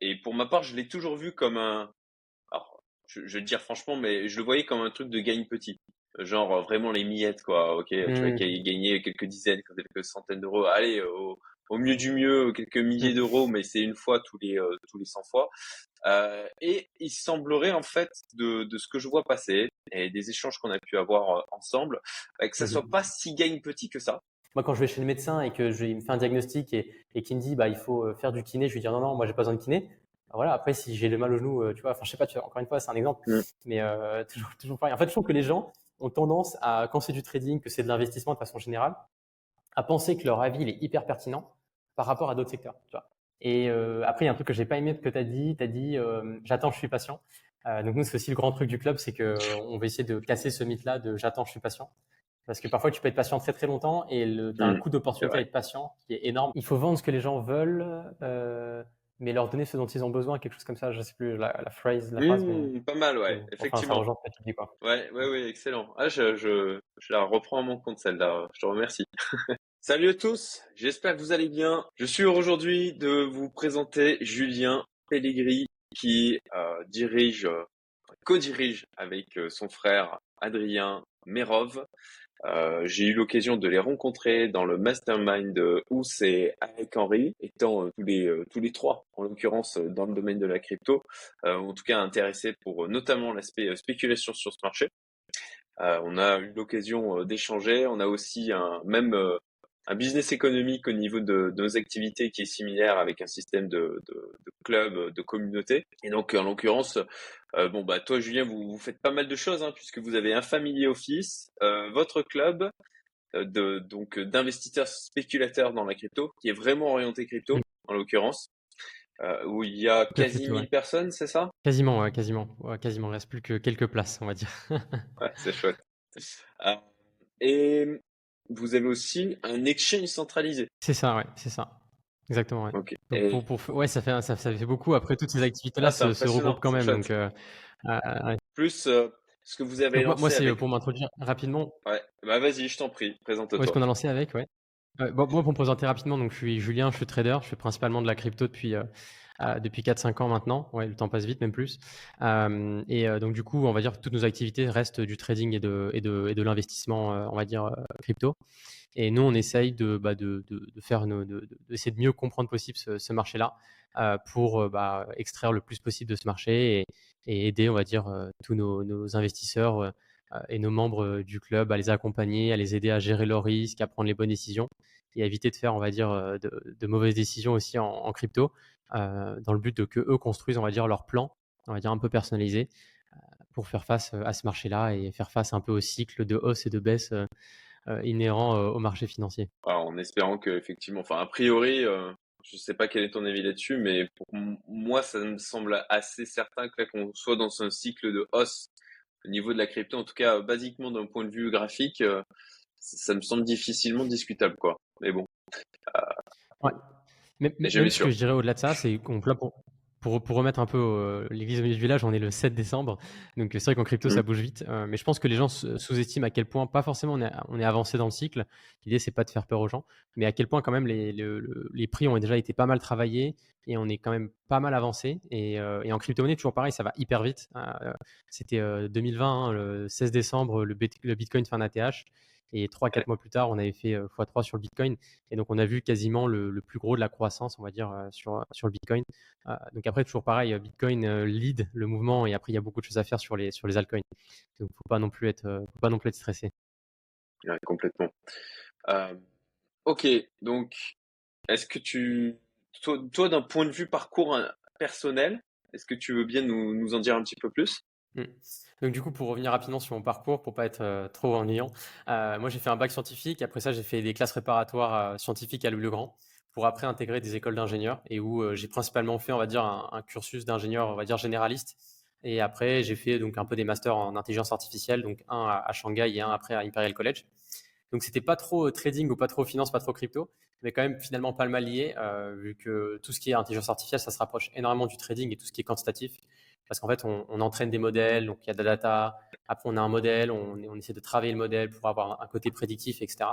et pour ma part, je l'ai toujours vu comme un, alors, je, je vais te dire franchement, mais je le voyais comme un truc de gagne petit. Genre vraiment les miettes, quoi. Ok, tu vois, Mmh. qui gagné quelques dizaines, quelques centaines d'euros. Allez, au, au mieux du mieux, quelques milliers d'euros, mais c'est une fois tous les euh, tous les 100 fois. Euh, et il semblerait en fait de, de ce que je vois passer et des échanges qu'on a pu avoir euh, ensemble, euh, que ça Mhm. soit pas si gagne petit que ça. Moi, quand je vais chez le médecin et que je, il me fait un diagnostic et, et qu'il me dit bah il faut euh, faire du kiné, je lui dis non non, moi j'ai pas besoin de kiné. Voilà. Après, si j'ai le mal au genou, euh, tu vois, enfin je sais pas, tu vois, encore une fois, c'est un exemple, Mm. mais euh, toujours toujours pareil. En fait, je trouve que les gens ont tendance à quand c'est du trading, que c'est de l'investissement de façon générale, à penser que leur avis il est hyper pertinent par rapport à d'autres secteurs. Tu vois. Et euh, après, il y a un truc que j'ai pas aimé que tu as dit. Tu as dit euh, j'attends, je suis patient. Euh, donc nous, c'est aussi le grand truc du club, c'est que on va essayer de casser ce mythe-là de j'attends, je suis patient. Parce que parfois, tu peux être patient très très longtemps et tu as un Mm, coup d'opportunité à être patient qui est énorme. Il faut vendre ce que les gens veulent, euh, mais leur donner ce dont ils ont besoin, quelque chose comme ça. Je sais plus la, la phrase, la phrase, mais Mmh, pas mal, ouais, enfin, ça effectivement. tu dis quoi. Ouais, ouais, ouais, excellent. Ah, je, je, je la reprends à mon compte celle-là. Je te remercie. Salut à tous, j'espère que vous allez bien. Je suis heureux aujourd'hui de vous présenter Julien Pellegrini qui euh, dirige, euh, co-dirige avec euh, son frère Adrien Merov. Euh, j'ai eu l'occasion de les rencontrer dans le mastermind de Ous et avec Henry, étant euh, tous les euh, tous les trois, en l'occurrence euh, dans le domaine de la crypto, euh, en tout cas intéressés pour euh, notamment l'aspect euh, spéculation sur ce marché. Euh, on a eu l'occasion euh, d'échanger. On a aussi un même euh, un business économique au niveau de, de nos activités qui est similaire avec un système de, de, de club, de communauté. Et donc, en l'occurrence, euh, bon bah toi Julien, vous, vous faites pas mal de choses hein, puisque vous avez un family office, euh, votre club euh, de donc d'investisseurs spéculateurs dans la crypto qui est vraiment orienté crypto en l'occurrence. Où il y a quasi crypto, 1000 ouais. personnes, c'est ça? Quasiment, ouais, quasiment, ouais, quasiment. Il reste plus que quelques places, on va dire. Ouais, c'est chouette. Et vous avez aussi un exchange centralisé. c'est ça, ouais, c'est ça. Exactement, ouais. Ok. Donc Et- pour, pour- ouais, ça fait, ça, ça fait beaucoup. Après, toutes ces activités-là Ah, se, regroupent quand même. Donc, euh, euh, ouais. plus euh, ce que vous avez Donc, lancé moi, c'est avec... pour m'introduire rapidement. Ouais. Bah vas-y, je t'en prie, présente-toi. Ouais, ce qu'on a lancé avec, ouais. Euh, bon, moi, pour me présenter rapidement, donc je suis Julien, je suis trader, je fais principalement de la crypto depuis, euh, euh, depuis 4-5 ans maintenant. Ouais, le temps passe vite, même plus. Et euh, donc, du coup, on va dire que toutes nos activités restent du trading et de, de, de l'investissement, euh, on va dire, euh, crypto. Et nous, on essaye de, bah, de, de, faire nos, de, d'essayer de mieux comprendre possible ce, marché-là pour bah, extraire le plus possible de ce marché et, aider, on va dire, tous nos, investisseurs et nos membres du club à les accompagner, à les aider à gérer leurs risques, à prendre les bonnes décisions et à éviter de faire, on va dire, de, mauvaises décisions aussi en, crypto, dans le but de que eux construisent, on va dire, leur plan, on va dire un peu personnalisé, euh, pour faire face euh, à ce marché-là et faire face un peu au cycle de hausse et de baisse euh, euh, inhérent euh, au marché financier. Alors, en espérant que effectivement, enfin a priori, euh, je sais pas quel est ton avis là-dessus, mais pour moi, ça me semble assez certain que là qu'on soit dans un cycle de hausse au niveau de la crypto, en tout cas, euh, basiquement d'un point de vue graphique, euh, ça me semble difficilement discutable, quoi. Mais bon, Ouais. Mais, mais jamais même ce que je dirais au-delà de ça, c'est qu'on pour, pour, pour remettre un peu euh, l'église au milieu du village, on est le 7 décembre. Donc c'est vrai qu'en crypto, ça bouge vite. Euh, mais je pense que les gens sous-estiment à quel point, pas forcément on est, on est avancé dans le cycle. L'idée, c'est pas de faire peur aux gens, mais à quel point quand même les, le- le- les prix ont déjà été pas mal travaillés et on est quand même pas mal avancé. Et, euh, et en crypto-monnaie, toujours pareil, ça va hyper vite. C'était euh, 2020, hein, le 16 décembre, le Bitcoin fait un ATH. Et 3-4 mois plus tard, on avait fait euh, x3 sur le Bitcoin. Et donc, on a vu quasiment le, le plus gros de la croissance, on va dire, sur, sur le Bitcoin. Donc, après, toujours pareil, Bitcoin lead le mouvement. Et après, il y a beaucoup de choses à faire sur les, sur les altcoins. Donc, être, euh, faut pas non plus être stressé. Ouais, complètement. Euh, ok, donc, est-ce que tu, toi, toi, d'un point de vue parcours hein, personnel, est-ce que tu veux bien nous, nous en dire un petit peu plus? Mm. Donc du coup, pour revenir rapidement sur mon parcours, pour pas être euh, trop ennuyant, euh, moi j'ai fait un bac scientifique. Après ça, j'ai fait des classes préparatoires euh, scientifiques à Louis-le-Grand pour après intégrer des écoles d'ingénieurs et où euh, j'ai principalement fait, on va dire, un, cursus d'ingénieur, on va dire généraliste. Et après, j'ai fait donc un peu des masters en intelligence artificielle, donc un à, Shanghai et un après à Imperial College. Donc c'était pas trop trading ou pas trop finance, pas trop crypto, mais quand même finalement pas mal lié, vu que tout ce qui est intelligence artificielle, ça se rapproche énormément du trading et tout ce qui est quantitatif parce qu'en fait, on, entraîne des modèles, donc il y a de la data, après on a un modèle, on, essaie de travailler le modèle pour avoir un, côté prédictif, etc.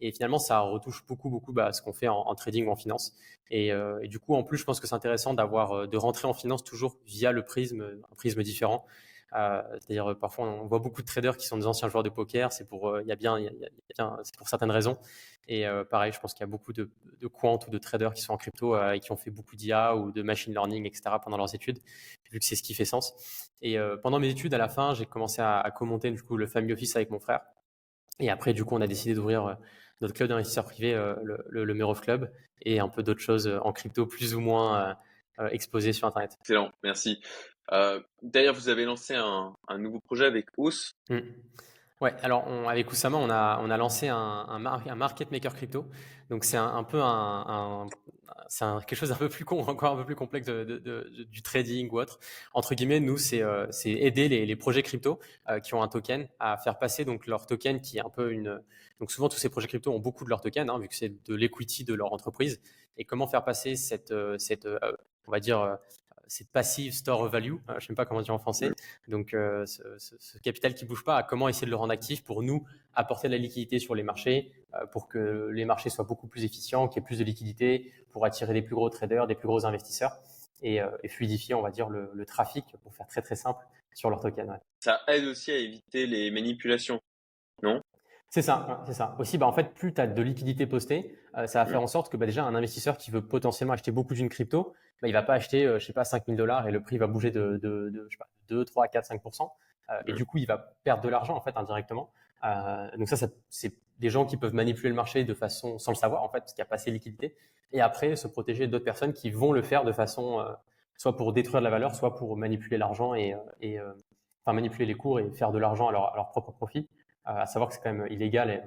Et finalement, ça retouche beaucoup, beaucoup bah, ce qu'on fait en, trading ou en finance. Et, et, du coup, en plus, je pense que c'est intéressant d'avoir, de rentrer en finance toujours via le prisme, un prisme différent. Euh, c'est-à-dire euh, parfois on voit beaucoup de traders qui sont des anciens joueurs de poker. C'est pour euh, il y bien, c'est pour certaines raisons. Et pareil, je pense qu'il y a beaucoup de, de ou de traders qui sont en crypto et qui ont fait beaucoup d'IA ou de machine learning, etc. pendant leurs études, vu que c'est ce qui fait sens. Et pendant mes études, à la fin, j'ai commencé à, commenter du coup le family office avec mon frère. Et après, du coup, on a décidé d'ouvrir notre club d'investisseurs privés, le, le, le Club, et un peu d'autres choses en crypto plus ou moins exposées sur Internet. Excellent, merci. Euh, d'ailleurs, vous avez lancé un, nouveau projet avec Ous. Mm. Ouais, alors avec Oussama, on a, on a lancé un, un, market maker crypto. Donc c'est un, peu un, c'est quelque chose d'un peu plus encore un peu plus complexe de, du trading ou autre. Entre guillemets, nous, c'est euh, aider les, projets crypto euh, qui ont un token à faire passer donc leur token qui est un peu une. Donc souvent, tous ces projets crypto ont beaucoup de leur token, hein, vu que c'est de l'equity de leur entreprise. Et comment faire passer cette, cette on va dire, cette passive store value, euh, je ne sais pas comment dire en français. Donc, euh, ce, capital qui bouge pas, comment essayer de le rendre actif pour nous apporter de la liquidité sur les marchés, euh, pour que les marchés soient beaucoup plus efficients, qu'il y ait plus de liquidité, pour attirer des plus gros traders, des plus gros investisseurs et, fluidifier, on va dire, le, trafic, pour faire très très simple, sur leur token. Ça aide aussi à éviter les manipulations, non? C'est ça, c'est ça. Aussi, bah, en fait, plus tu as de liquidité postée, ça va faire en sorte que bah, déjà un investisseur qui veut potentiellement acheter beaucoup d'une crypto, bah, il va pas acheter, euh, je sais pas, 5000 dollars et le prix va bouger de, de, de je sais pas, 2, 3, 4, 5%. et du coup, il va perdre de l'argent, en fait, indirectement. Euh, donc ça, c'est des gens qui peuvent manipuler le marché de façon, sans le savoir, en fait, parce qu'il n'y a pas assez de liquidité. Et après, se protéger d'autres personnes qui vont le faire de façon, euh, soit pour détruire de la valeur, soit pour manipuler l'argent et, et enfin, manipuler les cours et faire de l'argent à leur, à leur propre profit. À savoir que c'est quand même illégal, et,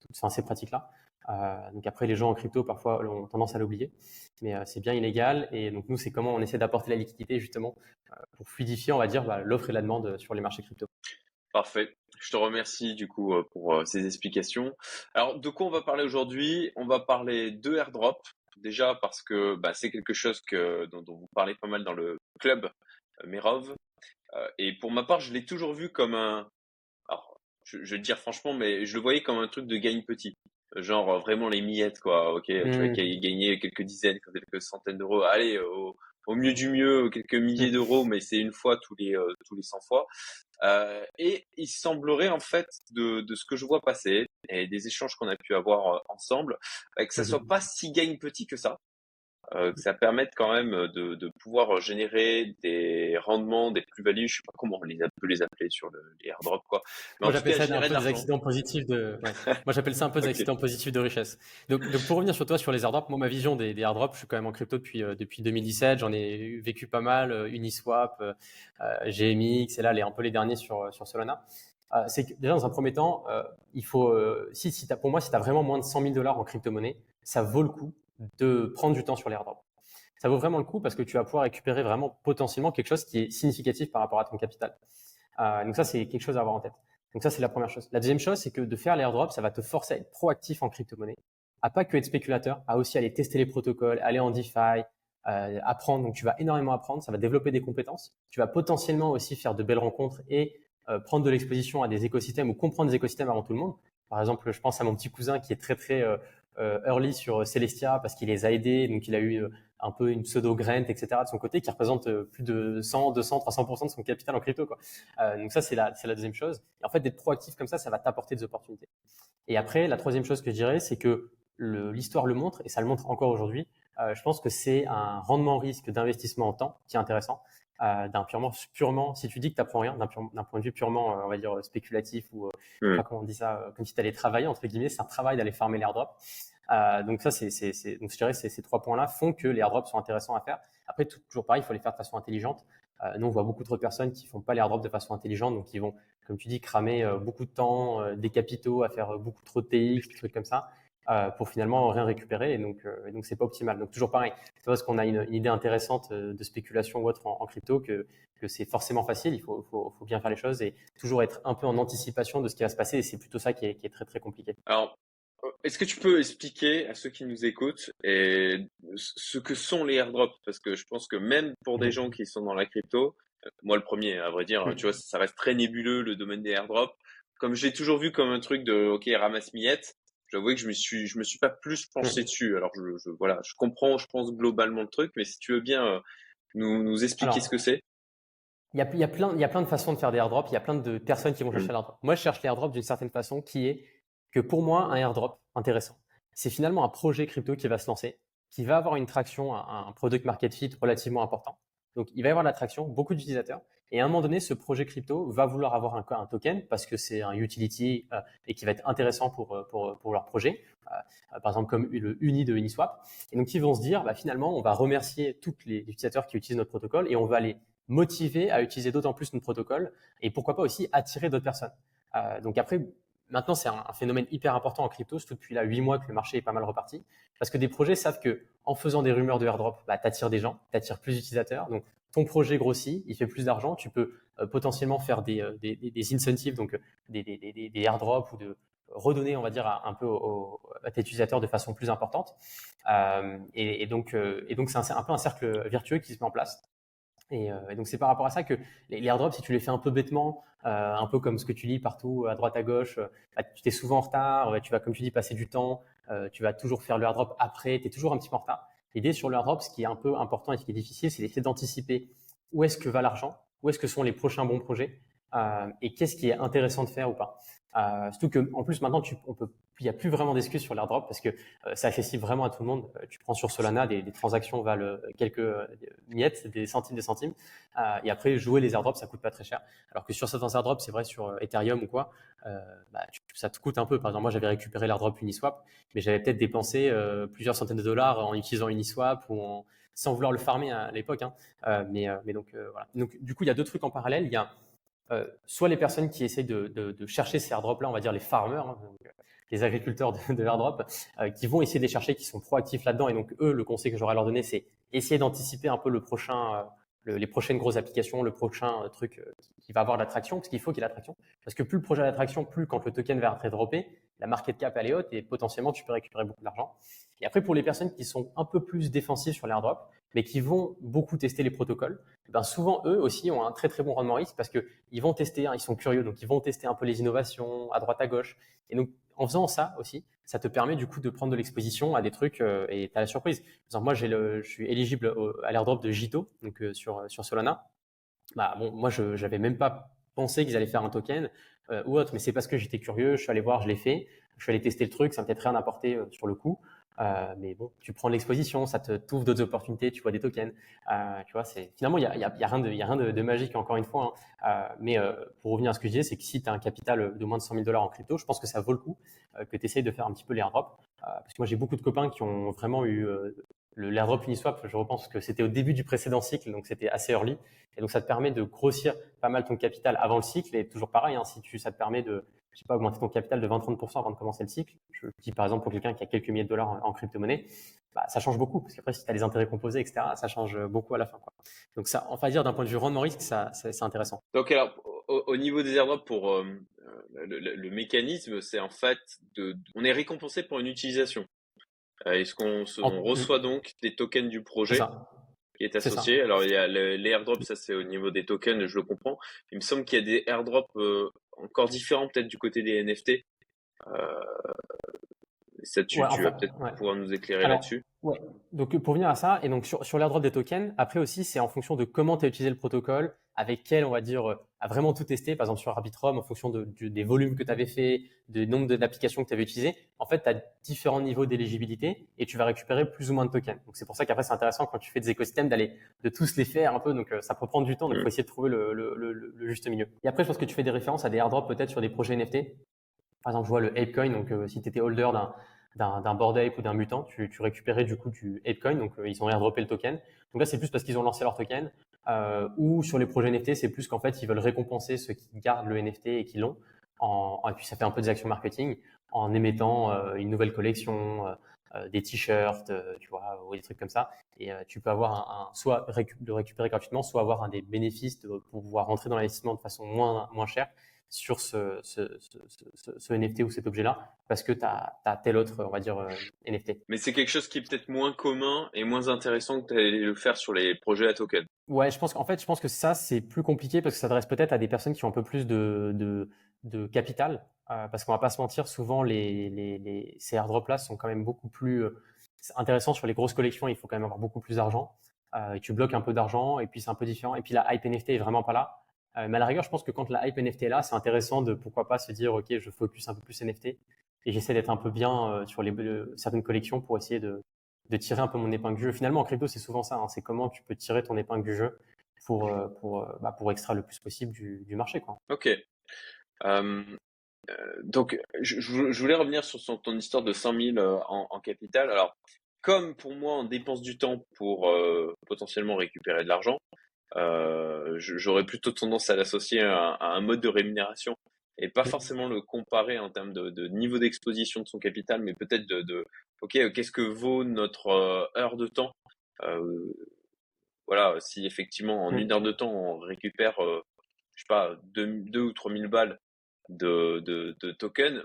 toutes ces pratiques-là. Euh, donc après, les gens en crypto parfois ont tendance à l'oublier, mais euh, c'est bien illégal. Et donc nous, c'est comment on essaie d'apporter la liquidité justement euh, pour fluidifier, on va dire, bah, l'offre et la demande sur les marchés crypto. Parfait. Je te remercie du coup pour ces explications. Alors de quoi on va parler aujourd'hui? On va parler de airdrop. Déjà parce que bah, c'est quelque chose que, dont, vous parlez pas mal dans le club Merov. et pour ma part, je l'ai toujours vu comme un, je, je, vais te dire franchement, mais je le voyais comme un truc de gagne petit. Genre euh, vraiment les miettes quoi. Ok tu vois mmh. gagné quelques dizaines quelques centaines d'euros. Allez au, au, mieux du mieux quelques milliers mmh. d'euros mais c'est une fois tous les euh, tous les 100 fois. Euh, et il semblerait en fait de, de ce que je vois passer et des échanges qu'on a pu avoir ensemble que ça mmh soit pas si gagne petit que ça euh, que ça permette quand même de, de, pouvoir générer des rendements, des plus-values, je sais pas comment on les peut les appeler sur le, les airdrops quoi. Moi j'appelle ça un peu des accidents positifs de. moi j'appelle ça un peu des accidents positifs de richesse. Donc, donc, pour revenir sur toi sur les airdrops, moi ma vision des, des airdrops, je suis quand même en crypto depuis euh, depuis 2017, j'en ai vécu pas mal, euh, Uniswap, euh, GMX et là les un peu les derniers sur sur Solana. c'est que déjà dans un premier temps, il faut si, si as, pour moi si tu as vraiment moins de 100 000 dollars en crypto-monnaie, ça vaut le coup de prendre du temps sur l'airdrop. Ça vaut vraiment le coup parce que tu vas pouvoir récupérer vraiment potentiellement quelque chose qui est significatif par rapport à ton capital. Euh, donc ça, c'est quelque chose à avoir en tête. Donc ça, c'est la première chose. La deuxième chose, c'est que de faire l'airdrop, ça va te forcer à être proactif en crypto-monnaie, à pas que être spéculateur, à aussi aller tester les protocoles, aller en DeFi, euh, apprendre. Donc tu vas énormément apprendre, ça va développer des compétences. Tu vas potentiellement aussi faire de belles rencontres et euh, prendre de l'exposition à des écosystèmes ou comprendre des écosystèmes avant tout le monde. Par exemple, je pense à mon petit cousin qui est très très euh, early sur euh, Celestia parce qu'il les a aidés, donc il a eu euh, un peu une pseudo grant, etc. de son côté qui représente plus de 100, 200, 300% de son capital en crypto. Quoi. donc ça, c'est la, c'est la deuxième chose. Et en fait, d'être proactif comme ça, ça va t'apporter des opportunités. Et après, la troisième chose que je dirais, c'est que l'histoire le montre, et ça le montre encore aujourd'hui, je pense que c'est un rendement risque d'investissement en temps qui est intéressant. Euh, d'un purement, purement, si tu dis que tu n'apprends rien, d'un, point de vue purement, on va dire, spéculatif ou, mmh. pas comment on dit ça, comme si tu allais travailler, entre guillemets, c'est un travail d'aller farmer l'airdrop. Euh, donc ça, c'est, c'est, c'est, donc je dirais que ces trois points-là font que les airdrops sont intéressants à faire. Après, toujours pareil, il faut les faire de façon intelligente. Euh, nous, on voit beaucoup trop de personnes qui font pas les airdrops de façon intelligente, donc qui vont, comme tu dis, cramer euh, beaucoup de temps, euh, des capitaux, à faire beaucoup trop de TX, des trucs comme ça, pour finalement rien récupérer. Et donc, et donc c'est pas optimal. Donc toujours pareil. C'est parce qu'on a une, une, idée intéressante de spéculation ou autre en, en crypto que, que c'est forcément facile. Il faut, faut, faut, bien faire les choses et toujours être un peu en anticipation de ce qui va se passer. Et c'est plutôt ça qui est, qui est très très compliqué. Alors est-ce que tu peux expliquer à ceux qui nous écoutent et ce que sont les airdrops? Parce que je pense que même pour des mmh. gens qui sont dans la crypto, euh, moi le premier, à vrai dire, mmh. tu vois, ça reste très nébuleux le domaine des airdrops. Comme j'ai toujours vu comme un truc de OK, ramasse miette, j'avoue que je me suis je me suis pas plus penché mmh. dessus. Alors je, voilà, je comprends, je pense globalement le truc, mais si tu veux bien euh, nous, nous expliquer ce que c'est. Il y, a, y a plein, il y a plein de façons de faire des airdrops. Il y a plein de personnes qui vont chercher l'airdrop. Moi, je cherche l'airdrop d'une certaine façon qui est que pour moi, un airdrop intéressant, c'est finalement un projet crypto qui va se lancer, qui va avoir une traction, un product market fit relativement important. Donc, il va y avoir de l'attraction, beaucoup d'utilisateurs. Et à un moment donné, ce projet crypto va vouloir avoir un, token parce que c'est un utility euh, et qui va être intéressant pour, euh, pour, pour leur projet. Euh, par exemple, comme le Uni de Uniswap. Et donc, ils vont se dire, bah, finalement, on va remercier tous les utilisateurs qui utilisent notre protocole et on va les motiver à utiliser d'autant plus notre protocole et pourquoi pas aussi attirer d'autres personnes. donc après, maintenant, c'est un, phénomène hyper important en crypto, surtout depuis là 8 mois que le marché est pas mal reparti. Parce que des projets savent que en faisant des rumeurs de airdrop, bah, tu attires des gens, tu attires plus d'utilisateurs. Donc, ton projet grossit, il fait plus d'argent, tu peux euh, potentiellement faire des, euh, des, des, incentives, donc euh, des, des, airdrops ou de redonner, on va dire, un peu à tes utilisateurs de façon plus importante. et, donc, et donc, c'est un, un, peu un cercle vertueux qui se met en place. Et, donc, c'est par rapport à ça que les, airdrops, si tu les fais un peu bêtement, un peu comme ce que tu lis partout à droite à gauche, bah, tu t'es souvent en retard, tu vas, comme tu dis, passer du temps, tu vas toujours faire le airdrop après, tu es toujours un petit peu en retard. L'idée sur l'airdrop, ce qui est un peu important et ce qui est difficile, c'est d'essayer d'anticiper où est-ce que va l'argent, où est-ce que sont les prochains bons projets euh, et qu'est-ce qui est intéressant de faire ou pas. Euh, surtout que, en plus, maintenant, tu, on peut, il n'y a plus vraiment d'excuses sur l'airdrop parce que euh, c'est accessible vraiment à tout le monde. Euh, tu prends sur Solana, des, des transactions valent quelques miettes, des centimes, des centimes. et après, jouer les airdrops, ça coûte pas très cher. Alors que sur certains airdrops, c'est vrai sur Ethereum ou quoi, bah, ça te coûte un peu. Par exemple, moi, j'avais récupéré l'airdrop Uniswap, mais j'avais peut-être dépensé plusieurs centaines de dollars en utilisant Uniswap ou en, sans vouloir le farmer à l'époque. Hein. mais, mais donc, voilà. Donc, du coup, il y a deux trucs en parallèle. Il y a euh, soit les personnes qui essayent de, de, de chercher ces airdrops-là, on va dire les farmers, hein, euh, les agriculteurs de, de airdrop, euh, qui vont essayer de les chercher, qui sont proactifs là-dedans. Et donc, eux, le conseil que j'aurais à leur donner, c'est essayer d'anticiper un peu le prochain, les prochaines grosses applications, le prochain truc qui, va avoir de l'attraction, parce qu'il faut qu'il y ait l'attraction. Parce que plus le projet a l'attraction, plus quand le token va être droppé, la market cap elle est haute et potentiellement tu peux récupérer beaucoup d'argent. Et après, pour les personnes qui sont un peu plus défensives sur l'airdrop, mais qui vont beaucoup tester les protocoles, eh ben souvent eux aussi ont un très très bon rendement risque parce que ils vont tester, hein, ils sont curieux, donc ils vont tester un peu les innovations à droite à gauche. Et donc en faisant ça aussi, ça te permet du coup de prendre de l'exposition à des trucs euh, et tu as la surprise. Par exemple, moi le, je suis éligible à l'airdrop de Jito, donc euh, sur sur Solana. Bah bon, moi je n'avais même pas pensé qu'ils allaient faire un token euh, ou autre, mais c'est parce que j'étais curieux, je suis allé voir, je l'ai fait, je suis allé tester le truc, ça m'a peut-être rien apporté sur le coup. Euh, mais bon, tu prends l'exposition, ça te t'ouvre d'autres opportunités, tu vois des tokens. Euh, tu vois, c'est finalement il y a, y, a, y a, rien de, y a rien de, magique encore une fois. Hein. Euh, mais euh, pour revenir à ce que je disais, c'est que si tu as un capital de moins de 100 000 dollars en crypto, je pense que ça vaut le coup euh, que tu essayes de faire un petit peu l'airdrop. parce que moi j'ai beaucoup de copains qui ont vraiment eu le l'airdrop Uniswap. Je repense que c'était au début du précédent cycle, donc c'était assez early. Et donc ça te permet de grossir pas mal ton capital avant le cycle. Et toujours pareil, hein, si tu, ça te permet de je sais pas, augmenter ton capital de 20-30% avant de commencer le cycle. Je dis par exemple pour quelqu'un qui a quelques milliers de dollars en, crypto-monnaie, bah, ça change beaucoup. Parce qu'après, si tu as les intérêts composés, etc., ça change beaucoup à la fin. Quoi. Donc ça, on va dire d'un point de vue rendement risque, ça, c'est intéressant. Donc alors, au, niveau des airdrops, pour euh, le, mécanisme, c'est en fait, de, on est récompensé pour une utilisation. Euh, est-ce qu'on on reçoit donc des tokens du projet qui est associé? Alors il y a les airdrops, ça c'est au niveau des tokens, je le comprends. Il me semble qu'il y a des airdrops euh, encore différents peut-être du côté des NFT. Euh, ça, tu, tu vas peut-être pouvoir nous éclairer là-dessus. Ouais. Donc pour venir à ça, et donc sur, sur l'airdrop des tokens, après aussi c'est en fonction de comment tu as utilisé le protocole, avec quel, on va dire, euh, à vraiment tout tester, par exemple sur Arbitrum, en fonction de, des volumes que tu avais fait, du nombre d'applications que tu avais utilisées, en fait, tu as différents niveaux d'éligibilité et tu vas récupérer plus ou moins de tokens. Donc c'est pour ça qu'après, c'est intéressant quand tu fais des écosystèmes d'aller de tous les faire un peu. Donc euh, ça peut prendre du temps, donc il faut essayer de trouver le, le, le, le, juste milieu. Et après, je pense que tu fais des références à des airdrops peut-être sur des projets NFT. Par exemple, je vois le Apecoin, donc euh, si tu étais holder d'un d'un board ape ou d'un mutant, tu, récupérais du coup du Apecoin, donc ils ont airdroppé le token. Donc là, c'est plus parce qu'ils ont lancé leur token. Euh, ou sur les projets NFT, c'est plus qu'en fait, ils veulent récompenser ceux qui gardent le NFT et qui l'ont. En, et puis ça fait un peu des actions marketing en émettant euh, une nouvelle collection, euh, des t-shirts, tu vois, ou des trucs comme ça. Et tu peux avoir un, soit de récupérer gratuitement, soit avoir un des bénéfices pour pouvoir rentrer dans l'investissement de façon moins moins chère. Sur ce, NFT ou cet objet-là parce que tu as, tel autre, on va dire, euh, NFT. Mais c'est quelque chose qui est peut-être moins commun et moins intéressant que de le faire sur les projets à token. Ouais, je pense qu'en fait, je pense que ça, c'est plus compliqué parce que ça s'adresse peut-être à des personnes qui ont un peu plus de, de, capital. Euh, parce qu'on va pas se mentir, souvent, les, les, ces airdrops-là sont quand même beaucoup plus euh, intéressants sur les grosses collections. Il faut quand même avoir beaucoup plus d'argent. et tu bloques un peu d'argent et puis c'est un peu différent. Et puis la hype NFT est vraiment pas là. Euh, mais à la rigueur, je pense que quand la hype NFT est là, c'est intéressant de pourquoi pas se dire, OK, je focus un peu plus NFT et j'essaie d'être un peu bien euh, sur les, certaines collections pour essayer de, tirer un peu mon épingle du jeu. Finalement, en crypto, c'est souvent ça. Hein. c'est comment tu peux tirer ton épingle du jeu pour, euh, pour, bah, extraire le plus possible du, marché. Quoi. Ok. donc, je, voulais revenir sur ton histoire de 100 000 en, capital. Alors, comme pour moi, on dépense du temps pour potentiellement récupérer de l'argent, euh, j'aurais plutôt tendance à l'associer à, un mode de rémunération et pas forcément le comparer en termes de, niveau d'exposition de son capital, mais peut-être de, ok, qu'est-ce que vaut notre euh, heure de temps? Euh, Voilà, si effectivement en une heure de temps on récupère, je sais pas, deux, ou trois mille balles de, de, tokens,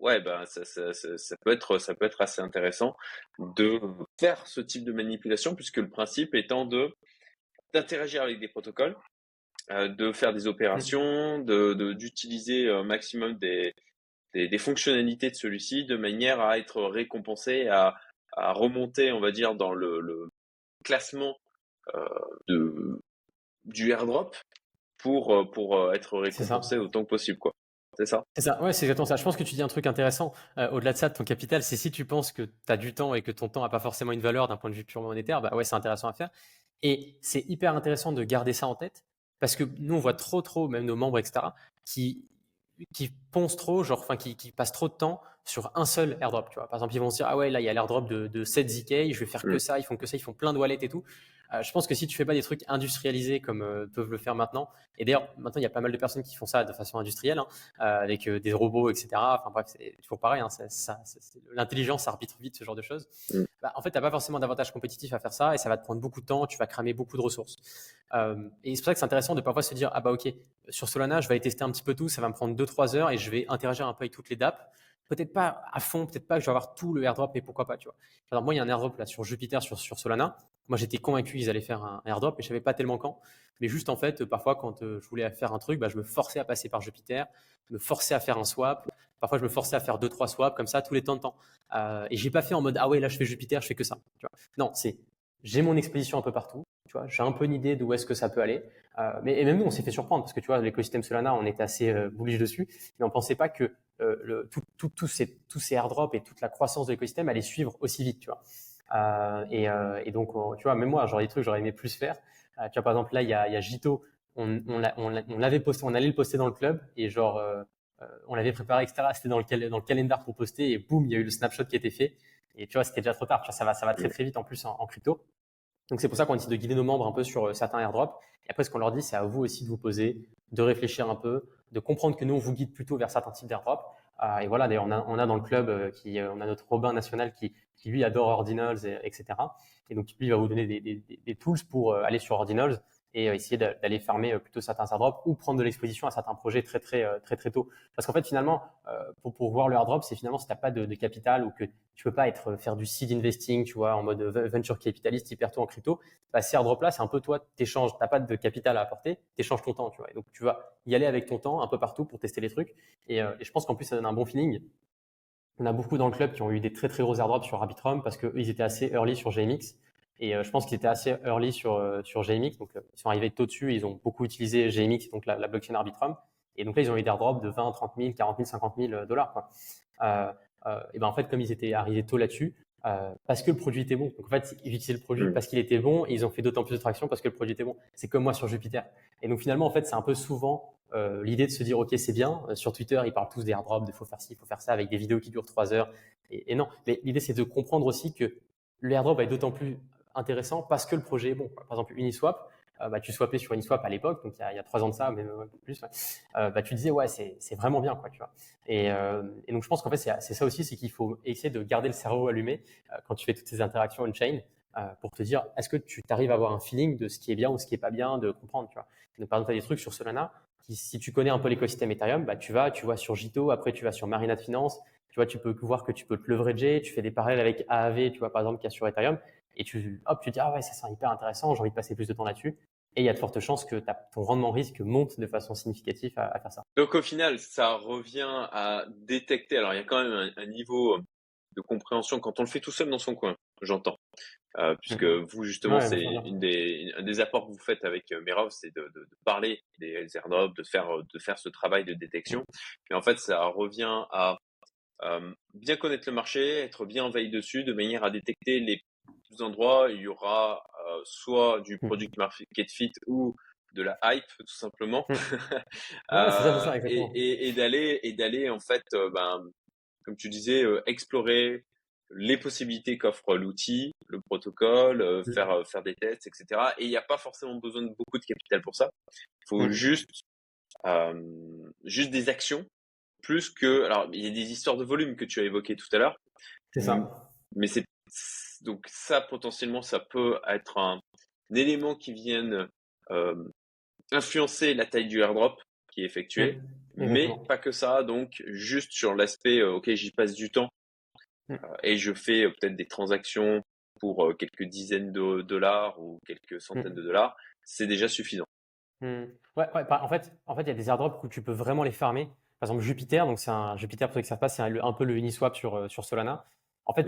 ouais, ben ça, ça, ça, peut être ça peut être assez intéressant de faire ce type de manipulation, puisque le principe étant de d'interagir avec des protocoles, euh, de faire des opérations, de d'utiliser un maximum des, des, fonctionnalités de celui-ci de manière à être récompensé, à, à remonter, on va dire, dans le, le classement euh, de, du airdrop pour, euh, pour être récompensé autant que possible. Quoi. C'est ça C'est ça, ouais, c'est exactement ça. Je pense que tu dis un truc intéressant. Au-delà de ça, de ton capital, c'est si tu penses que tu as du temps et que ton temps n'a pas forcément une valeur d'un point de vue purement monétaire, bah ouais, c'est intéressant à faire. Et c'est hyper intéressant de garder ça en tête parce que nous, on voit trop, trop, même nos membres, etc., qui, qui poncent trop, genre, enfin, qui, qui, passent trop de temps sur un seul airdrop. Tu vois. Par exemple, ils vont se dire, ah ouais, là, il y a l'airdrop de, de 7 ZK, je vais faire que ça, ils font que ça, ils font plein de wallets et tout. Euh, je pense que si tu fais pas des trucs industrialisés comme euh, peuvent le faire maintenant, et d'ailleurs maintenant il y a pas mal de personnes qui font ça de façon industrielle, hein, euh, avec des robots, etc. Enfin bref, c'est toujours pareil. Hein, L'intelligence arbitre vite ce genre de choses. Mm. Bah, en fait, tu n'as pas forcément d'avantage compétitif à faire ça, et ça va te prendre beaucoup de temps. Tu vas cramer beaucoup de ressources. et c'est pour ça que c'est intéressant de parfois se dire ah bah ok sur Solana je vais aller tester un petit peu tout, ça va me prendre 2-3 heures et je vais interagir un peu avec toutes les DApps peut-être pas à fond, peut-être pas que je vais avoir tout le airdrop, mais pourquoi pas, tu vois. Alors moi, il y a un airdrop là sur Jupiter, sur, sur Solana. Moi, j'étais convaincu qu'ils allaient faire un airdrop, mais je savais pas tellement quand. Mais juste en fait, parfois, quand euh, je voulais faire un truc, bah, je me forçais à passer par Jupiter, me forçais à faire un swap. Parfois, je me forçais à faire deux, trois swaps comme ça tous les temps de temps. Euh, et j'ai pas fait en mode ah ouais, là je fais Jupiter, je fais que ça. Tu vois. Non, c'est j'ai mon exposition un peu partout. Tu vois, j'ai un peu une idée d'où est-ce que ça peut aller. Euh, mais et même nous, on s'est fait surprendre parce que tu vois, l'écosystème Solana, on était assez euh, bullish dessus, mais on pensait pas que euh, le, tout, tout, tout ces, tous ces airdrops et toute la croissance de l'écosystème allait suivre aussi vite, tu vois. Euh, et, euh, et, donc, tu vois, même moi, j'aurais des trucs, j'aurais aimé plus faire. tu vois, par exemple, là, il y a, y a Jito, on, on, on l'avait posté, on allait le poster dans le club et genre, on l'avait préparé, etc. C'était dans le, dans le calendar pour poster et boum, il y a eu le snapshot qui a été fait. Et tu vois, c'était déjà trop tard. Tu vois, ça va, ça va très très vite en plus en, en crypto. Donc c'est pour ça qu'on essaie de guider nos membres un peu sur certains airdrops. Et après, ce qu'on leur dit, c'est à vous aussi de vous poser, de réfléchir un peu, de comprendre que nous, on vous guide plutôt vers certains types d'airdrops. Euh, et voilà, d'ailleurs, on a, on a dans le club, euh, qui, euh, on a notre Robin national qui, qui lui adore Ordinals, etc. Et donc, lui, il va vous donner des, des, des tools pour aller sur Ordinals et essayer d'aller fermer plutôt certains airdrops ou prendre de l'exposition à certains projets très très très très tôt. Parce qu'en fait finalement, pour, pour voir le airdrop, c'est finalement si t'as pas de, capital ou que tu peux pas être faire du seed investing, tu vois, en mode venture capitaliste hyper tôt en crypto, bah, ces airdrops là, c'est un peu toi, t'échanges, t'as pas de capital à apporter, t'échanges ton temps, tu vois. Et donc tu vas y aller avec ton temps un peu partout pour tester les trucs. Et, je pense qu'en plus ça donne un bon feeling. On a beaucoup dans le club qui ont eu des très très gros airdrops sur Arbitrum parce qu'ils étaient assez early sur GMX. Et euh, je pense qu'ils étaient assez early sur, euh, sur GMX. Donc, euh, ils sont arrivés tôt dessus. Ils ont beaucoup utilisé GMX, donc la, la blockchain Arbitrum. Et donc là, ils ont eu des airdrops de 20, 30 000, 40 000, 50 000 dollars. Quoi. Euh, euh, et ben en fait, comme ils étaient arrivés tôt là-dessus, euh, parce que le produit était bon. Donc en fait, ils utilisaient le produit parce qu'il était bon et ils ont fait d'autant plus de traction parce que le produit était bon. C'est comme moi sur Jupiter. Et donc finalement, en fait, c'est un peu souvent l'idée de se dire, OK, c'est bien. sur Twitter, ils parlent tous des airdrops, de faut faire ci, il faut faire ça, avec des vidéos qui durent trois heures. Et, et non, mais l'idée, c'est de comprendre aussi que le airdrop est d'autant plus intéressant parce que le projet est bon. Par exemple, Uniswap, euh, bah, tu swappais sur Uniswap à l'époque, donc il y, a, trois ans de ça, un peu plus, euh, bah, tu disais ouais c'est vraiment bien quoi, tu vois. Et, euh, donc je pense qu'en fait c'est ça aussi, c'est qu'il faut essayer de garder le cerveau allumé quand tu fais toutes ces interactions on-chain pour te dire est-ce que tu arrives à avoir un feeling de ce qui est bien ou ce qui est pas bien, de comprendre, tu vois. Donc par exemple, tu as des trucs sur Solana si tu connais un peu l'écosystème Ethereum, bah, tu vas, tu vois sur Jito, après tu vas sur Marina de Finance, tu vois, tu peux voir que tu peux te leverager, tu fais des parallèles avec AAV, tu vois, par exemple, qui a sur Ethereum, et tu, hop, tu dis, ah ouais, ça c'est hyper intéressant, j'ai envie de passer plus de temps là-dessus. Et il y a de fortes chances que ton rendement risque monte de façon significative à, faire ça. Donc au final, ça revient à détecter. Alors il y a quand même un, niveau de compréhension quand on le fait tout seul dans son coin, j'entends. Euh, puisque mmh. vous justement, c'est une des, un des apports que vous faites avec euh, Merov, c'est de, de, de, parler des airdrops, de faire, de faire ce travail de détection. Mais en fait, ça revient à euh, bien connaître le marché, être bien en veille dessus, de manière à détecter les endroits, il y aura euh, soit du mmh. product market fit ou de la hype tout simplement. Et, d'aller et d'aller en fait euh, ben, comme tu disais euh, explorer les possibilités qu'offre l'outil le protocole mmh. faire faire des tests etc et il n'y a pas forcément besoin de beaucoup de capital pour ça. Il faut mmh. juste juste des actions plus que alors il y a des histoires de volume que tu as évoquées tout à l'heure. C'est ça. Mais c'est donc ça, potentiellement, ça peut être un, élément qui vienne euh, influencer la taille du airdrop qui est effectué. mais pas que ça, donc juste sur l'aspect, euh, ok, j'y passe du temps mmh. euh, et je fais peut-être des transactions pour quelques dizaines de dollars ou quelques centaines mmh. de dollars, c'est déjà suffisant. Mmh. Ouais, en fait, en fait, il y a des airdrops où tu peux vraiment les farmer. Par exemple, Jupiter, donc c'est un Jupiter pour ceux qui savent pas, c'est un, un, peu le Uniswap sur, sur Solana. En fait,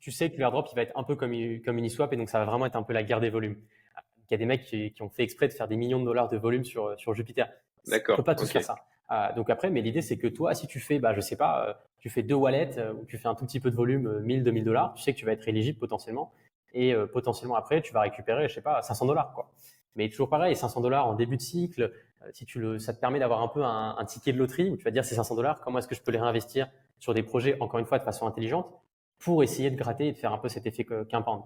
tu, sais que l'airdrop, il va être un peu comme, comme Uniswap et donc ça va vraiment être un peu la guerre des volumes. Il y a des mecs qui, ont fait exprès de faire des millions de dollars de volume sur, sur Jupiter. D'accord. On peut pas tous faire ça. Euh, donc après, mais l'idée, c'est que toi, si tu fais, bah, je sais pas, euh, tu fais deux wallets euh, ou tu fais un tout petit peu de volume, 1000, 2000 dollars, tu sais que tu vas être éligible potentiellement et potentiellement après, tu vas récupérer, je sais pas, 500 dollars, quoi. Mais toujours pareil, 500 dollars en début de cycle, si tu le, ça te permet d'avoir un peu un, un, ticket de loterie où tu vas dire ces 500 dollars, comment est-ce que je peux les réinvestir sur des projets, encore une fois, de façon intelligente? Pour essayer de gratter et de faire un peu cet effet qu'importe.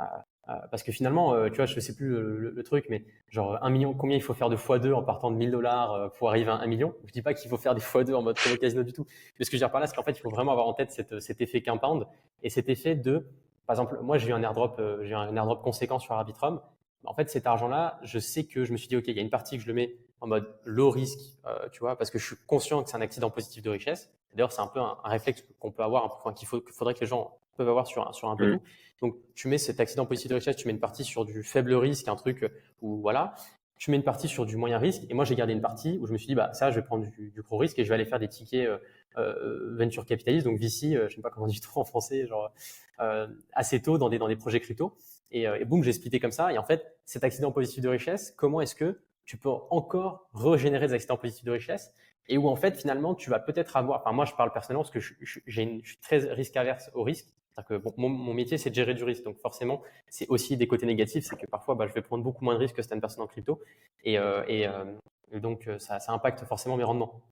Euh, euh, parce que finalement, euh, tu vois, je sais plus le, truc, mais genre un million, combien il faut faire de x2 en partant de 1000 dollars pour arriver à un million? Je dis pas qu'il faut faire des x2 en mode casino du tout. Mais ce que je veux dire par là, c'est qu'en fait, il faut vraiment avoir en tête cet, cet effet qu'impound et cet effet de, par exemple, moi j'ai eu un airdrop, j'ai un airdrop conséquent sur Arbitrum. En fait, cet argent-là, je sais que je me suis dit, ok, il y a une partie que je le mets en mode low risque, tu vois, parce que je suis conscient que c'est un accident positif de richesse. D'ailleurs, c'est un peu un, réflexe qu'on peut avoir, enfin, qu'il faudrait que les gens peuvent avoir sur un, sur un peu mmh. tout. Donc, tu mets cet accident positif de richesse, tu mets une partie sur du faible risque, un truc où voilà. Tu mets une partie sur du moyen risque. Et moi, j'ai gardé une partie où je me suis dit, bah, ça, je vais prendre du, du pro risque et je vais aller faire des tickets euh, euh venture capitalist, donc VC, euh, je ne sais pas comment on dit trop en français, genre euh, assez tôt dans des, dans des projets crypto. Et, euh, et boum, j'ai splitté comme ça. Et en fait, cet accident positif de richesse, comment est-ce que tu peux encore régénérer des accidents positifs de richesse et où en fait finalement tu vas peut-être avoir, enfin moi je parle personnellement parce que je, je suis très risque averse au risque, c'est-à-dire que mon, mon, métier c'est de gérer du risque, donc forcément c'est aussi des côtés négatifs, c'est que parfois bah, je vais prendre beaucoup moins de risques que certaines personnes en crypto, et, euh, euh, donc euh, ça, ça, impacte forcément mes rendements.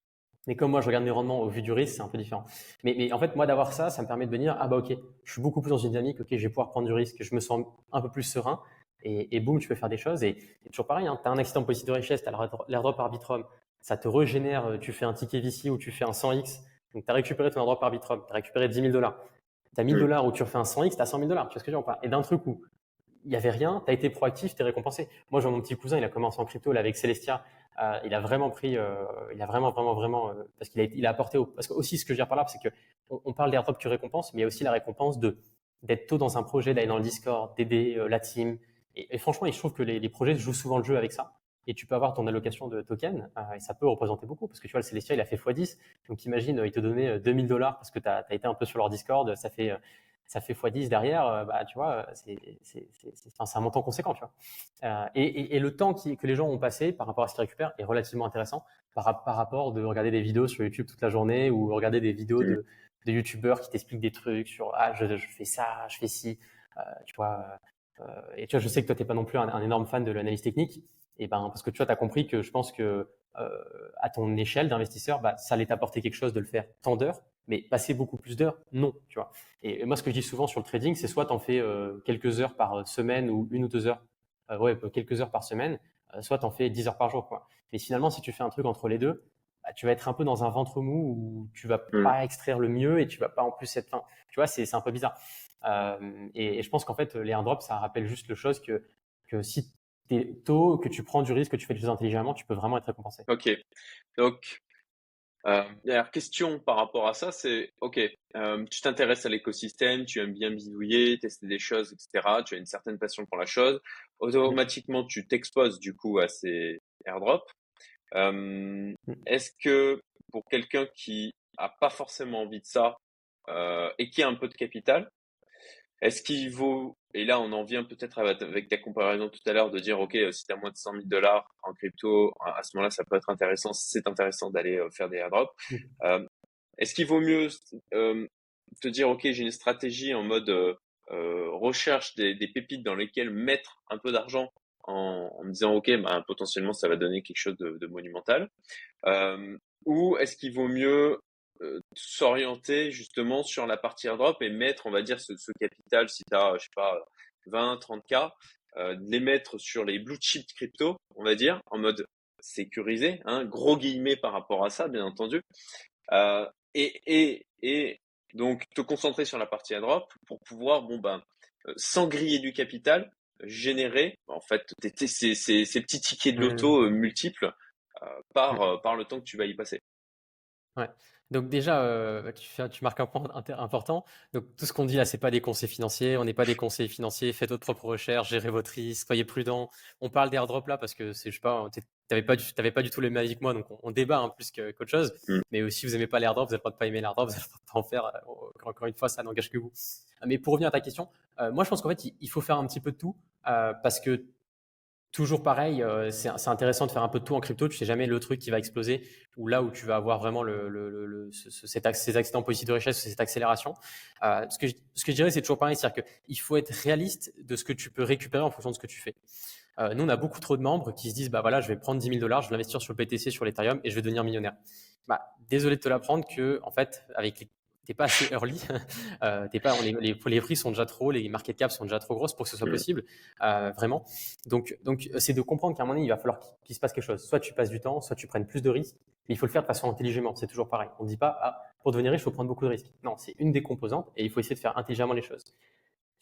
Mais comme moi je regarde mes rendements au vu du risque, c'est un peu différent. Mais, mais en fait moi d'avoir ça, ça me permet de me dire ah bah ok, je suis beaucoup plus dans une dynamique, ok je vais pouvoir prendre du risque, je me sens un peu plus serein, et, et boum tu peux faire des choses. Et, toujours pareil, hein, tu as un accident positif de richesse, tu as l'airdrop Arbitrum, ça te régénère, euh, tu fais un ticket VC ou tu fais un 100x, donc tu as récupéré ton airdrop Arbitrum, tu as récupéré 10 000 dollars. Tu as 1000 dollars ou tu refais un 100x, tu as 100 000 dollars. Tu vois ce que je veux dire Et d'un truc où il n'y avait rien, tu as été proactif, tu es récompensé. Moi, j'ai mon petit cousin, il a commencé en crypto là, avec Celestia. Euh, il a vraiment pris, euh, il a vraiment, vraiment, vraiment, euh, parce qu'il a, il a apporté, au, parce que aussi ce que je veux dire par là, c'est que on, on parle d'airdrop qui récompense, mais il y a aussi la récompense de d'être tôt dans un projet, d'aller dans le Discord, d'aider la team. Et, et, franchement, je trouve que les, les projets jouent souvent le jeu avec ça. Et tu peux avoir ton allocation de tokens euh, et ça peut représenter beaucoup parce que tu vois le Celestia il a fait x10 donc imagine il te donnait 2000 euh, dollars parce que tu as, été un peu sur leur Discord. Ça fait ça fait x10 derrière bah tu vois c'est un montant conséquent tu vois. Euh, et, et, le temps qui, que les gens ont passé par rapport à ce qu'ils récupèrent est relativement intéressant par, par rapport de regarder des vidéos sur YouTube toute la journée ou regarder des vidéos de, de youtubeurs qui t'expliquent des trucs sur ah je, je, fais ça je fais ci. Tu vois et tu vois je sais que toi t'es pas non plus un, un énorme fan de l'analyse technique et ben parce que tu vois, tu as compris que je pense que euh, à ton échelle d'investisseur, bah, ça allait t'apporter quelque chose de le faire tant d'heures, mais passer beaucoup plus d'heures, non, tu vois. Et, moi, ce que je dis souvent sur le trading, c'est soit tu en fais euh, quelques heures par semaine ou une ou deux heures, euh, ouais, quelques heures par semaine, euh, soit tu en fais 10 heures par jour, quoi. Mais finalement, si tu fais un truc entre les deux, bah, tu vas être un peu dans un ventre mou où tu vas mmh. pas extraire le mieux et tu vas pas en plus être, fin. tu vois, c'est un peu bizarre. Euh, et, et, je pense qu'en fait, les airdrops, ça rappelle juste le chose que, que si es tôt, que tu prends du risque, que tu fais des choses intelligemment, tu peux vraiment être récompensé. Ok. Donc, euh, dernière question par rapport à ça, c'est OK, euh, tu t'intéresses à l'écosystème, tu aimes bien bidouiller, tester des choses, etc. Tu as une certaine passion pour la chose. Automatiquement, tu t'exposes du coup à ces airdrops. Euh, mm. Est-ce que pour quelqu'un qui a pas forcément envie de ça et qui a un peu de capital, est-ce qu'il vaut, et là on en vient peut-être avec ta comparaison tout à l'heure de dire, OK, euh, si tu as moins de 100 000 dollars en crypto, à ce moment-là, ça peut être intéressant, c'est intéressant d'aller euh, faire des airdrops. Euh, est-ce qu'il vaut mieux te dire, OK, j'ai une stratégie en mode recherche des, pépites dans lesquelles mettre un peu d'argent en, me disant, OK, bah, potentiellement ça va donner quelque chose de, de monumental ou est-ce qu'il vaut mieux euh, s'orienter justement sur la partie airdrop et mettre, on va dire, ce, capital, si tu as, je sais pas, 20, 30K, euh, les mettre sur les blue chip crypto, on va dire, en mode sécurisé, hein, gros guillemets par rapport à ça, bien entendu. Euh, et, et, et donc te concentrer sur la partie airdrop pour pouvoir, bon ben, sans griller du capital, générer en fait ces, ces, ces petits tickets de mmh. loto multiples par, par le temps que tu vas y passer. Ouais. Donc déjà, euh, tu, tu marques un point important. Donc tout ce qu'on dit là, c'est pas des conseils financiers. On n'est pas des conseils financiers. Faites votre propre recherche, gérez votre risque, soyez prudent. On parle d'airdrop là parce que c'est, je sais pas, t'avais pas, du, pas du tout les mêmes avis que moi, donc on, débat hein, plus qu'autre chose. Mmh. Mais si vous aimez pas l'airdrop, vous n'avez pas de pas aimer l'airdrop, vous n'avez pas en faire. Euh, encore une fois, ça n'engage que vous. Mais pour revenir à ta question, euh, moi je pense qu'en fait, il, faut faire un petit peu de tout parce que toujours pareil, euh, c'est intéressant de faire un peu de tout en crypto. Tu sais jamais le truc qui va exploser ou là où tu vas avoir vraiment le, le, le, cet, ces accidents positifs de richesse, cette accélération. Euh, ce, que je, ce que je dirais, c'est toujours pareil, c'est-à-dire qu'il faut être réaliste de ce que tu peux récupérer en fonction de ce que tu fais. Euh, nous, on a beaucoup trop de membres qui se disent, bah voilà, je vais prendre 10 000 dollars, je vais l'investir sur le PTC, sur l'Ethereum et je vais devenir millionnaire. Bah, désolé de te l'apprendre que, en fait, avec les t'es pas assez early, euh, t'es pas, les, les, les, prix sont déjà trop, les market caps sont déjà trop grosses pour que ce soit possible, euh, vraiment. Donc, donc c'est de comprendre qu'à un moment donné, il va falloir qu'il se passe quelque chose. Soit tu passes du temps, soit tu prennes plus de risques, mais il faut le faire de façon intelligemment. C'est toujours pareil. On ne dit pas, ah, pour devenir riche, il faut prendre beaucoup de risques. Non, c'est une des composantes et il faut essayer de faire intelligemment les choses.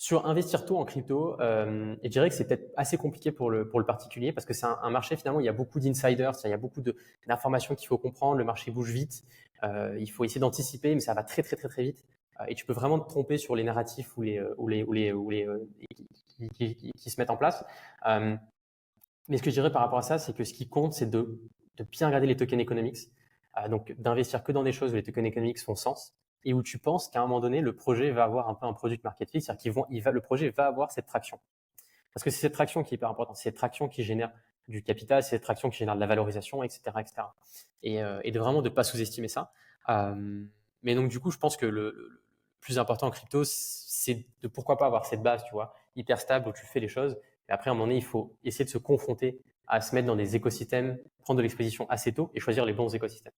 Sur investir tôt en crypto, euh, je dirais que c'est peut-être assez compliqué pour le, pour le particulier parce que c'est un, marché finalement, il y a beaucoup d'insiders, il y a beaucoup d'informations qu'il faut comprendre, le marché bouge vite, il faut essayer d'anticiper, mais ça va très très très très vite. Euh, et tu peux vraiment te tromper sur les narratifs ou les, euh, ou les, ou les, ou les qui, qui, se mettent en place. mais ce que je dirais par rapport à ça, c'est que ce qui compte, c'est de, de bien regarder les tokens economics. donc d'investir que dans des choses où les tokens economics font sens et où tu penses qu'à un moment donné, le projet va avoir un peu un produit market fit, c'est-à-dire qu'il va, le projet va avoir cette traction. Parce que c'est cette traction qui est hyper importante, c'est cette traction qui génère du capital, c'est cette traction qui génère de la valorisation, etc. etc. Et, euh, et de vraiment de pas sous-estimer ça. Euh, mais donc du coup, je pense que le, le, plus important en crypto, c'est de pourquoi pas avoir cette base, tu vois, hyper stable où tu fais les choses. Et après, à un moment donné, il faut essayer de se confronter à se mettre dans des écosystèmes, prendre de l'exposition assez tôt et choisir les bons écosystèmes.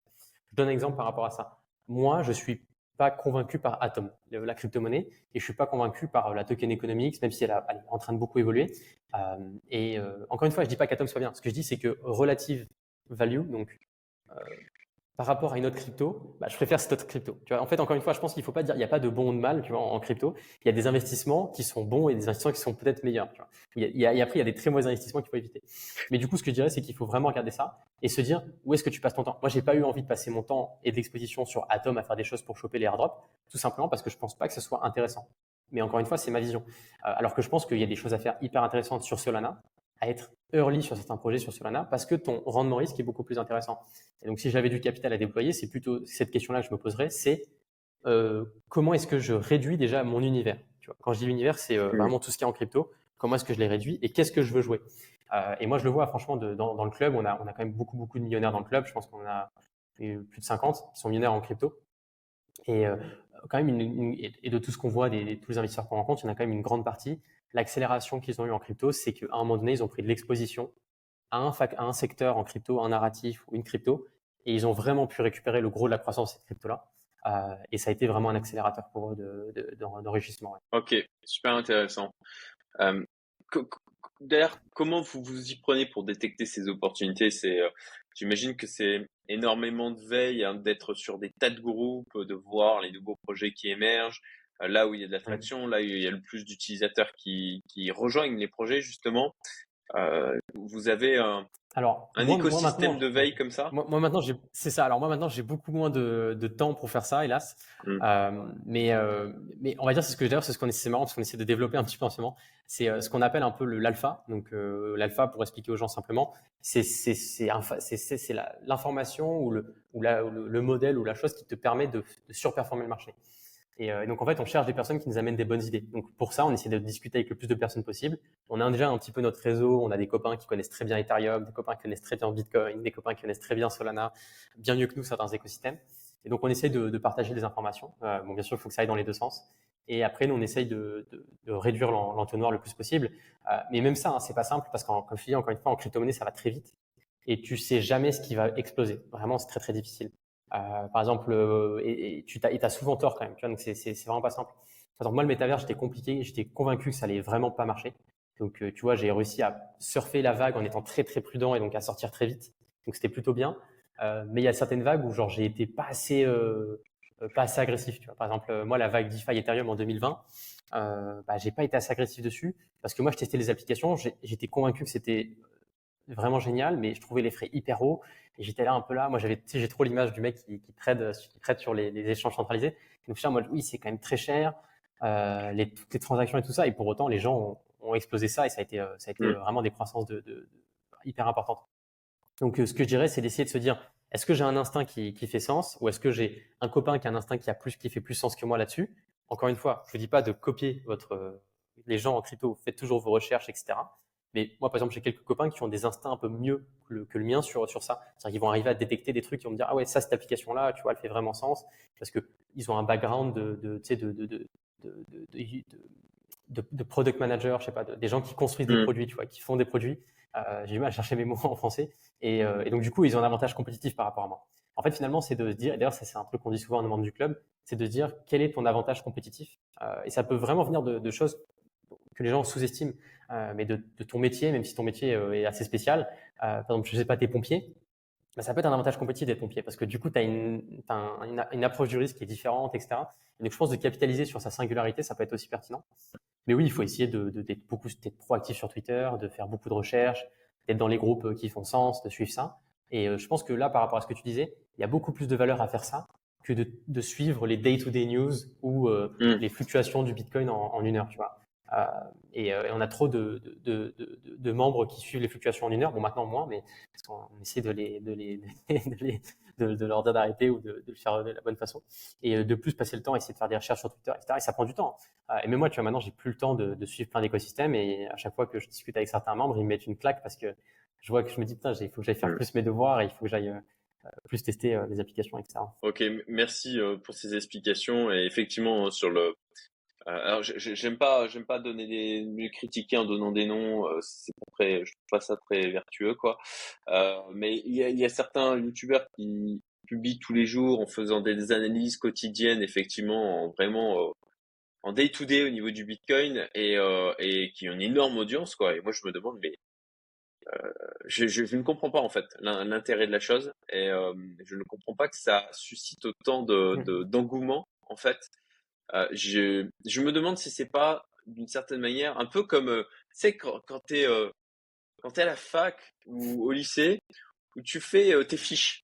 Je donne un exemple par rapport à ça. Moi, je suis pas convaincu par Atom, la crypto-monnaie, et je suis pas convaincu par la token economics, même si elle, est en train de beaucoup évoluer. Euh, et euh, encore une fois, je dis pas qu'Atom soit bien. Ce que je dis, c'est que relative value, donc euh, par rapport à une autre crypto, bah, je préfère cette autre crypto. En fait, encore une fois, je pense qu'il faut pas dire, il n'y a pas de bon ou de mal, en, crypto. Il y a des investissements qui sont bons et des investissements qui sont peut-être meilleurs. Il y a, et après, il y a des très mauvais investissements qu'il faut éviter. Mais du coup, ce que je dirais, c'est qu'il faut vraiment regarder ça et se dire où est-ce que tu passes ton temps? Moi, j'ai pas eu envie de passer mon temps et d'exposition sur Atom à faire des choses pour choper les airdrops, tout simplement parce que je pense pas que ce soit intéressant. Mais encore une fois, c'est ma vision. Euh, alors que je pense qu'il y a des choses à faire hyper intéressantes sur Solana, à être early sur certains projets sur Solana parce que ton rendement risque est beaucoup plus intéressant. Et donc, si j'avais du capital à déployer, c'est plutôt cette question-là que je me poserais, c'est euh, comment est-ce que je réduis déjà mon univers tu vois? Quand je dis l'univers, c'est euh, vraiment tout ce qui est en crypto. Comment est-ce que je les réduis et qu'est-ce que je veux jouer? Euh, Et moi, je le vois franchement de, dans, dans, le club. On a, on a quand même beaucoup, beaucoup de millionnaires dans le club. Je pense qu'on a plus de 50 qui sont millionnaires en crypto. Et quand même, une, et de tout ce qu'on voit, des, tous les investisseurs qu'on rencontre, il y en a quand même une grande partie l'accélération qu'ils ont eu en crypto, c'est qu'à un moment donné, ils ont pris de l'exposition à un, secteur en crypto, un narratif ou une crypto, et ils ont vraiment pu récupérer le gros de la croissance de cette crypto-là. Euh, et ça a été vraiment un accélérateur pour eux d'enrichissement. De, Ok, super intéressant. Euh, D'ailleurs, comment vous vous y prenez pour détecter ces opportunités? Euh, j'imagine que c'est énormément de veille, hein, d'être sur des tas de groupes, de voir les nouveaux projets qui émergent, là où il y a de l'attraction, là où il y a le plus d'utilisateurs qui, qui rejoignent les projets justement. vous avez un, alors, un écosystème de veille comme ça? moi, maintenant, c'est ça. Alors moi maintenant, j'ai beaucoup moins de, temps pour faire ça, hélas. Mmh. Euh, mais, euh, mais on va dire, c'est ce que d'ailleurs, c'est ce qu'on essaie, marrant parce qu'on essaie de développer un petit peu en ce moment. C'est euh, ce qu'on appelle un peu l'alpha. Donc l'alpha, pour expliquer aux gens simplement, c'est l'information ou, le, ou, le, modèle ou la chose qui te permet de, de surperformer le marché. Euh, et, donc, en fait, on cherche des personnes qui nous amènent des bonnes idées. Donc, pour ça, on essaie de discuter avec le plus de personnes possible. On a déjà un petit peu notre réseau. On a des copains qui connaissent très bien Ethereum, des copains qui connaissent très bien Bitcoin, des copains qui connaissent très bien Solana, bien mieux que nous, certains écosystèmes. Et donc, on essaie de, partager des informations. Euh, bon, bien sûr, il faut que ça aille dans les deux sens. Et après, nous, on essaye de, réduire l'entonnoir le plus possible. Euh, mais même ça, hein, c'est pas simple parce qu'en, comme encore une fois, en crypto-monnaie, ça va très vite. Et tu sais jamais ce qui va exploser. Vraiment, c'est très, très difficile. Euh, par exemple, euh, et, tu as, souvent tort quand même. Tu vois, donc c'est, vraiment pas simple. Par exemple, moi, le métavers, j'étais compliqué, j'étais convaincu que ça allait vraiment pas marcher. Donc, euh, tu vois, j'ai réussi à surfer la vague en étant très très prudent et donc à sortir très vite. Donc, c'était plutôt bien. mais il y a certaines vagues où genre j'ai été pas assez pas assez agressif. Tu vois. Par exemple, moi, la vague DeFi Ethereum en 2020, euh, bah, j'ai pas été assez agressif dessus parce que moi, je testais les applications, j'étais convaincu que c'était vraiment génial, mais je trouvais les frais hyper hauts. Et j'étais là un peu là. Moi, j'avais, j'ai trop l'image du mec qui, qui, trade, qui trade sur les, les échanges centralisés. Donc, je moi, oui, c'est quand même très cher, euh, les, toutes les transactions et tout ça. Et pour autant, les gens ont, ont explosé ça et ça a été, euh, ça a été mm. vraiment des croissances de, de, hyper importantes. Donc, euh, ce que je dirais, c'est d'essayer de se dire, est-ce que j'ai un instinct qui, qui fait sens ou est-ce que j'ai un copain qui a un instinct qui a plus, qui fait plus sens que moi là-dessus? Encore une fois, je ne dis pas de copier votre, les gens en crypto, faites toujours vos recherches, etc. Mais moi, par exemple, j'ai quelques copains qui ont des instincts un peu mieux que le, que le mien sur, sur ça. C'est-à-dire qu'ils vont arriver à détecter des trucs, qui vont me dire, ah ouais, ça, cette application-là, tu vois, elle fait vraiment sens. Parce qu'ils ont un background de, de, de, de, de, de, de, product manager, je sais pas, des gens qui construisent des mm. produits, tu vois, qui font des produits. Euh, j'ai du mal à chercher mes mots en français. Et, euh, et, donc, du coup, ils ont un avantage compétitif par rapport à moi. En fait, finalement, c'est de se dire, et d'ailleurs, ça, c'est un truc qu'on dit souvent en demande du club, c'est de se dire quel est ton avantage compétitif? Euh, et ça peut vraiment venir de, de choses que les gens sous-estiment, mais de, ton métier, même si ton métier euh, est assez spécial. Euh, par exemple, je ne sais pas, tes pompiers, bah, ça peut être un avantage compétitif d'être pompier? Parce que du coup, tu as, une, une, approche du risque qui est différente, etc. Et donc, je pense de capitaliser sur sa singularité, ça peut être aussi pertinent. Mais oui, il faut essayer d'être de, beaucoup d'être proactif sur Twitter, de faire beaucoup de recherches, d'être dans les groupes qui font sens, de suivre ça. Et je pense que là, par rapport à ce que tu disais, il y a beaucoup plus de valeur à faire ça que de, de suivre les day-to-day news ou mm. les fluctuations du Bitcoin en, en, une heure, tu vois. Euh, euh, et, on a trop de, de, de, de, membres qui suivent les fluctuations en une heure. Bon, maintenant moins, mais parce qu'on essaie de, les, de, les, de, leur dire d'arrêter ou de, le faire de la bonne façon. Et euh, de plus, passer le temps, essayer de faire des recherches sur Twitter, etc. Et ça prend du temps. Et même moi, tu vois, maintenant, j'ai plus le temps de, suivre plein d'écosystèmes. Et à chaque fois que je discute avec certains membres, ils me mettent une claque parce que je vois que je me dis, putain, il faut que j'aille faire plus mes devoirs et il faut que j'aille plus tester les applications, etc. Ok, merci pour ces explications. Et effectivement, sur le alors j'aime pas j'aime pas donner des critiquer en donnant des noms euh, c'est pas très je trouve pas ça très vertueux quoi euh, mais il y a, y a certains youtubeurs qui publient tous les jours en faisant des analyses quotidiennes effectivement en vraiment en day to day au niveau du bitcoin et et qui ont une énorme audience quoi et moi je me demande mais je, je, je, ne comprends pas en fait l'intérêt de la chose et je ne comprends pas que ça suscite autant de mmh. d'engouement en fait euh, je, je me demande si c'est pas d'une certaine manière un peu comme, euh, tu sais, quand, quand tu es, euh, quand es à la fac ou au lycée, où tu fais tes fiches,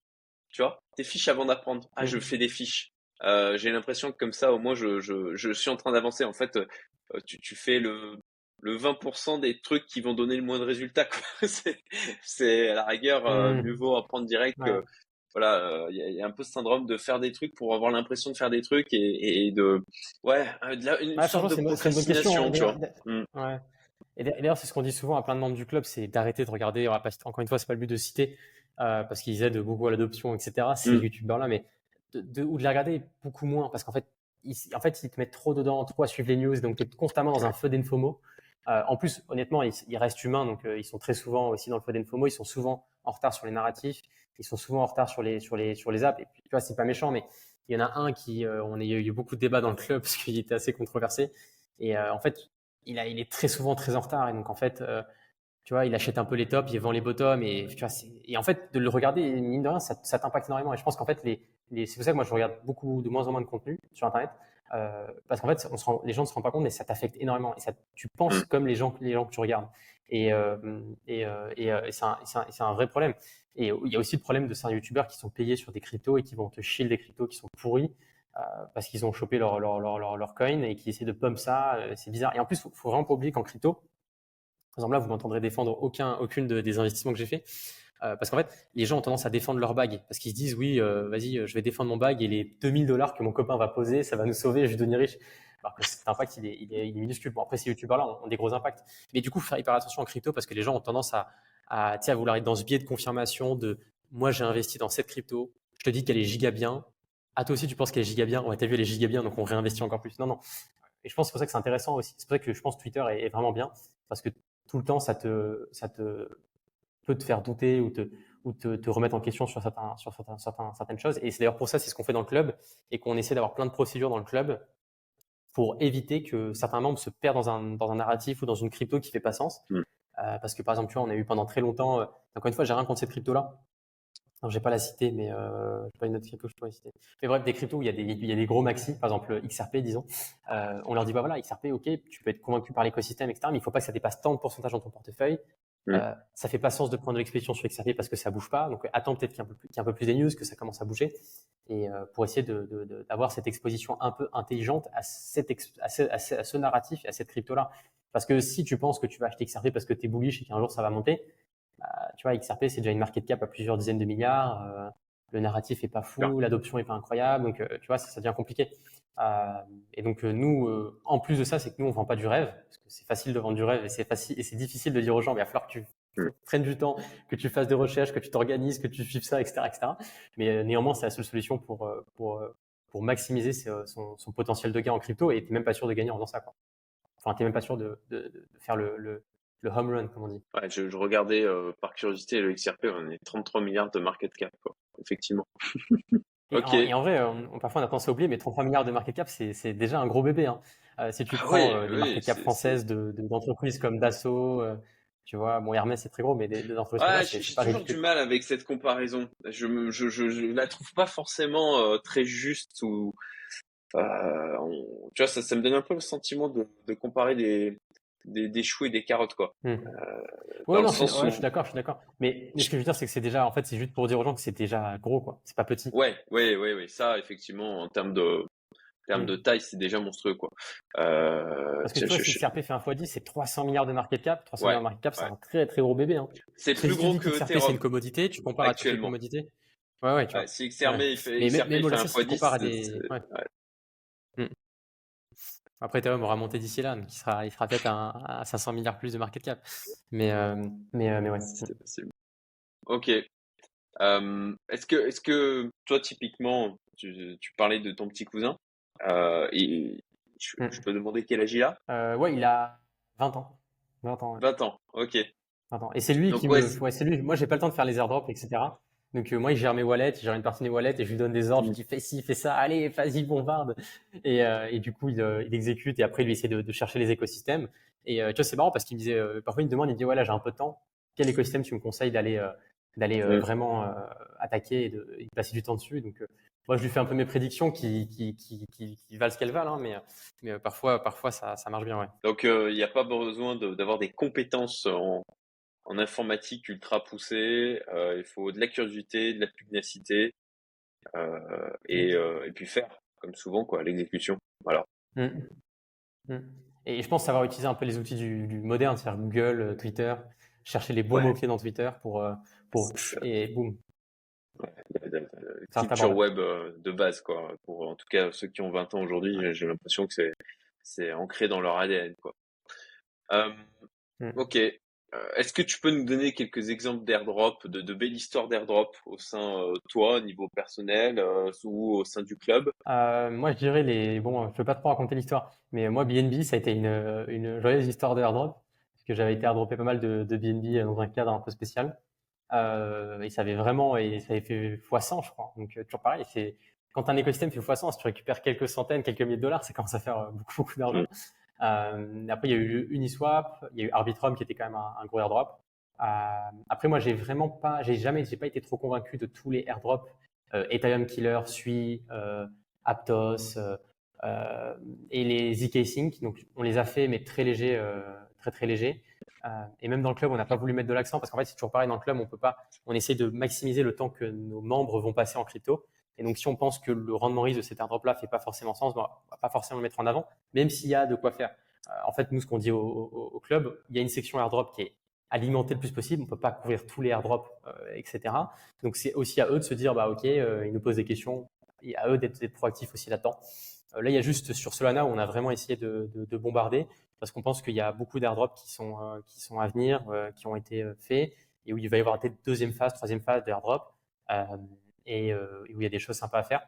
tu vois, tes fiches avant d'apprendre. Ah, je mmh. fais des fiches. Euh, j'ai l'impression que comme ça, au moins, je, je, je suis en train d'avancer. En fait, tu, tu fais le, le 20% des trucs qui vont donner le moins de résultats. c'est à la rigueur, mmh. mieux vaut apprendre direct que, voilà, il euh, y, a un peu ce syndrome de faire des trucs pour avoir l'impression de faire des trucs et, de, ouais, euh, de une sorte de procrastination, tu vois. Mm. Ouais. Et d'ailleurs, c'est ce qu'on dit souvent à plein de membres du club, c'est d'arrêter de regarder. Encore une fois, c'est pas le but de citer euh, parce qu'ils aident beaucoup à l'adoption, etc. Ces mm. youtubeurs-là, mais de, ou de les regarder beaucoup moins parce qu'en fait, ils, en fait, ils te mettent trop dedans, trop à suivre les news, donc tu es constamment dans un feu d'infomo. Euh, en plus, honnêtement, ils, restent humains, donc ils sont très souvent aussi dans le feu d'infomo. Ils sont souvent en retard sur les narratifs ils sont souvent en retard sur les, sur les, sur les apps. Et puis, tu vois, c'est pas méchant, mais il y en a un qui, euh, on a eu beaucoup de débats dans le club parce qu'il était assez controversé. Et euh, en fait, il, a, il est très souvent très en retard. Et donc, en fait, euh, tu vois, il achète un peu les tops, il vend les bottoms. Et, tu vois, et en fait, de le regarder, mine de rien, ça, ça t'impacte énormément. Et je pense qu'en fait, les, les, c'est pour ça que moi, je regarde beaucoup de moins en moins de contenu sur Internet. Parce qu'en fait, on se rend, les gens ne se rendent pas compte, mais ça t'affecte énormément. Et ça, tu penses mm. comme les gens, les gens que tu regardes. Et, et, et, c'est un, un, vrai problème. Et il y a aussi le problème de certains youtubeurs qui sont payés sur des cryptos et qui vont te shield des cryptos qui sont pourris parce qu'ils ont chopé leur, leur, leur, leur, coin et qui essaient de pump ça. c'est bizarre. Et en plus, il faut, faut vraiment pas oublier qu'en crypto, par exemple là, vous m'entendrez défendre aucun, aucune des investissements que j'ai fait. Euh, parce qu'en fait, les gens ont tendance à défendre leur bague parce qu'ils se disent oui, euh, vas-y, je vais défendre mon bague et les 2000 dollars que mon copain va poser, ça va nous sauver, je vais devenir riche. Alors que cet impact, il est, il est, minuscule. Bon, après, ces youtubeurs-là ont, des gros impacts. Mais du coup, faire hyper attention en crypto parce que les gens ont tendance à, à, à vouloir être dans ce biais de confirmation de moi, j'ai investi dans cette crypto, je te dis qu'elle est giga bien. Ah, toi aussi, tu penses qu'elle est giga bien. Ouais, t'as vu, elle est giga bien, donc on réinvestit encore plus. Non, non. Et je pense c'est pour ça que c'est intéressant aussi. C'est pour ça que je pense que Twitter est, est vraiment bien parce que tout le temps, ça te, ça te peut te faire douter ou te, ou te, remettre en question sur, certains, sur certains, certains, certaines choses. Et c'est d'ailleurs pour ça, c'est ce qu'on fait dans le club et qu'on essaie d'avoir plein de procédures dans le club pour éviter que certains membres se perdent dans un, dans un narratif ou dans une crypto qui fait pas sens. Mm. Euh, parce que par exemple, tu vois, on a eu pendant très longtemps, euh, encore une fois, j'ai rien contre cette crypto-là. Je j'ai pas la citer, mais euh, j'ai pas une autre crypto je pourrais citer. Mais bref, des cryptos où il y a des, il y a des gros maxi, par exemple XRP, disons. Euh, on leur dit, bah voilà, XRP, ok, tu peux être convaincu par l'écosystème, etc., mais il faut pas que ça dépasse tant de pourcentage dans ton portefeuille. Mm. Euh, ça fait pas sens de prendre de l'expédition sur XRP parce que ça bouge pas. Donc attends peut-être qu'il y, ait un peu plus des news, que ça commence à bouger, et euh, pour essayer d'avoir cette exposition un peu intelligente à, cette à, ce, narratif et à cette crypto-là. Parce que si tu penses que tu vas acheter XRP parce que tu es bullish et qu'un jour ça va monter, bah, tu vois, XRP c'est déjà une market cap à plusieurs dizaines de milliards. Euh, le narratif est pas fou, l'adoption est pas incroyable, donc tu vois, ça, ça devient compliqué. Euh, et donc euh, nous, euh, en plus de ça, c'est que nous on vend pas du rêve, parce que c'est facile de vendre du rêve et c'est facile et c'est difficile de dire aux gens, mais il va falloir que tu prennes du temps, que tu fasses des recherches, que tu t'organises, que tu suives ça, etc., etc. Mais néanmoins, c'est la seule solution pour pour pour maximiser son, son, potentiel de gain en crypto et t'es même pas sûr de gagner en faisant ça, quoi. Enfin, t'es même pas sûr de, de, de faire le, le, le, home run, comme on dit. Ouais, je, je regardais par curiosité le XRP, on est 33 milliards de market cap, quoi. Effectivement. Et, en, vrai, on, parfois on a tendance à oublier, mais 33 milliards de market cap, c'est déjà un gros bébé. Hein. Euh, si tu ah prends euh, les market cap françaises d'entreprises de, comme Dassault, euh, tu vois, bon Hermès c'est très gros, mais des, des entreprises. Ouais, j'ai toujours du mal avec cette comparaison. Je, je, je, je la trouve pas forcément euh, très juste ou. tu vois, ça, ça me donne un peu le sentiment de, de comparer des, des, des choux et des carottes, quoi. Euh, ouais, non, je suis d'accord, je suis d'accord. Mais, ce que je veux dire, c'est que c'est déjà, en fait, c'est juste pour dire aux gens que c'est déjà gros, quoi. C'est pas petit. Ouais, ouais, ouais, ouais. Ça, effectivement, en termes de, en termes hmm. de taille, c'est déjà monstrueux, quoi. Euh, Parce que tu vois, si CRP fait un x10, c'est 300 milliards de market cap. 300 milliards de market cap, c'est un très, très gros bébé, hein. C'est plus gros que CRP, c'est une commodité. Tu compares à toutes les commodités. Ouais, ouais, tu vois. Si XRP, il fait, XRP, il fait un x10, des... Après, Ethereum aura monté d'ici là, donc il sera, il sera peut-être à, 500 milliards plus de market cap. Mais, euh, mais, euh, mais ouais. C'est possible. Ok. Euh, est-ce que, est-ce que toi, typiquement, tu, tu, parlais de ton petit cousin, et je, mm. je, peux demander quel âge il a? Ouais, il a 20 ans. 20 ans. 20 ans, ok. 20 ans. Et c'est lui qui me. Ouais, c'est lui. Moi, j'ai pas le temps de faire les airdrops, etc. Donc euh, moi, il gère mes wallets, il gère une partie de mes wallets et je lui donne des ordres. Je lui dis fais ci, fais ça, allez, vas-y, bombarde. Et, euh, et du coup, il, euh, il, exécute et après, il lui essaie de, de chercher les écosystèmes. Et tu vois, c'est marrant parce qu'il me disait, parfois, il me demande, il me dit ouais, là, j'ai un peu de temps. Quel écosystème tu me conseilles d'aller d'aller vraiment attaquer et de, passer du temps dessus? Donc moi, je lui fais un peu mes prédictions qui, qui, qui, qui, qui valent ce qu'elles valent, hein, mais, mais parfois, parfois ça, ça marche bien. Ouais. Donc, il n'y a pas besoin d'avoir des compétences en, en informatique ultra poussée. Euh, il faut de la curiosité, de la pugnacité euh, et, mmh. euh, et, puis faire, comme souvent, quoi, l'exécution. Voilà. Mmh. Mmh. Et je pense savoir utiliser un peu les outils du, du moderne, c'est-à-dire Google, Twitter, chercher les bons mots-clés dans Twitter pour, pour et boum. Ouais, culture web de base, quoi. Pour en tout cas ceux qui ont 20 ans aujourd'hui, j'ai l'impression que c'est ancré dans leur ADN, quoi. Euh, Ok. Euh, est-ce que tu peux nous donner quelques exemples d'airdrop, de, de belles histoires d'airdrop au sein euh, toi, au niveau personnel euh, ou au sein du club? Moi, je dirais les. Bon, je veux pas trop raconter l'histoire, mais moi, BNB, ça a été une, une joyeuse histoire d'airdrop, parce que j'avais été airdroppé pas mal de, de BNB dans un cadre un peu spécial. et ça avait vraiment, et ça avait fait x100, je crois. Donc, toujours pareil, c'est quand un écosystème fait x100, si tu récupères quelques centaines, quelques milliers de dollars, ça commence à faire beaucoup, beaucoup d'argent. Mm. Euh, après, il y a eu Uniswap, il y a eu Arbitrum qui était quand même un, gros airdrop. Euh, après, moi, j'ai vraiment pas, j'ai jamais, j'ai pas été trop convaincu de tous les airdrops. Euh, Ethereum Killer, Sui, Aptos et les zk Sync. Donc, on les a fait, mais très légers, très très légers. et même dans le club, on n'a pas voulu mettre de l'accent parce qu'en fait, c'est toujours pareil dans le club, on peut pas, on essaie de maximiser le temps que nos membres vont passer en crypto. Et donc, si on pense que le rendement risque de cet airdrop-là fait pas forcément sens, on va pas forcément le mettre en avant, même s'il y a de quoi faire. en fait, nous, ce qu'on dit au, club, il y a une section airdrop qui est alimentée le plus possible. On peut pas couvrir tous les airdrops, etc. Donc, c'est aussi à eux de se dire, bah ok, ils nous posent des questions, et à eux d'être proactifs aussi là-dedans. Euh, là, il y a juste sur Solana où on a vraiment essayé de, bombarder parce qu'on pense qu'il y a beaucoup d'airdrops qui sont, euh, qui sont à venir, euh, qui ont été faits et où il va y avoir des deuxième phase, troisième phase d'airdrop et, où il y a des choses sympas à faire.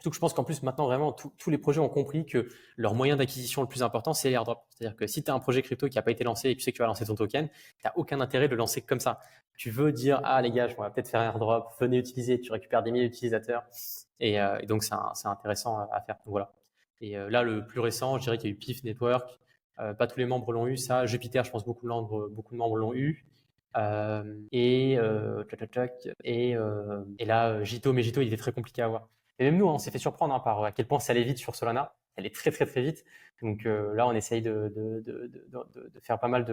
Surtout je pense qu'en plus, maintenant, vraiment, tous les projets ont compris que leur moyen d'acquisition le plus important, c'est l'airdrop. C'est-à-dire que si tu as un projet crypto qui n'a pas été lancé et que tu sais que tu vas lancer ton token, tu n'as aucun intérêt de le lancer comme ça. Tu veux dire, ah les gars, je vais peut-être faire un airdrop, venez utiliser, tu récupères des milliers d'utilisateurs. Et, euh, donc, c'est intéressant à faire. Voilà. Et euh, là, le plus récent, je dirais qu'il y a eu PIF Network. Euh, pas tous les membres l'ont eu, ça. Jupiter, je pense beaucoup de membres l'ont eu. Et, et, et là, Gito, mais Gito, il était très compliqué à voir. Et même nous, hein, on s'est fait surprendre hein, par à quel point ça allait vite sur Solana. Elle est très très très vite. Donc là, on essaye de, de, de, de, faire pas mal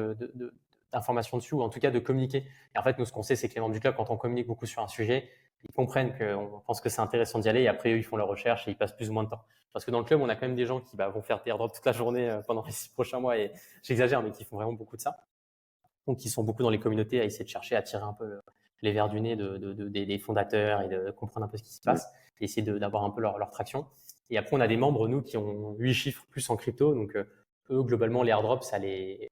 d'informations dessus, ou en tout cas de communiquer. Et en fait, nous, ce qu'on sait, c'est que les membres du club, quand on communique beaucoup sur un sujet, ils comprennent qu'on pense que c'est intéressant d'y aller et après eux, ils font leur recherche et ils passent plus ou moins de temps. Parce que dans le club, on a quand même des gens qui bah, vont faire des airdrops toute la journée pendant les six prochains mois et j'exagère, mais qui font vraiment beaucoup de ça. Donc, ils sont beaucoup dans les communautés à essayer de chercher à tirer un peu euh, les verres du nez de, des fondateurs et de comprendre un peu ce qui se passe et essayer d'avoir un peu leur, leur, traction. Et après, on a des membres, nous, qui ont huit chiffres plus en crypto. Donc, euh, eux, globalement, les airdrops, ça les,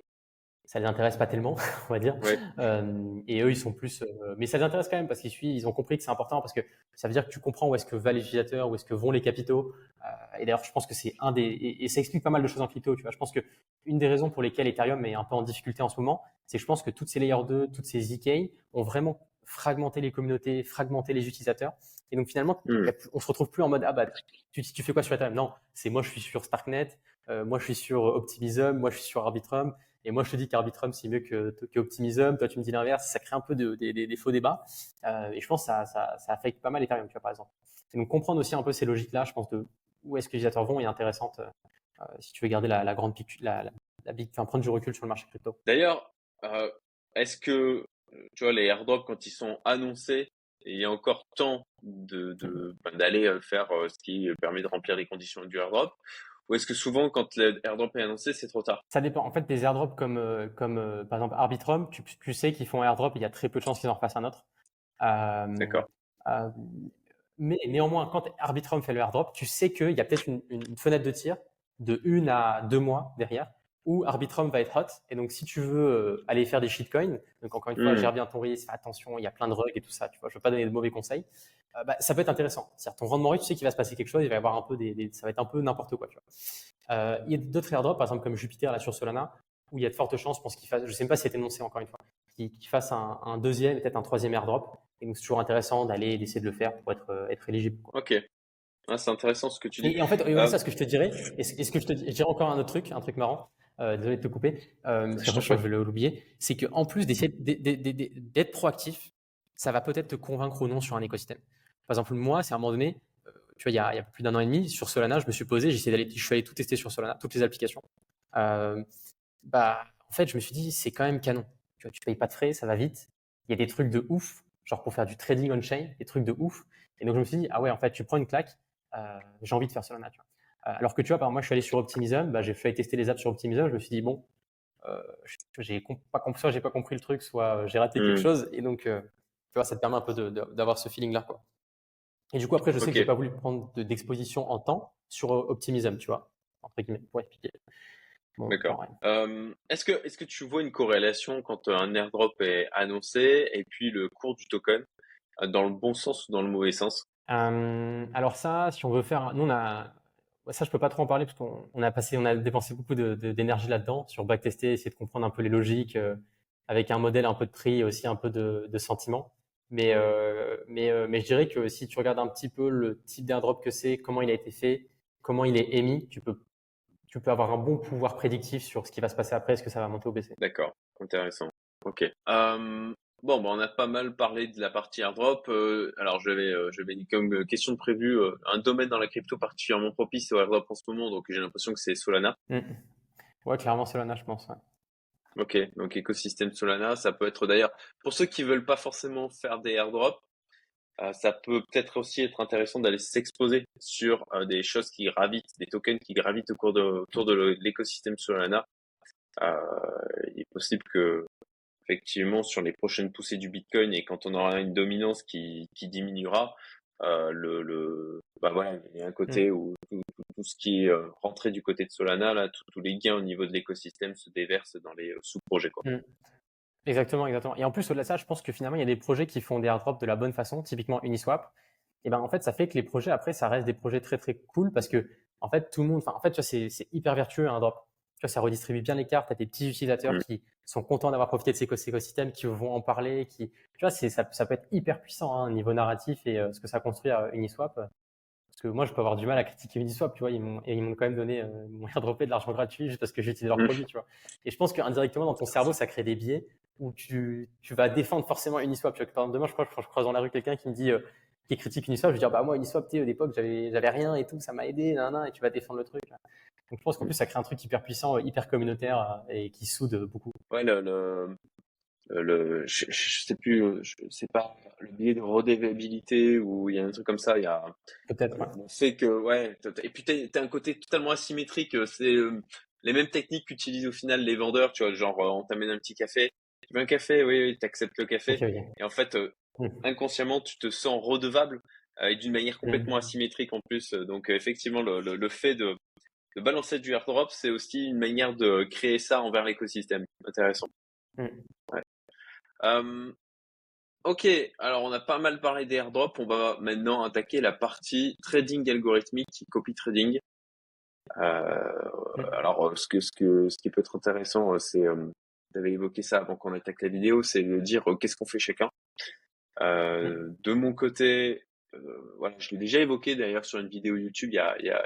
ça les intéresse pas tellement, on va dire. Euh, et eux, ils sont plus, euh, mais ça les intéresse quand même parce qu'ils ils ont compris que c'est important parce que ça veut dire que tu comprends où est-ce que va l'utilisateur, où est-ce que vont les capitaux. Euh, et d'ailleurs, je pense que c'est un des, et, ça explique pas mal de choses en crypto. Tu vois, je pense que une des raisons pour lesquelles Ethereum est un peu en difficulté en ce moment, c'est que je pense que toutes ces layers 2, toutes ces ZK ont vraiment fragmenté les communautés, fragmenté les utilisateurs. Et donc finalement, hmm. on se retrouve plus en mode ah bah tu, tu fais quoi sur Ethereum? Non, c'est moi je suis sur Starknet, moi je suis sur Optimism, moi je suis sur Arbitrum. Et moi, je te dis qu'Arbitrum, c'est mieux que, que Optimism. Toi, tu me dis l'inverse. Ça crée un peu de, des faux débats. Euh, et je pense que ça, ça, ça, affecte pas mal Ethereum, tu vois, par exemple. Donc, comprendre aussi un peu ces logiques-là, je pense, de où est-ce que les utilisateurs vont est intéressante euh, si tu veux garder la, la grande la, la, la big, enfin, prendre du recul sur le marché crypto. D'ailleurs, euh, est-ce que, tu vois, les airdrops, quand ils sont annoncés, il y a encore temps de, de, ben, d'aller faire ce qui permet de remplir les conditions du airdrop ou est-ce que souvent, quand l'airdrop est annoncé, c'est trop tard? Ça dépend. En fait, des airdrops comme, euh, comme euh, par exemple Arbitrum, tu, tu sais qu'ils font un airdrop, il y a très peu de chances qu'ils en refassent un autre. Euh, D'accord. mais néanmoins, quand Arbitrum fait le airdrop, tu sais qu'il y a peut-être une, une, fenêtre de tir de une à deux mois derrière où Arbitrum va être hot. Et donc, si tu veux aller faire des shitcoins, donc encore une fois, hmm. gère bien ton risque, fais attention, il y a plein de rugs et tout ça, tu vois, je veux pas donner de mauvais conseils. Euh, bah, ça peut être intéressant. C'est-à-dire ton rendement risque, tu sais qu'il va se passer quelque chose, il va y avoir un peu des, ça va être un peu n'importe quoi. Tu vois. Euh, il y a d'autres airdrops, par exemple comme Jupiter là sur Solana, où il y a de fortes chances, je pense qu'il fasse, je sais pas si c'est énoncé encore une fois, qu'il fasse un, un, deuxième, peut-être un troisième airdrop. Et donc c'est toujours intéressant d'aller d'essayer de le faire pour être euh, être éligible. Ok. Ah, c'est intéressant ce que tu dis. Et, en fait, c'est ça ce que je te dirais. Et ce, que je te dirais encore un autre truc, un truc marrant. Euh, désolé de te couper, euh, parce que je vais l'oublier. C'est qu'en plus d'essayer d'être proactif, ça va peut-être te convaincre ou non sur un écosystème. Par exemple, moi, c'est à un moment donné, euh, tu vois, il y, a, il y, a, plus d'un an et demi, sur Solana, je me suis posé, j'ai d'aller, je suis allé tout tester sur Solana, toutes les applications. Euh, bah, en fait, je me suis dit, c'est quand même canon. Tu vois, tu payes pas de frais, ça va vite. Il y a des trucs de ouf, genre pour faire du trading on-chain, des trucs de ouf. Et donc, je me suis dit, ah ouais, en fait, tu prends une claque, euh, j'ai envie de faire Solana, tu vois. Euh, alors que tu vois, par moi, je suis allé sur Optimism, bah, j'ai fait tester les apps sur Optimism, je me suis dit, bon, euh, j'ai pas, soit j'ai pas compris le truc, soit j'ai raté quelque hmm. chose. Et donc, tu vois, ça te permet un peu d'avoir ce feeling-là, quoi. Et du coup, après, je sais que j'ai pas voulu prendre d'exposition en temps sur euh, Optimism, tu vois, entre guillemets, pour expliquer. D'accord. Euh, est-ce que, est-ce que tu vois une corrélation quand un airdrop est annoncé et puis le cours du token, euh, dans le bon sens ou dans le mauvais sens? Euh, Alors ça, si on veut faire, nous on a, ça je peux pas trop en parler parce qu'on a passé, on a dépensé beaucoup d'énergie de, là-dedans sur backtester, essayer de comprendre un peu les logiques avec un modèle un peu de prix et aussi un peu de, de sentiment. Mais, euh, mais, euh, mais je dirais que si tu regardes un petit peu le type d'airdrop que c'est, comment il a été fait, comment il est émis, tu peux, tu peux avoir un bon pouvoir prédictif sur ce qui va se passer après, est-ce que ça va monter ou baisser. D'accord, intéressant. Ok. Euh, bon, bah, on a pas mal parlé de la partie airdrop. Euh, alors, je vais, euh, comme question de prévu un domaine dans la crypto particulièrement propice au airdrop en ce moment, donc j'ai l'impression que c'est Solana. Mmh. Ouais, clairement Solana, je pense. Ouais. Ok, donc écosystème Solana, ça peut être d'ailleurs, pour ceux qui veulent pas forcément faire des airdrops, euh, ça peut peut-être aussi être intéressant d'aller s'exposer sur euh, des choses qui gravitent, des tokens qui gravitent au cours de, autour de l'écosystème Solana. Euh, il est possible que, effectivement, sur les prochaines poussées du Bitcoin et quand on aura une dominance qui, qui diminuera, euh, le, le, bah voilà, il y a un côté mm. où tout, tout, ce qui est rentré du côté de Solana, là, tous les gains au niveau de l'écosystème se déversent dans les sous-projets. Quoi. Mm. Exactement, exactement. Et en plus, au-delà de ça, je pense que finalement, il y a des projets qui font des airdrops de la bonne façon, typiquement Uniswap. Et ben, en fait, ça fait que les projets, après, ça reste des projets très, très cool parce que, en fait, tout le monde, enfin, en fait, tu vois, c'est, c'est hyper vertueux un drop. Tu vois, ça redistribue bien les cartes. Tu as des petits utilisateurs mmh. qui sont contents d'avoir profité de ces écosystèmes, qui vont en parler, qui, tu vois, c'est, ça, ça peut être hyper puissant, hein, niveau narratif et euh, ce que ça construit à Uniswap. Parce que moi, je peux avoir du mal à critiquer Uniswap, tu vois, ils m'ont, ils m'ont quand même donné, euh, ils m'ont de l'argent gratuit juste parce que j'utilise leur mmh. produit, tu vois. Et je pense qu'indirectement, dans ton cerveau, ça crée des biais où tu, tu vas défendre forcément Uniswap. Par exemple, demain, je crois, je croise dans la rue quelqu'un qui me dit, euh, qui critique Uniswap, je vais dire, bah, moi, Uniswap, tu sais, à l'époque, j'avais, rien et tout, ça m'a aidé, nan, et tu vas défendre le truc. Donc, je pense qu'en plus, ça crée un truc hyper puissant, euh, hyper communautaire euh, et qui soude beaucoup. Ouais, le, le, le je, je, sais plus, je sais pas, le biais de redévabilité ou il y a un truc comme ça, il y a. Peut-être, ouais. On sait que, ouais, et puis tu as un côté totalement asymétrique, c'est les mêmes techniques qu'utilisent au final les vendeurs, tu vois, genre, on t'amène un petit café, tu veux un café? Oui, oui, tu acceptes le café. Et en fait, euh. Inconsciemment, tu te sens redevable euh, et d'une manière complètement mmh. asymétrique en plus. Donc, euh, effectivement, le, le, fait de, de, balancer du airdrop, c'est aussi une manière de créer ça envers l'écosystème. Intéressant. Mmh. Ouais. ok, alors on a pas mal parlé des airdrops. On va maintenant attaquer la partie trading algorithmique, copy trading. alors, ce, que, ce, que, ce qui peut être intéressant, c'est avais évoqué ça avant qu'on attaque la vidéo, c'est de dire euh, qu'est-ce qu'on fait chacun. Euh, de mon côté, euh, voilà, je l'ai déjà évoqué d'ailleurs sur une vidéo YouTube il y a, il y a,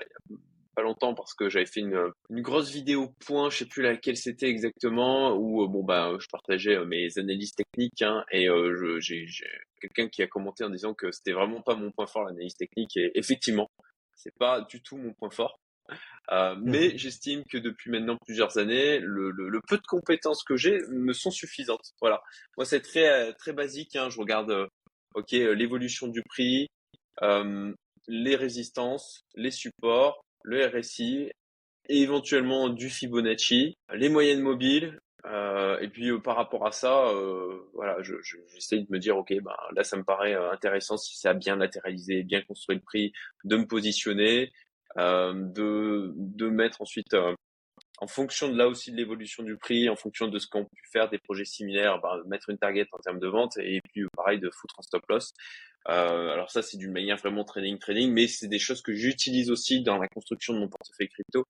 pas longtemps parce que j'avais fait une, une grosse vidéo point, je sais plus laquelle c'était exactement, où bon bah je partageais mes analyses techniques hein, et j'ai quelqu'un qui a commenté en disant que c'était vraiment pas mon point fort l'analyse technique et effectivement c'est pas du tout mon point fort. Euh, mais mmh j'estime que depuis maintenant plusieurs années, le, le, le peu de compétences que j'ai me sont suffisantes. Voilà. Moi, c'est très très basique. Hein. Je regarde, euh, ok, euh, l'évolution du prix, euh, les résistances, les supports, le RSI, et éventuellement du Fibonacci, les moyennes mobiles. Et puis par rapport à ça, voilà, j'essaye je, de me dire, ok, ben là, ça me paraît intéressant si ça a bien latéralisé, bien construit le prix, de me positionner de, de mettre ensuite euh, en fonction de là aussi de l'évolution du prix, en fonction de ce qu'on peut faire des projets similaires, bah, mettre une target en termes de vente et puis pareil de foutre un stop loss. Euh, alors ça c'est d'une manière vraiment trading trading, mais c'est des choses que j'utilise aussi dans la construction de mon portefeuille crypto.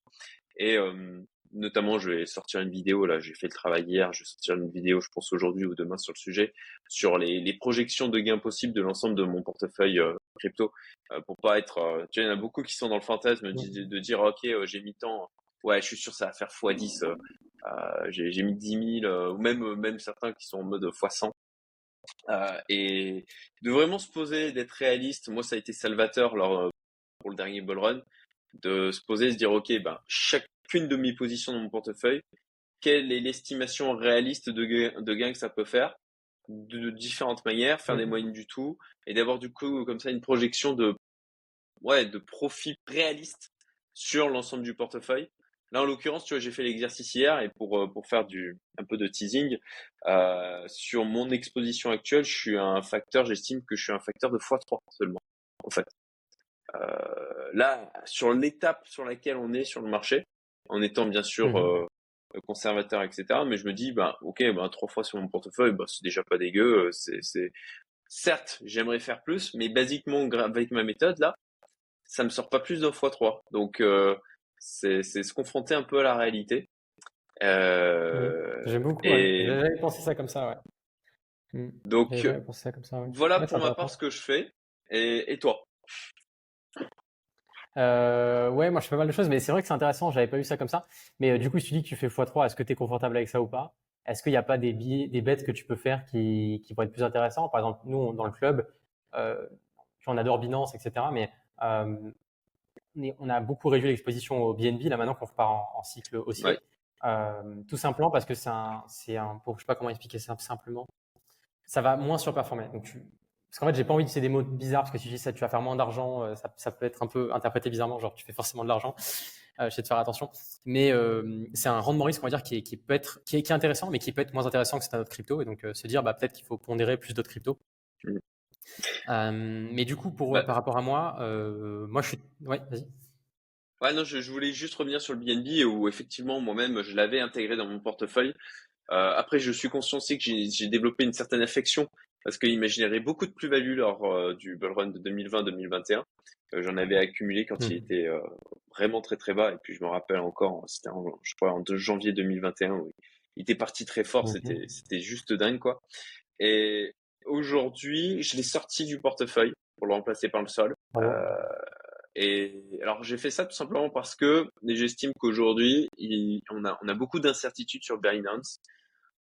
Et euh, notamment, je vais sortir une vidéo, là, j'ai fait le travail hier, je vais sortir une vidéo, je pense aujourd'hui ou demain sur le sujet, sur les, les projections de gains possibles de l'ensemble de mon portefeuille euh, crypto, euh, pour pas être, euh, tu vois, il y en a beaucoup qui sont dans le fantasme de, de dire, ok, j'ai mis tant, ouais, je suis sûr ça va faire x10, j'ai mis 10 000, ou même, même certains qui sont en mode x100. et de vraiment se poser, d'être réaliste, moi ça a été salvateur lors, pour le dernier bull run, de se poser, se dire, ok, ben, chaque qu'une demi-position dans mon portefeuille, quelle est l'estimation réaliste de, gain, de gain que ça peut faire? De, différentes manières, faire des mmh. moyennes du tout, et d'avoir du coup comme ça une projection de ouais de profit réaliste sur l'ensemble du portefeuille. Là, en l'occurrence, tu vois, j'ai fait l'exercice hier et pour euh, pour faire du un peu de teasing euh, sur mon exposition actuelle, je suis un facteur, j'estime que je suis un facteur de x3 seulement, en fait. Euh, là, sur l'étape sur laquelle on est sur le marché, en étant bien sûr mmh euh, conservateur, etc. Mais je me dis, bah, ok, bah, trois fois sur mon portefeuille, bah, c'est déjà pas dégueu. Euh, c'est, c'est... Certes, j'aimerais faire plus, mais basiquement, avec ma méthode, là, ça me sort pas plus d'un fois trois. Donc, euh, c'est, c'est se confronter un peu à la réalité. Euh, J'aime beaucoup. Et... J'avais pensé ça comme ça, ouais. Mmh. Donc, ça comme ça, ouais. voilà pour ma part ce que je fais. Et, et toi? Euh, ouais, moi je fais pas mal de choses, mais c'est vrai que c'est intéressant, j'avais pas vu ça comme ça. Mais euh, du coup, si tu dis que tu fais x3, est-ce que tu es confortable avec ça ou pas? Est-ce qu'il n'y a pas des, billets, des bêtes que tu peux faire qui, qui pourraient être plus intéressants Par exemple, nous, dans le club, euh, on adore Binance, etc. Mais euh, on a beaucoup réduit l'exposition au BNB, là maintenant qu'on repart en, en cycle aussi. tout simplement parce que c'est un, un, pour, je sais pas comment expliquer ça simplement. Ça va moins surperformer. Donc, parce qu'en fait, j'ai pas envie de utiliser des mots bizarres parce que si tu dis ça, tu vas faire moins d'argent, ça, ça, peut être un peu interprété bizarrement, genre tu fais forcément de l'argent. Euh, j'essaie de faire attention. Mais euh, c'est un rendement risque, on va dire, qui, qui peut être, qui est, qui est, intéressant, mais qui peut être moins intéressant que c'est un autre crypto. Et donc, euh, se dire, bah, peut-être qu'il faut pondérer plus d'autres cryptos. Mmh. Euh, mais du coup, pour, bah par rapport à moi, euh, moi, je suis. Ouais, vas-y. Ouais, non, je, je, voulais juste revenir sur le BNB où effectivement, moi-même, je l'avais intégré dans mon portefeuille. Euh, après, je suis conscient aussi que j'ai développé une certaine affection parce qu'il générait beaucoup de plus-value lors du bull run de 2020-2021. J'en avais accumulé quand il mmh. était vraiment très très bas. Et puis je me rappelle encore, c'était je crois en janvier 2021 où il était parti très fort. Mmh c'était juste dingue quoi. Et aujourd'hui, je l'ai sorti du portefeuille pour le remplacer par le sol. Euh, et alors j'ai fait ça tout simplement parce que j'estime qu'aujourd'hui on a on a beaucoup d'incertitudes sur Binance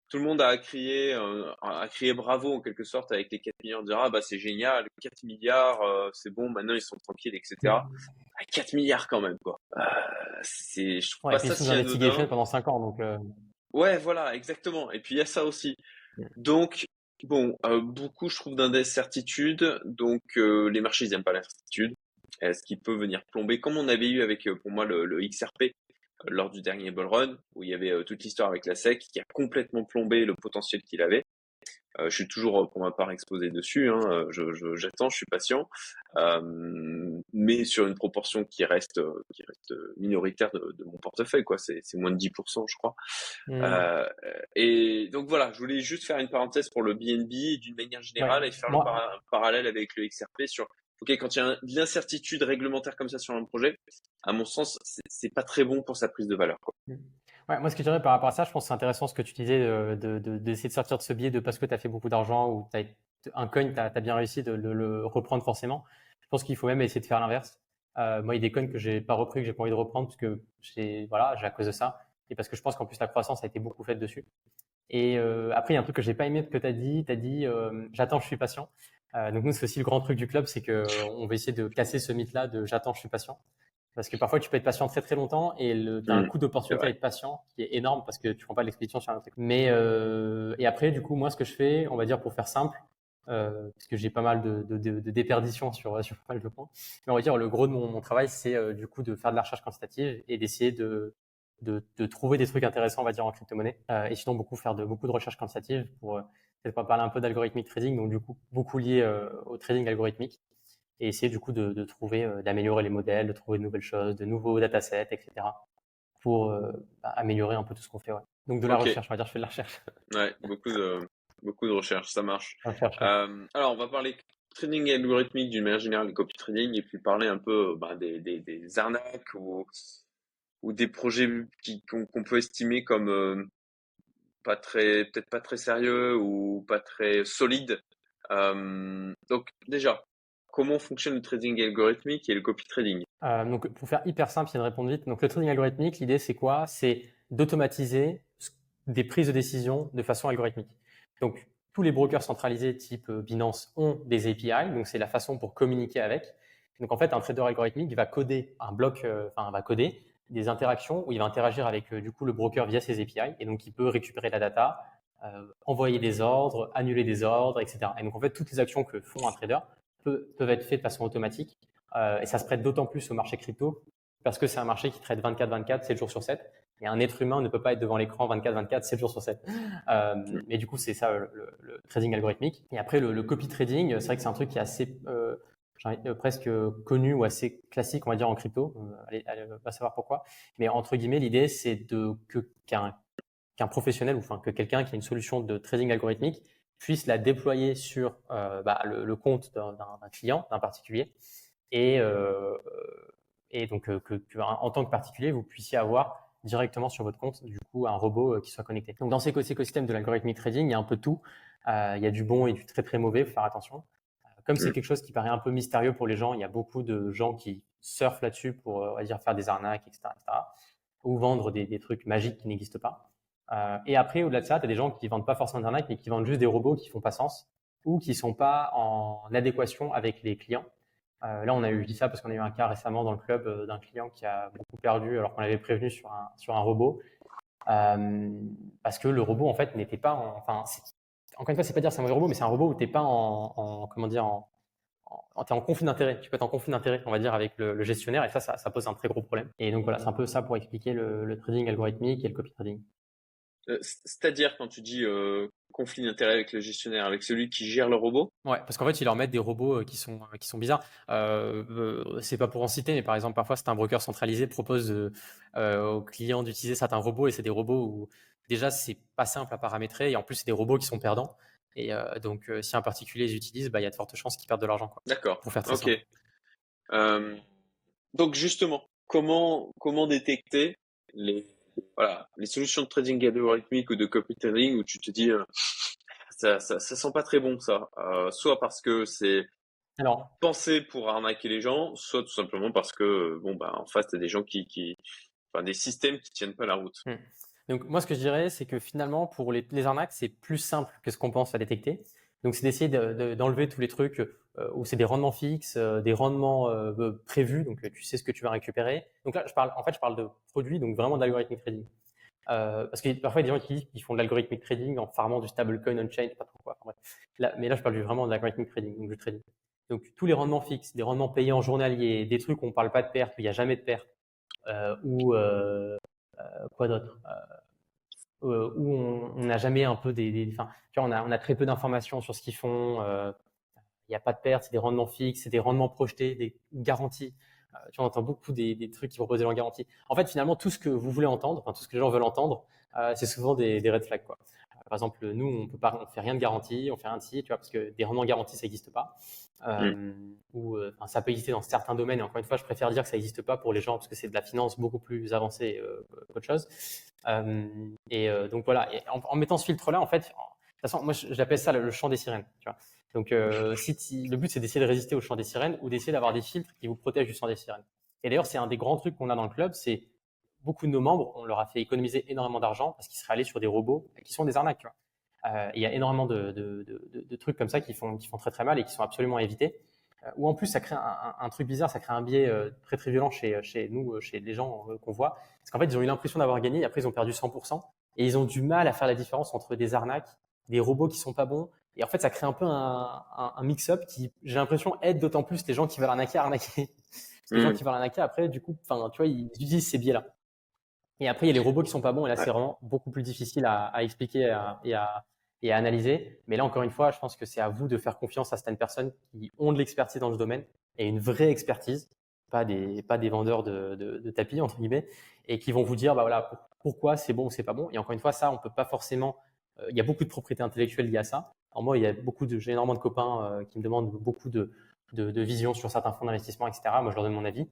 tout le monde a crié, euh, a crié bravo en quelque sorte avec les 4 milliards, dire ah bah c'est génial, 4 milliards, euh, c'est bon, maintenant ils sont tranquilles, etc. 4 mmh. milliards quand même quoi. Euh, c'est, je trouve pas ça si pendant 5 ans donc. Ouais voilà exactement. Et puis il y a ça aussi. Mmh. Donc bon, beaucoup je trouve d'incertitude, donc les marchés ils aiment pas l'incertitude. Est-ce qu'il peut venir plomber? Comme on avait eu avec pour moi le, le XRP lors du dernier bull run, où il y avait euh, toute l'histoire avec la SEC qui a complètement plombé le potentiel qu'il avait. Euh, je suis toujours euh, pour ma part exposé dessus. Hein, je, j'attends, je, suis patient, euh, mais sur une proportion qui reste qui reste minoritaire de, de mon portefeuille. Quoi, c'est, c'est moins de 10%, je crois. Mmh. Euh, et donc voilà, je voulais juste faire une parenthèse pour le BNB d'une manière générale et faire le parallèle avec le XRP sur Ok, quand il y a de l'incertitude réglementaire comme ça sur un projet, à mon sens, c'est pas très bon pour sa prise de valeur. Mmh. Ouais, moi, ce que je dirais par rapport à ça, je pense que c'est intéressant ce que tu disais d'essayer de, de, de, sortir de ce biais de parce que tu as fait beaucoup d'argent ou as, un coin, tu as, bien réussi de, le reprendre forcément. Je pense qu'il faut même essayer de faire l'inverse. Euh, moi, il y a des coins que j'ai pas repris, que j'ai pas envie de reprendre parce que j'ai voilà, à cause de ça et parce que je pense qu'en plus la croissance a été beaucoup faite dessus. Et euh, après, il y a un truc que j'ai pas aimé que tu as dit. Tu as dit, euh, j'attends, je suis patient. Euh, donc nous, c'est aussi le grand truc du club, c'est que on va essayer de casser ce mythe-là de j'attends, je suis patient. Parce que parfois, tu peux être patient très très longtemps et tu as un coup d'opportunité à être patient qui est énorme parce que tu prends pas l'expédition sur un truc. Mais euh, et après, du coup, moi, ce que je fais, on va dire pour faire simple, euh, parce que j'ai pas mal de, de, de, de, déperditions sur, sur pas mal de points. Mais on va dire le gros de mon, mon travail, c'est euh, du coup de faire de la recherche quantitative et d'essayer de, de, de, trouver des trucs intéressants, on va dire, en crypto-monnaie. Euh, et sinon, beaucoup faire de beaucoup de recherche quantitative pour peut-être pas parler un peu d'algorithmique trading, donc du coup beaucoup lié euh, au trading algorithmique, et essayer du coup de, de trouver, euh, d'améliorer les modèles, de trouver de nouvelles choses, de nouveaux datasets, etc. pour euh, bah, améliorer un peu tout ce qu'on fait. Ouais. Donc de la recherche, on va dire, je fais de la recherche. Ouais, beaucoup de beaucoup de recherche, ça marche. Alors on va parler trading algorithmique d'une manière générale, copy trading, et puis parler un peu bah, des, des, des, arnaques ou ou des projets qu'on peut estimer comme pas très, peut-être pas très sérieux ou pas très solide. Euh, donc déjà, comment fonctionne le trading algorithmique et le copy trading? Euh, Donc pour faire hyper simple, a une réponse vite. Donc le trading algorithmique, l'idée c'est quoi? C'est d'automatiser des prises de décision de façon algorithmique. Donc tous les brokers centralisés type euh, Binance ont des API, donc c'est la façon pour communiquer avec. Donc en fait, un trader algorithmique va coder un bloc, enfin va coder des interactions où il va interagir avec euh, du coup le broker via ses API et donc il peut récupérer la data, euh, envoyer des ordres, annuler des ordres, etc. Et donc en fait toutes les actions que font un trader peuvent, être faites de façon automatique euh, et ça se prête d'autant plus au marché crypto parce que c'est un marché qui traite 24-24, 7 jours sur 7 et un être humain ne peut pas être devant l'écran 24-24, 7 jours sur 7. Euh, mais du coup c'est ça le, trading algorithmique. Et après le, copy trading, c'est vrai que c'est un truc qui est assez euh, presque connu ou assez classique, on va dire, en crypto. Euh, allez, allez, va savoir pourquoi. Mais entre guillemets, l'idée, c'est de que qu'un qu'un professionnel ou enfin que quelqu'un qui a une solution de trading algorithmique puisse la déployer sur euh, bah, le, le, compte d'un client, d'un particulier, et, euh, et donc que, que, en tant que particulier, vous puissiez avoir directement sur votre compte du coup un robot qui soit connecté. Donc dans ces écosystèmes de l'algorithmique trading, il y a un peu tout. Euh, il y a du bon et du très très mauvais, faut faire attention. Comme c'est mm. quelque chose qui paraît un peu mystérieux pour les gens, il y a beaucoup de gens qui surfent là-dessus pour, euh, on va dire, faire des arnaques, etc., etc. ou vendre des, des, trucs magiques qui n'existent pas. Euh, et après, au-delà de ça, tu as des gens qui vendent pas forcément des arnaques, mais qui vendent juste des robots qui font pas sens ou qui sont pas en adéquation avec les clients. Euh, là, on a eu, je dis ça parce qu'on a eu un cas récemment dans le club euh, d'un client qui a beaucoup perdu alors qu'on l'avait prévenu sur un, sur un robot. parce que le robot en fait n'était pas, en, enfin, encore une fois, c'est pas dire c'est un robot, mais c'est un robot où t'es pas en, comment dire, en, en, en conflit d'intérêt. Tu peux être en conflit d'intérêt, on va dire, avec le, gestionnaire, et ça, ça, pose un très gros problème. Et donc voilà, c'est un peu ça pour expliquer le, trading algorithmique et le copy trading. Euh, c'est-à-dire quand tu dis euh, conflit d'intérêt avec le gestionnaire, avec celui qui gère le robot? Ouais, parce qu'en fait, ils leur mettent des robots euh, qui sont, qui sont bizarres. c'est pas pour en citer, mais par exemple, parfois, c'est un broker centralisé propose aux clients d'utiliser certains robots, et c'est des robots où déjà, c'est pas simple à paramétrer, et en plus, c'est des robots qui sont perdants. Et donc, si un particulier les utilise, bah, il y a de fortes chances qu'ils perdent de l'argent. D'accord. Pour faire ça. Ok. donc, justement, comment, comment détecter les, voilà, les solutions de trading algorithmique ou de copy trading où tu te dis, ça, ça, ça, sent pas très bon, ça? soit parce que c'est pensé pour arnaquer les gens, soit tout simplement parce que, bon, bah, en face, tu as des gens qui, qui, enfin, des systèmes qui tiennent pas la route. Mmh. Donc moi, ce que je dirais, c'est que finalement, pour les, arnaques, c'est plus simple que ce qu'on pense à détecter. Donc c'est d'essayer d'enlever tous les trucs euh, où c'est des rendements fixes, euh, des rendements euh, prévus, donc tu sais ce que tu vas récupérer. Donc là, je parle, en fait, je parle de produits, donc vraiment d'algorithmic trading. parce que parfois, il y a des gens qui, font de l'algorithmic trading en farmant du stablecoin on-chain, pas trop quoi. Là, mais là, je parle vraiment de l'algorithmic trading, donc du trading. Donc tous les rendements fixes, des rendements payés en journalier, des trucs où on parle pas de perte, où il n'y a jamais de perte, ou quoi d'autre? Euh, euh, où on n'a jamais un peu des, vois, on a, on a très peu d'informations sur ce qu'ils font. Il n'y a pas de perte, c'est des rendements fixes, c'est des rendements projetés, des garanties. tu entends beaucoup des, des, trucs qui proposent des garanties. En fait, finalement, tout ce que vous voulez entendre, enfin, tout ce que les gens veulent entendre, c'est souvent des, des, red flags. Quoi. Par exemple, nous, on peut pas, on fait rien de garantie, on fait rien de si, tu vois, parce que des rendements garantis, ça n'existe pas. Euh, ou euh, ça peut exister dans certains domaines. Et encore une fois, je préfère dire que ça n'existe pas pour les gens parce que c'est de la finance beaucoup plus avancée euh, qu'autre chose. et donc voilà. Et en, mettant ce filtre-là, en fait, de toute façon, moi, j'appelle ça le, champ des sirènes. Tu vois. Donc, si le but, c'est d'essayer de résister au champ des sirènes ou d'essayer d'avoir des filtres qui vous protègent du champ des sirènes. Et d'ailleurs, c'est un des grands trucs qu'on a dans le club, c'est beaucoup de nos membres, on leur a fait économiser énormément d'argent parce qu'ils seraient allés sur des robots qui sont des arnaques. Tu vois. Euh, il y a énormément de, de, de, de, trucs comme ça qui font, qui font très très mal et qui sont absolument évités. Euh, ou en plus, ça crée un, un, truc bizarre, ça crée un biais euh, très très violent chez, chez nous, chez les gens qu'on voit. Parce qu'en fait, ils ont eu l'impression d'avoir gagné, et après ils ont perdu 100%. Et ils ont du mal à faire la différence entre des arnaques, des robots qui sont pas bons. Et en fait, ça crée un peu un, un, mix-up qui, j'ai l'impression, aide d'autant plus les gens qui veulent arnaquer à arnaquer. les gens mmh. qui veulent arnaquer, après, du coup, enfin, tu vois, ils utilisent ces biais-là. Et après, il y a les robots qui sont pas bons, et là, c'est vraiment beaucoup plus difficile à, à expliquer et à, et à analyser. Mais là, encore une fois, je pense que c'est à vous de faire confiance à certaines personnes qui ont de l'expertise dans ce domaine et une vraie expertise, pas des, pas des vendeurs de, de, tapis, entre guillemets, et qui vont vous dire, bah voilà, pourquoi c'est bon ou c'est pas bon. Et encore une fois, ça, on peut pas forcément, euh, il y a beaucoup de propriétés intellectuelles liées à ça. En moi, il y a beaucoup de, j'ai énormément de copains euh, qui me demandent beaucoup de, de, de visions sur certains fonds d'investissement, etc. Moi, je leur donne mon avis,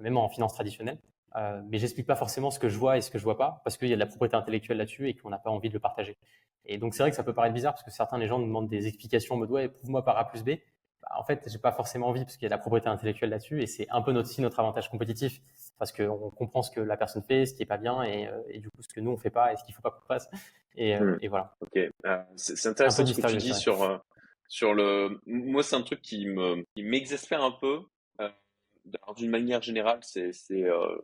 même en finance traditionnelle. Euh, mais j'explique pas forcément ce que je vois et ce que je vois pas parce qu'il y a de la propriété intellectuelle là-dessus et qu'on n'a pas envie de le partager. Et donc c'est vrai que ça peut paraître bizarre parce que certains les gens demandent des explications en mode ouais prouve-moi par A plus B. Bah, en fait j'ai pas forcément envie parce qu'il y a de la propriété intellectuelle là-dessus et c'est un peu notre, aussi notre avantage compétitif parce qu'on comprend ce que la personne fait, ce qui est pas bien et, euh, et du coup ce que nous on fait pas et ce qu'il faut pas qu'on fasse. Et, euh, hmm. et voilà. Ok, c'est intéressant ce que tu dis sur sur le. Moi c'est un truc qui me qui m'exaspère un peu d'une manière générale, c'est euh,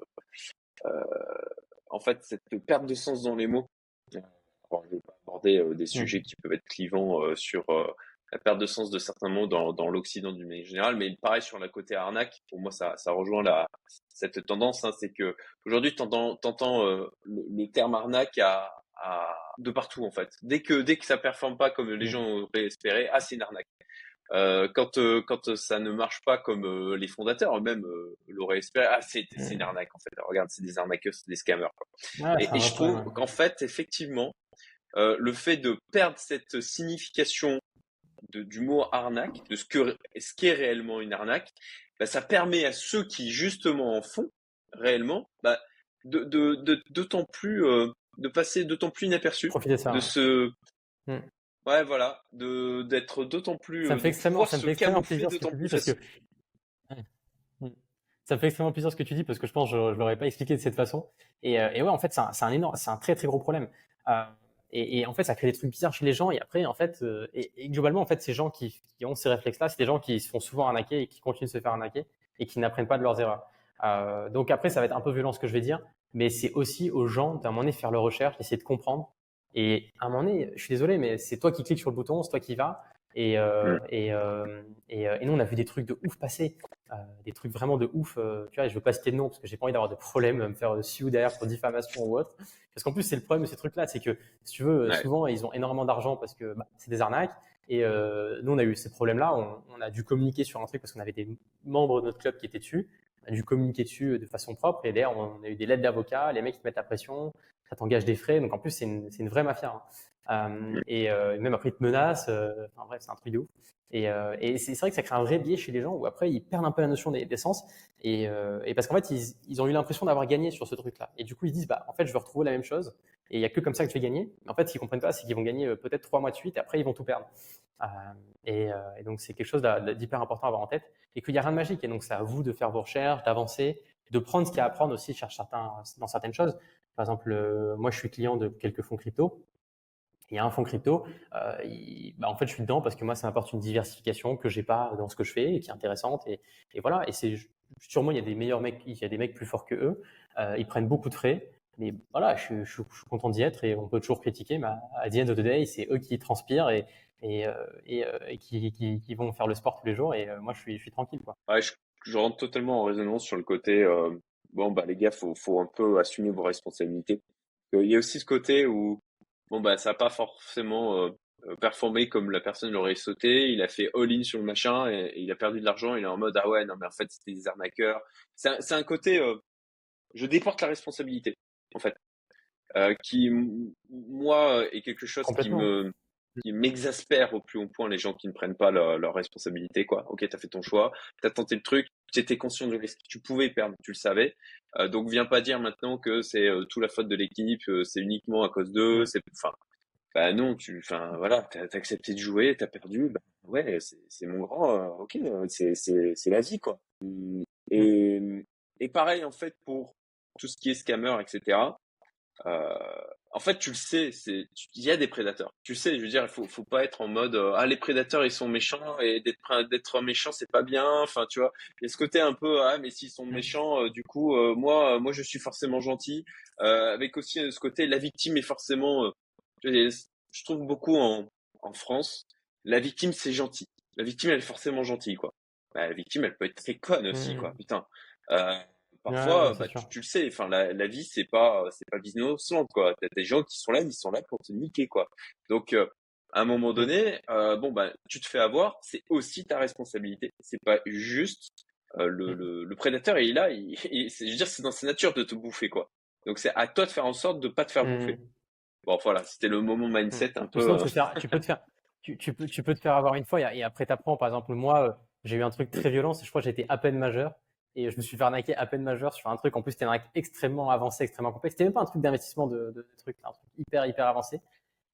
euh, en fait cette perte de sens dans les mots. je ne vais pas aborder euh, des mmh. sujets qui peuvent être clivants sur la perte de sens de certains mots dans, dans l'Occident d'une manière générale, mais pareil sur la côté arnaque, pour moi ça, ça rejoint la, cette tendance, hein, c'est que aujourd'hui tu entends, le, le, terme arnaque à, à, de partout en fait. Dès que dès que ça performe pas comme les mmh. gens auraient espéré, ah c'est une arnaque. Euh, quand euh, quand ça ne marche pas comme euh, les fondateurs eux-mêmes l'auraient espéré, ah c'est une arnaque en fait. regarde, c'est des arnaqueurs, c'est des scammers. et, je trouve qu'en fait, effectivement, le fait de perdre cette signification de, du mot arnaque, de ce que ce qu'est réellement une arnaque, bah, ça permet à ceux qui justement en font réellement, bah, de d'autant de, plus de passer d'autant plus inaperçu, de se mmh. Ouais, voilà, de d'être d'autant plus. Ça me fait extrêmement, ça me fait extrêmement plaisir ce que tu dis parce que. Mm. Ça me fait extrêmement plaisir ce que tu dis parce que je pense que je, je l'aurais pas expliqué de cette façon. Et, euh, et ouais, en fait, c'est un, un, énorme, c'est un très très gros problème. Euh, et, et, en fait, ça crée des trucs bizarres chez les gens. Et après, en fait, euh, et, et, globalement, en fait, ces gens qui, qui ont ces réflexes-là, c'est des gens qui se font souvent arnaquer et qui continuent de se faire arnaquer et qui n'apprennent pas de leurs erreurs. Euh, donc après, ça va être un peu violent ce que je vais dire, mais c'est aussi aux gens d'un moment donné faire leur recherche, essayer de comprendre. Et à un moment donné, je suis désolé, mais c'est toi qui cliques sur le bouton, c'est toi qui vas. Et, euh, et, euh, et, euh, et, nous, on a vu des trucs de ouf passer, euh, des trucs vraiment de ouf. Euh, tu vois, je veux pas citer de nom parce que j'ai pas envie d'avoir de problème, me faire sue derrière pour diffamation ou autre. Parce qu'en plus, c'est le problème de ces trucs-là, c'est que si tu veux, souvent, ils ont énormément d'argent parce que bah, c'est des arnaques. Et nous, on a eu ces problèmes-là. On, on, a dû communiquer sur un truc parce qu'on avait des membres de notre club qui étaient dessus. On a dû communiquer dessus de façon propre. Et d'ailleurs, on a eu des lettres d'avocats. Les mecs, te mettent la pression. Ça t'engage des frais. Donc, en plus, c'est une, une, vraie mafia. Hein. Euh, et euh, même après, ils te menacent. Euh, enfin bref, c'est un truc de ouf. Et, et c'est vrai que ça crée un vrai biais chez les gens où après, ils perdent un peu la notion d'essence. Et, et, parce qu'en fait, ils, ils, ont eu l'impression d'avoir gagné sur ce truc-là. Et du coup, ils disent, bah, en fait, je veux retrouver la même chose. Et il n'y a que comme ça que je vais gagner. Mais en fait, ce qu'ils comprennent pas, c'est qu'ils vont gagner peut-être trois mois de suite et après, ils vont tout perdre. Euh, et, euh, et, donc, c'est quelque chose d'hyper important à avoir en tête et qu'il n'y a rien de magique. Et donc, c'est à vous de faire vos recherches, d'avancer, de prendre ce qu'il y a à apprendre aussi certains, dans certaines choses. Par exemple, moi, je suis client de quelques fonds crypto il y a un fonds crypto, euh, bah en fait, je suis dedans parce que moi, ça m'apporte une diversification que j'ai pas dans ce que je fais et qui est intéressante. Et, et voilà. Et c'est sûrement il y a des meilleurs mecs, il y a des mecs plus forts que eux. Euh, ils prennent beaucoup de frais. Mais voilà, je, suis content d'y être et on peut toujours critiquer. Mais à the end of the day, c'est eux qui transpirent et, et, euh, et, euh, et qui, vont faire le sport tous les jours. Et euh, moi, je suis, tranquille. Je, rentre totalement en résonance sur le côté. Bon, bah les gars, faut, faut un peu assumer vos responsabilités. Il y a aussi ce côté où bon bah ça n'a pas forcément euh, euh, performé comme la personne l'aurait sauté. Il a fait all-in sur le machin et, il a perdu de l'argent. Il est en mode ah ouais non mais en fait c'était des arnaqueurs. C'est un, un, côté euh, je déporte la responsabilité en fait qui moi est quelque chose qui me qui m'exaspère au plus haut point les gens qui ne prennent pas leur, leur responsabilité quoi. Ok t'as fait ton choix, t'as tenté le truc, tu étais conscient du risque, tu pouvais perdre, tu le savais. Euh, donc viens pas dire maintenant que c'est euh, tout la faute de l'équipe, euh, c'est uniquement à cause d'eux. C'est enfin, bah non, tu, enfin voilà, t'as as accepté de jouer, t'as perdu, bah ouais, c'est mon grand, ok, c'est c'est c'est la vie quoi. Et et pareil en fait pour tout ce qui est scammer, etc. Euh, en fait, tu le sais, c'est il y a des prédateurs. Tu sais, je veux dire, il faut faut pas être en mode euh, ah les prédateurs ils sont méchants et d'être d'être méchant c'est pas bien. Enfin, tu vois, il y a ce côté un peu ah mais s'ils sont méchants, euh, du coup euh, moi moi je suis forcément gentil. avec aussi ce côté la victime est forcément. je trouve beaucoup en en France, la victime c'est gentil. La victime elle est forcément gentille quoi. Bah, la victime elle peut être très conne aussi mmh. quoi. Putain. Parfois, bah, tu, tu, le sais, enfin la, la vie c'est pas c'est pas Disneyland quoi. T'as des gens qui sont là, ils sont là pour te niquer quoi. Donc euh, à un moment donné, euh, bon bah tu te fais avoir, c'est aussi ta responsabilité. C'est pas juste euh, le, mmh. le, le, prédateur il est là, il, il, je veux dire c'est dans sa nature de te bouffer quoi. Donc c'est à toi de faire en sorte de pas te faire bouffer. Mmh. Bon voilà, c'était le moment mindset mmh. un peu. Tu, tu, peux te faire, tu, tu, peux, tu peux te faire avoir une fois et, après t'apprends. Par exemple moi, j'ai eu un truc très violent, je crois que j'étais à peine majeur et je me suis fait arnaquer à peine majeur sur un truc. En plus, c'était un truc extrêmement avancé, extrêmement complexe. C'était même pas un truc d'investissement de, de, de truc, un truc hyper, hyper avancé.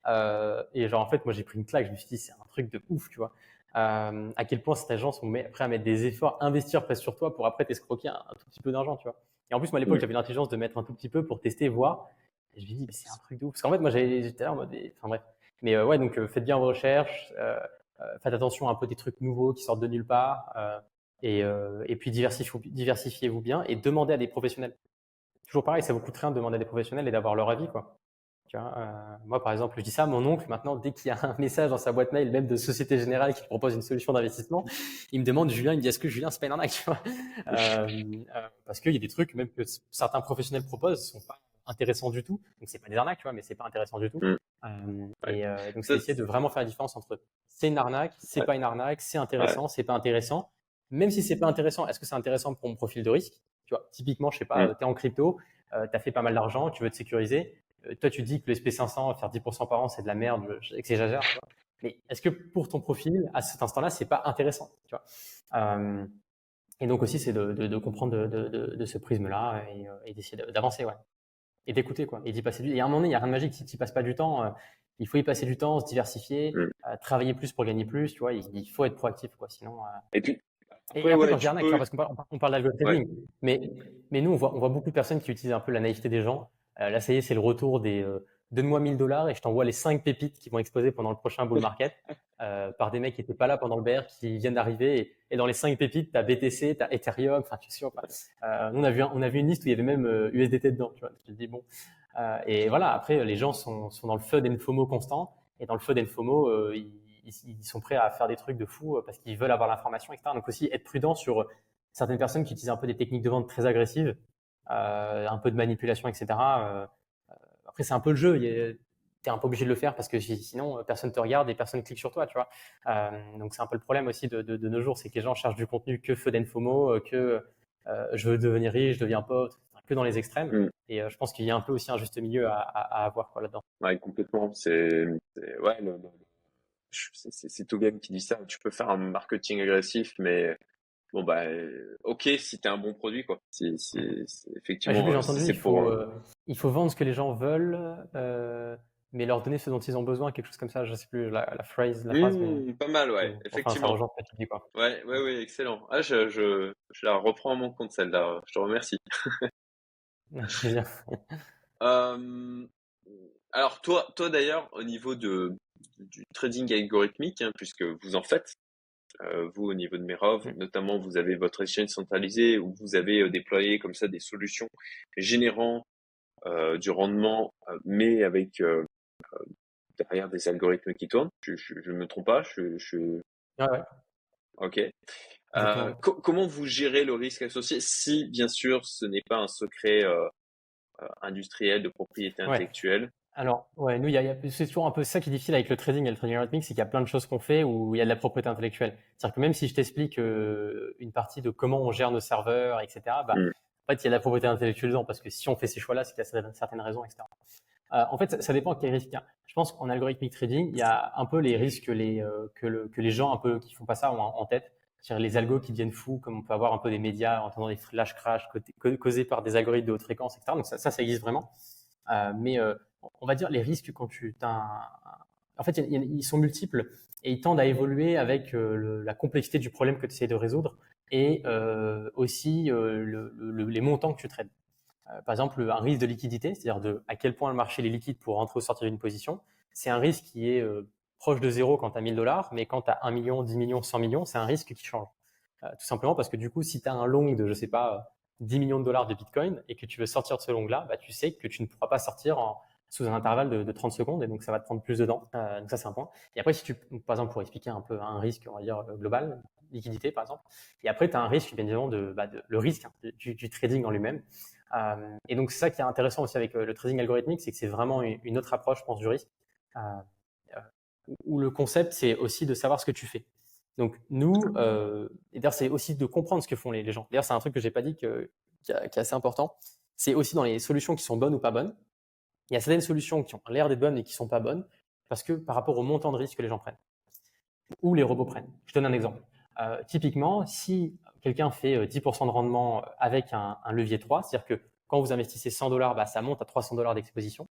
Euh, et genre, en fait, moi, j'ai pris une claque. Je me suis dit, c'est un truc de ouf, tu vois. Euh, à quel point cette agence sont prêts à mettre des efforts, investir presque sur toi pour après t'escroquer un, un, tout petit peu d'argent, tu vois. Et en plus, moi, à l'époque, mm. j'avais l'intelligence de mettre un tout petit peu pour tester, voir. Et je me dis, mais c'est un truc de ouf. Parce qu'en fait, moi, j'étais là en mode, enfin bref. Mais euh, ouais, donc faites bien vos recherches, faites attention à un peu des trucs nouveaux qui sortent de nulle part. Et, euh, et puis diversifiez-vous bien et demandez à des professionnels. Toujours pareil, ça vous coûte rien de demander à des professionnels et d'avoir leur avis, quoi. Tu vois, euh, moi, par exemple, je dis ça à mon oncle. Maintenant, dès qu'il y a un message dans sa boîte mail, même de Société Générale qui propose une solution d'investissement, il me demande, Julien, il me dit, est-ce que Julien, c'est pas une arnaque tu vois? Euh, euh, Parce qu'il y a des trucs, même que certains professionnels proposent, sont pas intéressants du tout. Donc, c'est pas des arnaques, tu vois, mais c'est pas intéressant du tout. Mm. Euh, et euh, donc, c'est essayer de vraiment faire la différence entre c'est une arnaque, c'est ouais. pas une arnaque, c'est intéressant, ouais. c'est pas intéressant même si c'est pas intéressant, est-ce que c'est intéressant pour mon profil de risque? Tu vois, typiquement, je sais pas, mm. tu es en crypto, euh, tu as fait pas mal d'argent, tu veux te sécuriser. Euh, toi, tu dis que le SP500, faire 10% par an, c'est de la merde, j'exagère. Mais est-ce que pour ton profil, à cet instant-là, c'est pas intéressant tu vois? Euh, Et donc aussi, c'est de, de, de, comprendre de, de, ce prisme-là et, euh, et d'essayer d'avancer, ouais. Et d'écouter, quoi. Et d'y passer du Et à un moment donné, il n'y a rien de magique si tu passes pas du temps. Euh, il faut y passer du temps, se diversifier, mm. travailler plus pour gagner plus, tu vois. Il, il faut être proactif, quoi. Sinon. Et puis, et après, ouais, quand peux... parce qu'on parle, on parle ouais. mais, mais nous, on voit, on voit beaucoup de personnes qui utilisent un peu la naïveté des gens. Euh, là, ça y est, c'est le retour des, euh, donne-moi 1000 dollars et je t'envoie les 5 pépites qui vont exploser pendant le prochain bull market euh, par des mecs qui n'étaient pas là pendant le bear, qui viennent d'arriver. Et, dans les 5 pépites, tu as BTC, tu as Ethereum, enfin, tu sais, euh, on, a vu on a vu une liste où il y avait même euh, USDT dedans. Tu vois, je te dis, bon. Euh, et voilà, après, les gens sont, sont dans le et le FOMO constant. Et dans le et le FOMO, euh, ils, ils, sont prêts à faire des trucs de fou parce qu'ils veulent avoir l'information, etc. Donc aussi, être prudent sur certaines personnes qui utilisent un peu des techniques de vente très agressives, un peu de manipulation, etc. après, c'est un peu le jeu tu es un peu obligé de le faire parce que sinon euh, personne te regarde et personne clique sur toi, tu vois. Euh, donc c'est un peu le problème aussi de, de, nos jours, c'est que les gens cherchent du contenu que feu FOMO, euh, que je veux devenir riche, je deviens pauvre, que dans les extrêmes. Mm. Et je pense qu'il y a un peu aussi un juste milieu à, à, avoir là-dedans. Ouais, complètement. C'est ouais, c'est tout game qui dit ça. Tu peux faire un marketing agressif, mais bon bah ok si tu as un bon produit quoi. C'est effectivement. c'est pour. il faut vendre ce que les gens veulent mais leur donner ce dont ils ont besoin, quelque chose comme ça, je sais plus la, phrase, la phrase. Mais... Pas mal, ouais, effectivement. Ça dis, quoi. Ouais, ouais, ouais, excellent. Ah, je, je, je la reprends à mon compte celle-là. Je te remercie. bien. euh, alors toi, toi d'ailleurs, au niveau de du trading algorithmique, hein, puisque vous en faites, euh, vous au niveau de Merov, mmh. notamment vous avez votre exchange centralisé où vous avez euh, déployé comme ça des solutions générant euh, du rendement, mais avec derrière des algorithmes qui tournent. Je, je, me trompe pas. Je, je... Ah ouais. Ok. Euh, comment vous gérez le risque associé si, bien sûr, ce n'est pas un secret euh, industriel de propriété intellectuelle Alors, ouais, nous, c'est toujours un peu ça qui est difficile avec le trading et le trading algorithmique, c'est qu'il y a plein de choses qu'on fait où il y a de la propriété intellectuelle. C'est-à-dire que même si je t'explique une partie de comment on gère nos serveurs, etc., bah, mm. en fait, il y a de la propriété intellectuelle dedans parce que si on fait ces choix-là, c'est qu'il y a certaines raisons, etc. Euh, en fait, ça, dépend quel risque il y a. Je pense qu'en algorithmique trading, il y a un peu les risques que les, euh, que, le, que les gens un peu qui font pas ça ont en, tête. C'est-à-dire les algos qui deviennent fous, comme on peut avoir un peu des médias entendant des flash crash causés par des algorithmes de haute fréquence, etc. Donc ça, ça, ça existe vraiment. Euh, mais euh, on va dire les risques quand tu as En fait, ils sont multiples et ils tendent à évoluer avec le, la complexité du problème que tu essaies de résoudre et euh, aussi le, les montants que tu traites. Euh, par exemple, un risque de liquidité, c'est-à-dire de à quel point le marché est liquide pour rentrer ou sortir d'une position, c'est un risque qui est euh, proche de zéro quand tu as 1000 dollars, mais quand tu as 1 million, 10 millions, 100 millions, c'est un risque qui change. Euh, tout simplement parce que du coup, si tu as un long de, je sais pas, 10 millions de dollars de Bitcoin et que tu veux sortir de ce long-là, bah, tu sais que tu ne pourras pas sortir en, sous un intervalle de, 30 secondes et donc ça va te prendre plus de temps. donc ça, c'est un point. Et après, si tu, par exemple, pour expliquer un peu un risque, on va dire, global, liquidité par exemple, et après, tu as un risque, bien évidemment, de, bah, le risque hein, du, trading en lui-même. Euh, et donc, c'est ça qui est intéressant aussi avec euh, le trading algorithmique, c'est que c'est vraiment une, autre approche, je pense, du risque, euh, où le concept, c'est aussi de savoir ce que tu fais. Donc, nous, d'ailleurs, c'est aussi de comprendre ce que font les, les gens. D'ailleurs, c'est un truc que j'ai pas dit que, qui, est assez important. C'est aussi dans les solutions qui sont bonnes ou pas bonnes. Il y a certaines solutions qui ont l'air d'être bonnes et qui sont pas bonnes parce que par rapport au montant de risque que les gens prennent ou les robots prennent. Je donne un exemple. Euh, typiquement, si quelqu'un fait 10% euh, de rendement avec un, levier 3, c'est-à-dire que quand vous investissez 100 dollars, bah, ça monte à 300 dollars d'exposition.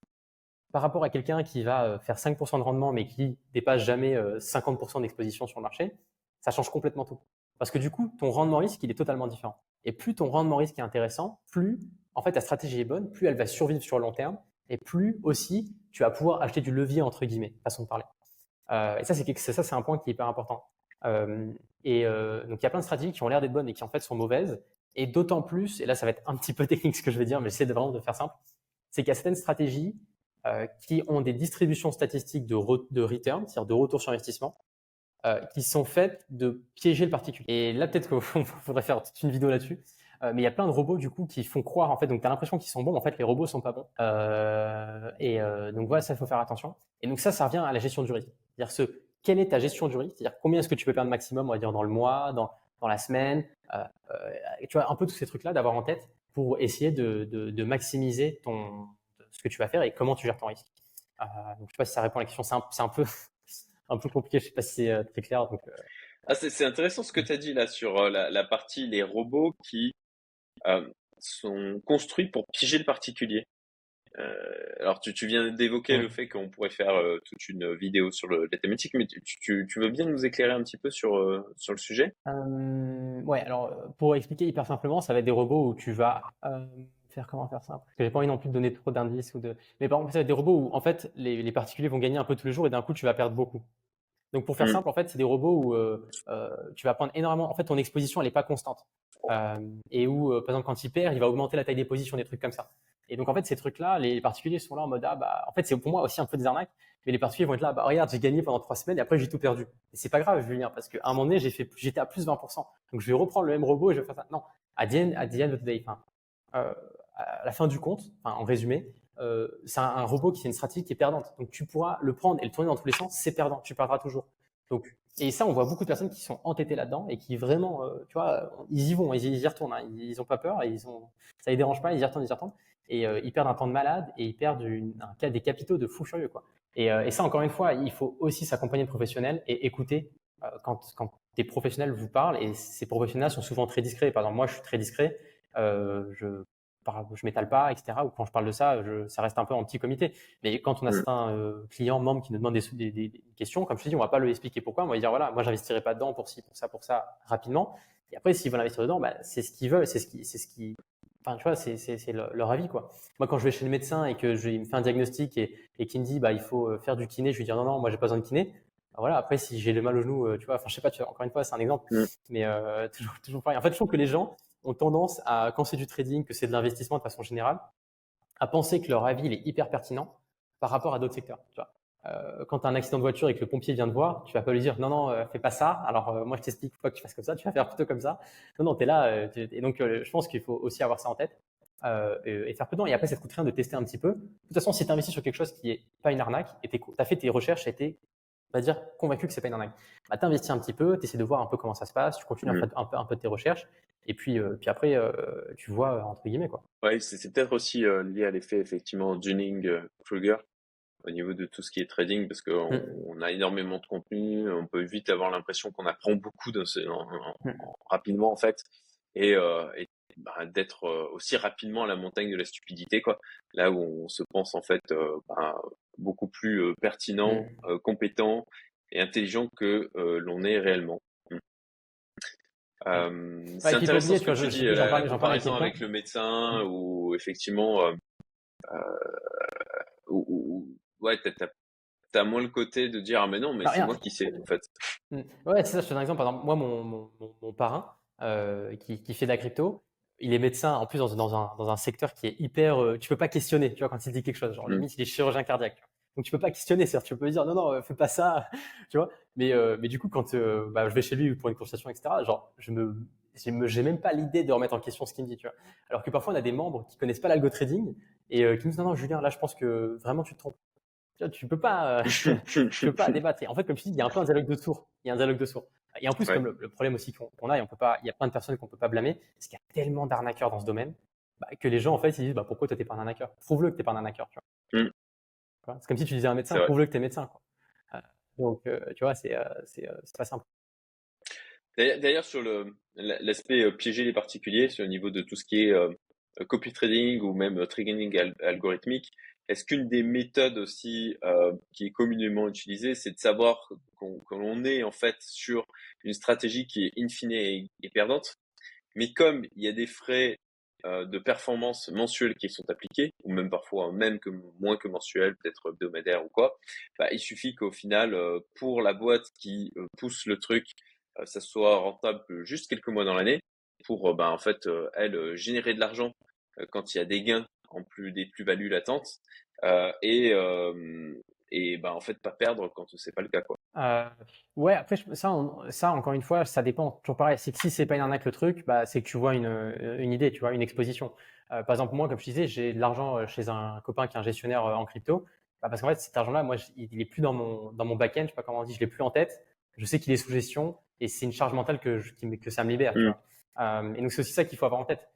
Par rapport à quelqu'un qui va euh, faire 5% de rendement mais qui dépasse jamais 50% d'exposition sur le marché, ça change complètement tout. Parce que du coup, ton rendement risque, il est totalement différent. Et plus ton rendement risque est intéressant, plus en fait ta stratégie est bonne, plus elle va survivre sur le long terme, et plus aussi tu vas pouvoir acheter du levier entre guillemets, façon de parler. et ça, c'est ça, c'est un point qui est hyper important. Euh, et euh, donc il y a plein de stratégies qui ont l'air d'être bonnes et qui en fait sont mauvaises. Et d'autant plus, et là ça va être un petit peu technique ce que je vais dire, mais j'essaie de vraiment de faire simple, c'est qu'il y a certaines stratégies euh, qui ont des distributions statistiques de, de return, c'est-à-dire de retour sur investissement, euh, qui sont faites de piéger le particulier. Et là peut-être qu'il faudrait faire toute une vidéo là-dessus. Euh, mais il y a plein de robots du coup qui font croire en fait, donc tu as l'impression qu'ils sont bons, mais en fait les robots sont pas bons. Euh, et donc voilà, ça faut faire attention. Et donc ça, ça revient à la gestion du risque. C'est-à-dire ce quelle est ta gestion du risque? C'est-à-dire combien est-ce que tu peux perdre maximum, on va dire dans le mois, dans, dans la semaine, euh, euh, tu vois, un peu tous ces trucs-là d'avoir en tête pour essayer de, de, de, maximiser ton, ce que tu vas faire et comment tu gères ton risque. Euh, donc, je sais pas si ça répond à la question, c'est un, un, peu, un peu compliqué, je sais pas si c'est euh, très clair. Donc, euh. ah, c'est intéressant ce que tu as dit là sur la, partie les robots qui sont construits pour piéger le particulier. Euh, alors, tu, tu viens d'évoquer le fait qu'on pourrait faire euh, toute une vidéo sur le, la thématique, mais tu, tu, tu, veux bien nous éclairer un petit peu sur, euh, sur le sujet? Euh, Ouais, alors pour expliquer hyper simplement, ça va être des robots où tu vas faire comment faire simple Parce que j'ai pas envie non plus de donner trop d'indices ou de. Mais par exemple, ça va être des robots où en fait les, les, particuliers vont gagner un peu tous les jours et d'un coup tu vas perdre beaucoup. Donc pour faire mm. simple, en fait, c'est des robots où euh, euh, tu vas prendre énormément. En fait, ton exposition elle est pas constante euh, et où par exemple quand il perd, il va augmenter la taille des positions, des trucs comme ça. Et donc en fait ces trucs-là, les particuliers sont là en mode ah bah en fait c'est pour moi aussi un peu des arnaques. Mais les particuliers vont être là, bah regarde j'ai gagné pendant trois semaines et après j'ai tout perdu. Et c'est pas grave Julien parce qu'à un moment donné j'ai fait j'étais à plus 20%. Donc je vais reprendre le même robot et je vais faire ça. Non, à the end, at day, enfin, à la fin du compte, en résumé, euh, c'est un, robot qui a une stratégie qui est perdante. Donc tu pourras le prendre et le tourner dans tous les sens, c'est perdant, tu perdras toujours. Donc et ça, on voit beaucoup de personnes qui sont entêtées là-dedans et qui vraiment, euh, tu vois, ils y vont, ils, y retournent, hein. ils, n'ont pas peur et ils ont, ça les dérange pas, ils y retournent, ils y retournent et euh, ils perdent un temps de malade et ils perdent un cas des capitaux de fou furieux quoi. Et, ça, encore une fois, il faut aussi s'accompagner de professionnels et écouter quand, des professionnels vous parlent et ces professionnels sont souvent très discrets. Par exemple, moi, je suis très discret. Je m'étale pas, etc. Ou quand je parle de ça, je, ça reste un peu en petit comité. Mais quand on a certains euh, clients, membres qui nous demandent des, des, questions, comme je te dis, on va pas lui expliquer pourquoi. On va lui dire voilà, moi j'investirai pas dedans pour ci, pour ça, pour ça, rapidement. Et après, s'ils veulent investir dedans, bah, c'est ce qu'ils veulent, c'est ce qui, c'est ce qui, enfin tu vois, c'est, c'est, leur, avis quoi. Moi, quand je vais chez le médecin et que je, il me fait un diagnostic et, et qu'il me dit bah il faut euh, faire du kiné, je lui dis non non, moi j'ai pas besoin de kiné. Bah, voilà, après, si j'ai le mal au genou, euh, tu vois, enfin, je sais pas, tu vois, encore une fois, c'est un exemple, mais toujours, toujours pareil. En fait, je trouve que les gens, ont tendance à, quand c'est du trading, que c'est de l'investissement de façon générale, à penser que leur avis il est hyper pertinent par rapport à d'autres secteurs. Tu vois. Euh, quand tu as un accident de voiture et que le pompier vient te voir, tu vas pas lui dire non, non, euh, fais pas ça. Alors euh, moi je t'explique pourquoi que tu fasses comme ça, tu vas faire plutôt comme ça. Non, non, tu es là. Euh, et donc je pense qu'il faut aussi avoir ça en tête et, faire peu de temps. Et après, ça te coûte rien de tester un petit peu. De toute façon, si tu investis sur quelque chose qui est pas une arnaque et tu as fait tes recherches et tu va dire convaincu que c'est pas une arnaque, bah, tu investis un petit peu, tu essaies de voir un peu comment ça se passe, tu continues mmh. un, peu, un peu tes recherches et puis, euh, puis après, euh, tu vois, entre guillemets, quoi. Ouais, c'est peut-être aussi euh, lié à l'effet, effectivement, Dunning-Kruger au niveau de tout ce qui est trading, parce qu'on mmh. on a énormément de contenu, on peut vite avoir l'impression qu'on apprend beaucoup ce, mmh. rapidement, en fait, et, et bah, d'être aussi rapidement à la montagne de la stupidité, quoi. Là où on se pense, en fait, bah, beaucoup plus pertinent, mmh. compétent et intelligent que l'on est réellement. Euh, c'est intéressant ce que tu dis, la comparaison avec le médecin mmh. ou effectivement, euh, euh, ouais, t'as, as moins le côté de dire ah mais non mais bah, c'est moi qui sais en fait. Mmh. Ouais c'est ça. Je te donne un exemple. Par exemple, moi mon, mon, mon parrain euh, qui, qui fait de la crypto, il est médecin en plus dans, dans, un, dans un secteur qui est hyper. Euh, tu peux pas questionner, tu vois, quand il dit quelque chose. Genre, mmh. limite, il est chirurgien cardiaque. Donc tu peux pas questionner, cest tu peux dire non non, fais pas ça, tu vois. Mais, euh, mais du coup, quand euh, bah, je vais chez lui pour une consultation, etc., genre, je me, j'ai même pas l'idée de remettre en question ce qu'il me dit, tu vois. Alors que parfois, on a des membres qui connaissent pas l'algo trading et euh, qui nous disent non, non, Julien, là, je pense que vraiment tu te trompes. Tu, vois, tu peux pas, tu peux pas débattre. en fait, comme je dis, il y a un peu un dialogue de sourds. Il y a un dialogue de sourds. Et en plus, comme le, problème aussi qu'on a, et on peut pas, il y a plein de personnes qu'on peut pas blâmer, c'est qu'il y a tellement d'arnaqueurs dans ce domaine bah, que les gens, en fait, ils disent bah, pourquoi toi t'es pas un arnaqueur? Prouve-le que t'es pas un arnaqueur, tu vois. C'est comme si tu disais à un médecin, prouve-le que t'es médecin. Quoi. Donc, euh, tu vois, c'est euh, euh, pas simple. D'ailleurs, sur l'aspect piéger les particuliers, sur le niveau de tout ce qui est copy trading ou même trading algorithmique, est-ce qu'une des méthodes aussi qui est communément utilisée, c'est de savoir qu'on l'on est en fait sur une stratégie qui est in fine et perdante, mais comme il y a des frais euh, de performances mensuelles qui sont appliquées, ou même parfois même que moins que mensuelles, peut-être hebdomadaires ou quoi, bah, il suffit qu'au final, euh, pour la boîte qui euh, pousse le truc, ça soit rentable juste quelques mois dans l'année, pour bah, en fait elle générer de l'argent quand il y a des gains en plus des plus-values latentes, et et bah, en fait pas perdre quand c'est pas le cas quoi. Euh, ouais après ça ça encore une fois ça dépend. Toujours pareil c'est que si c'est pas une arnaque le truc bah c'est que tu vois une, euh, une idée tu vois une exposition. Euh, par exemple moi comme je disais j'ai de l'argent chez un copain qui est un gestionnaire en crypto. Bah, parce qu'en fait cet argent là moi il est plus dans mon dans mon backend je sais pas comment on dit je l'ai plus en tête. Je sais qu'il est sous gestion et c'est une charge mentale que je, que ça me libère tu vois. et donc c'est aussi ça qu'il faut avoir en tête.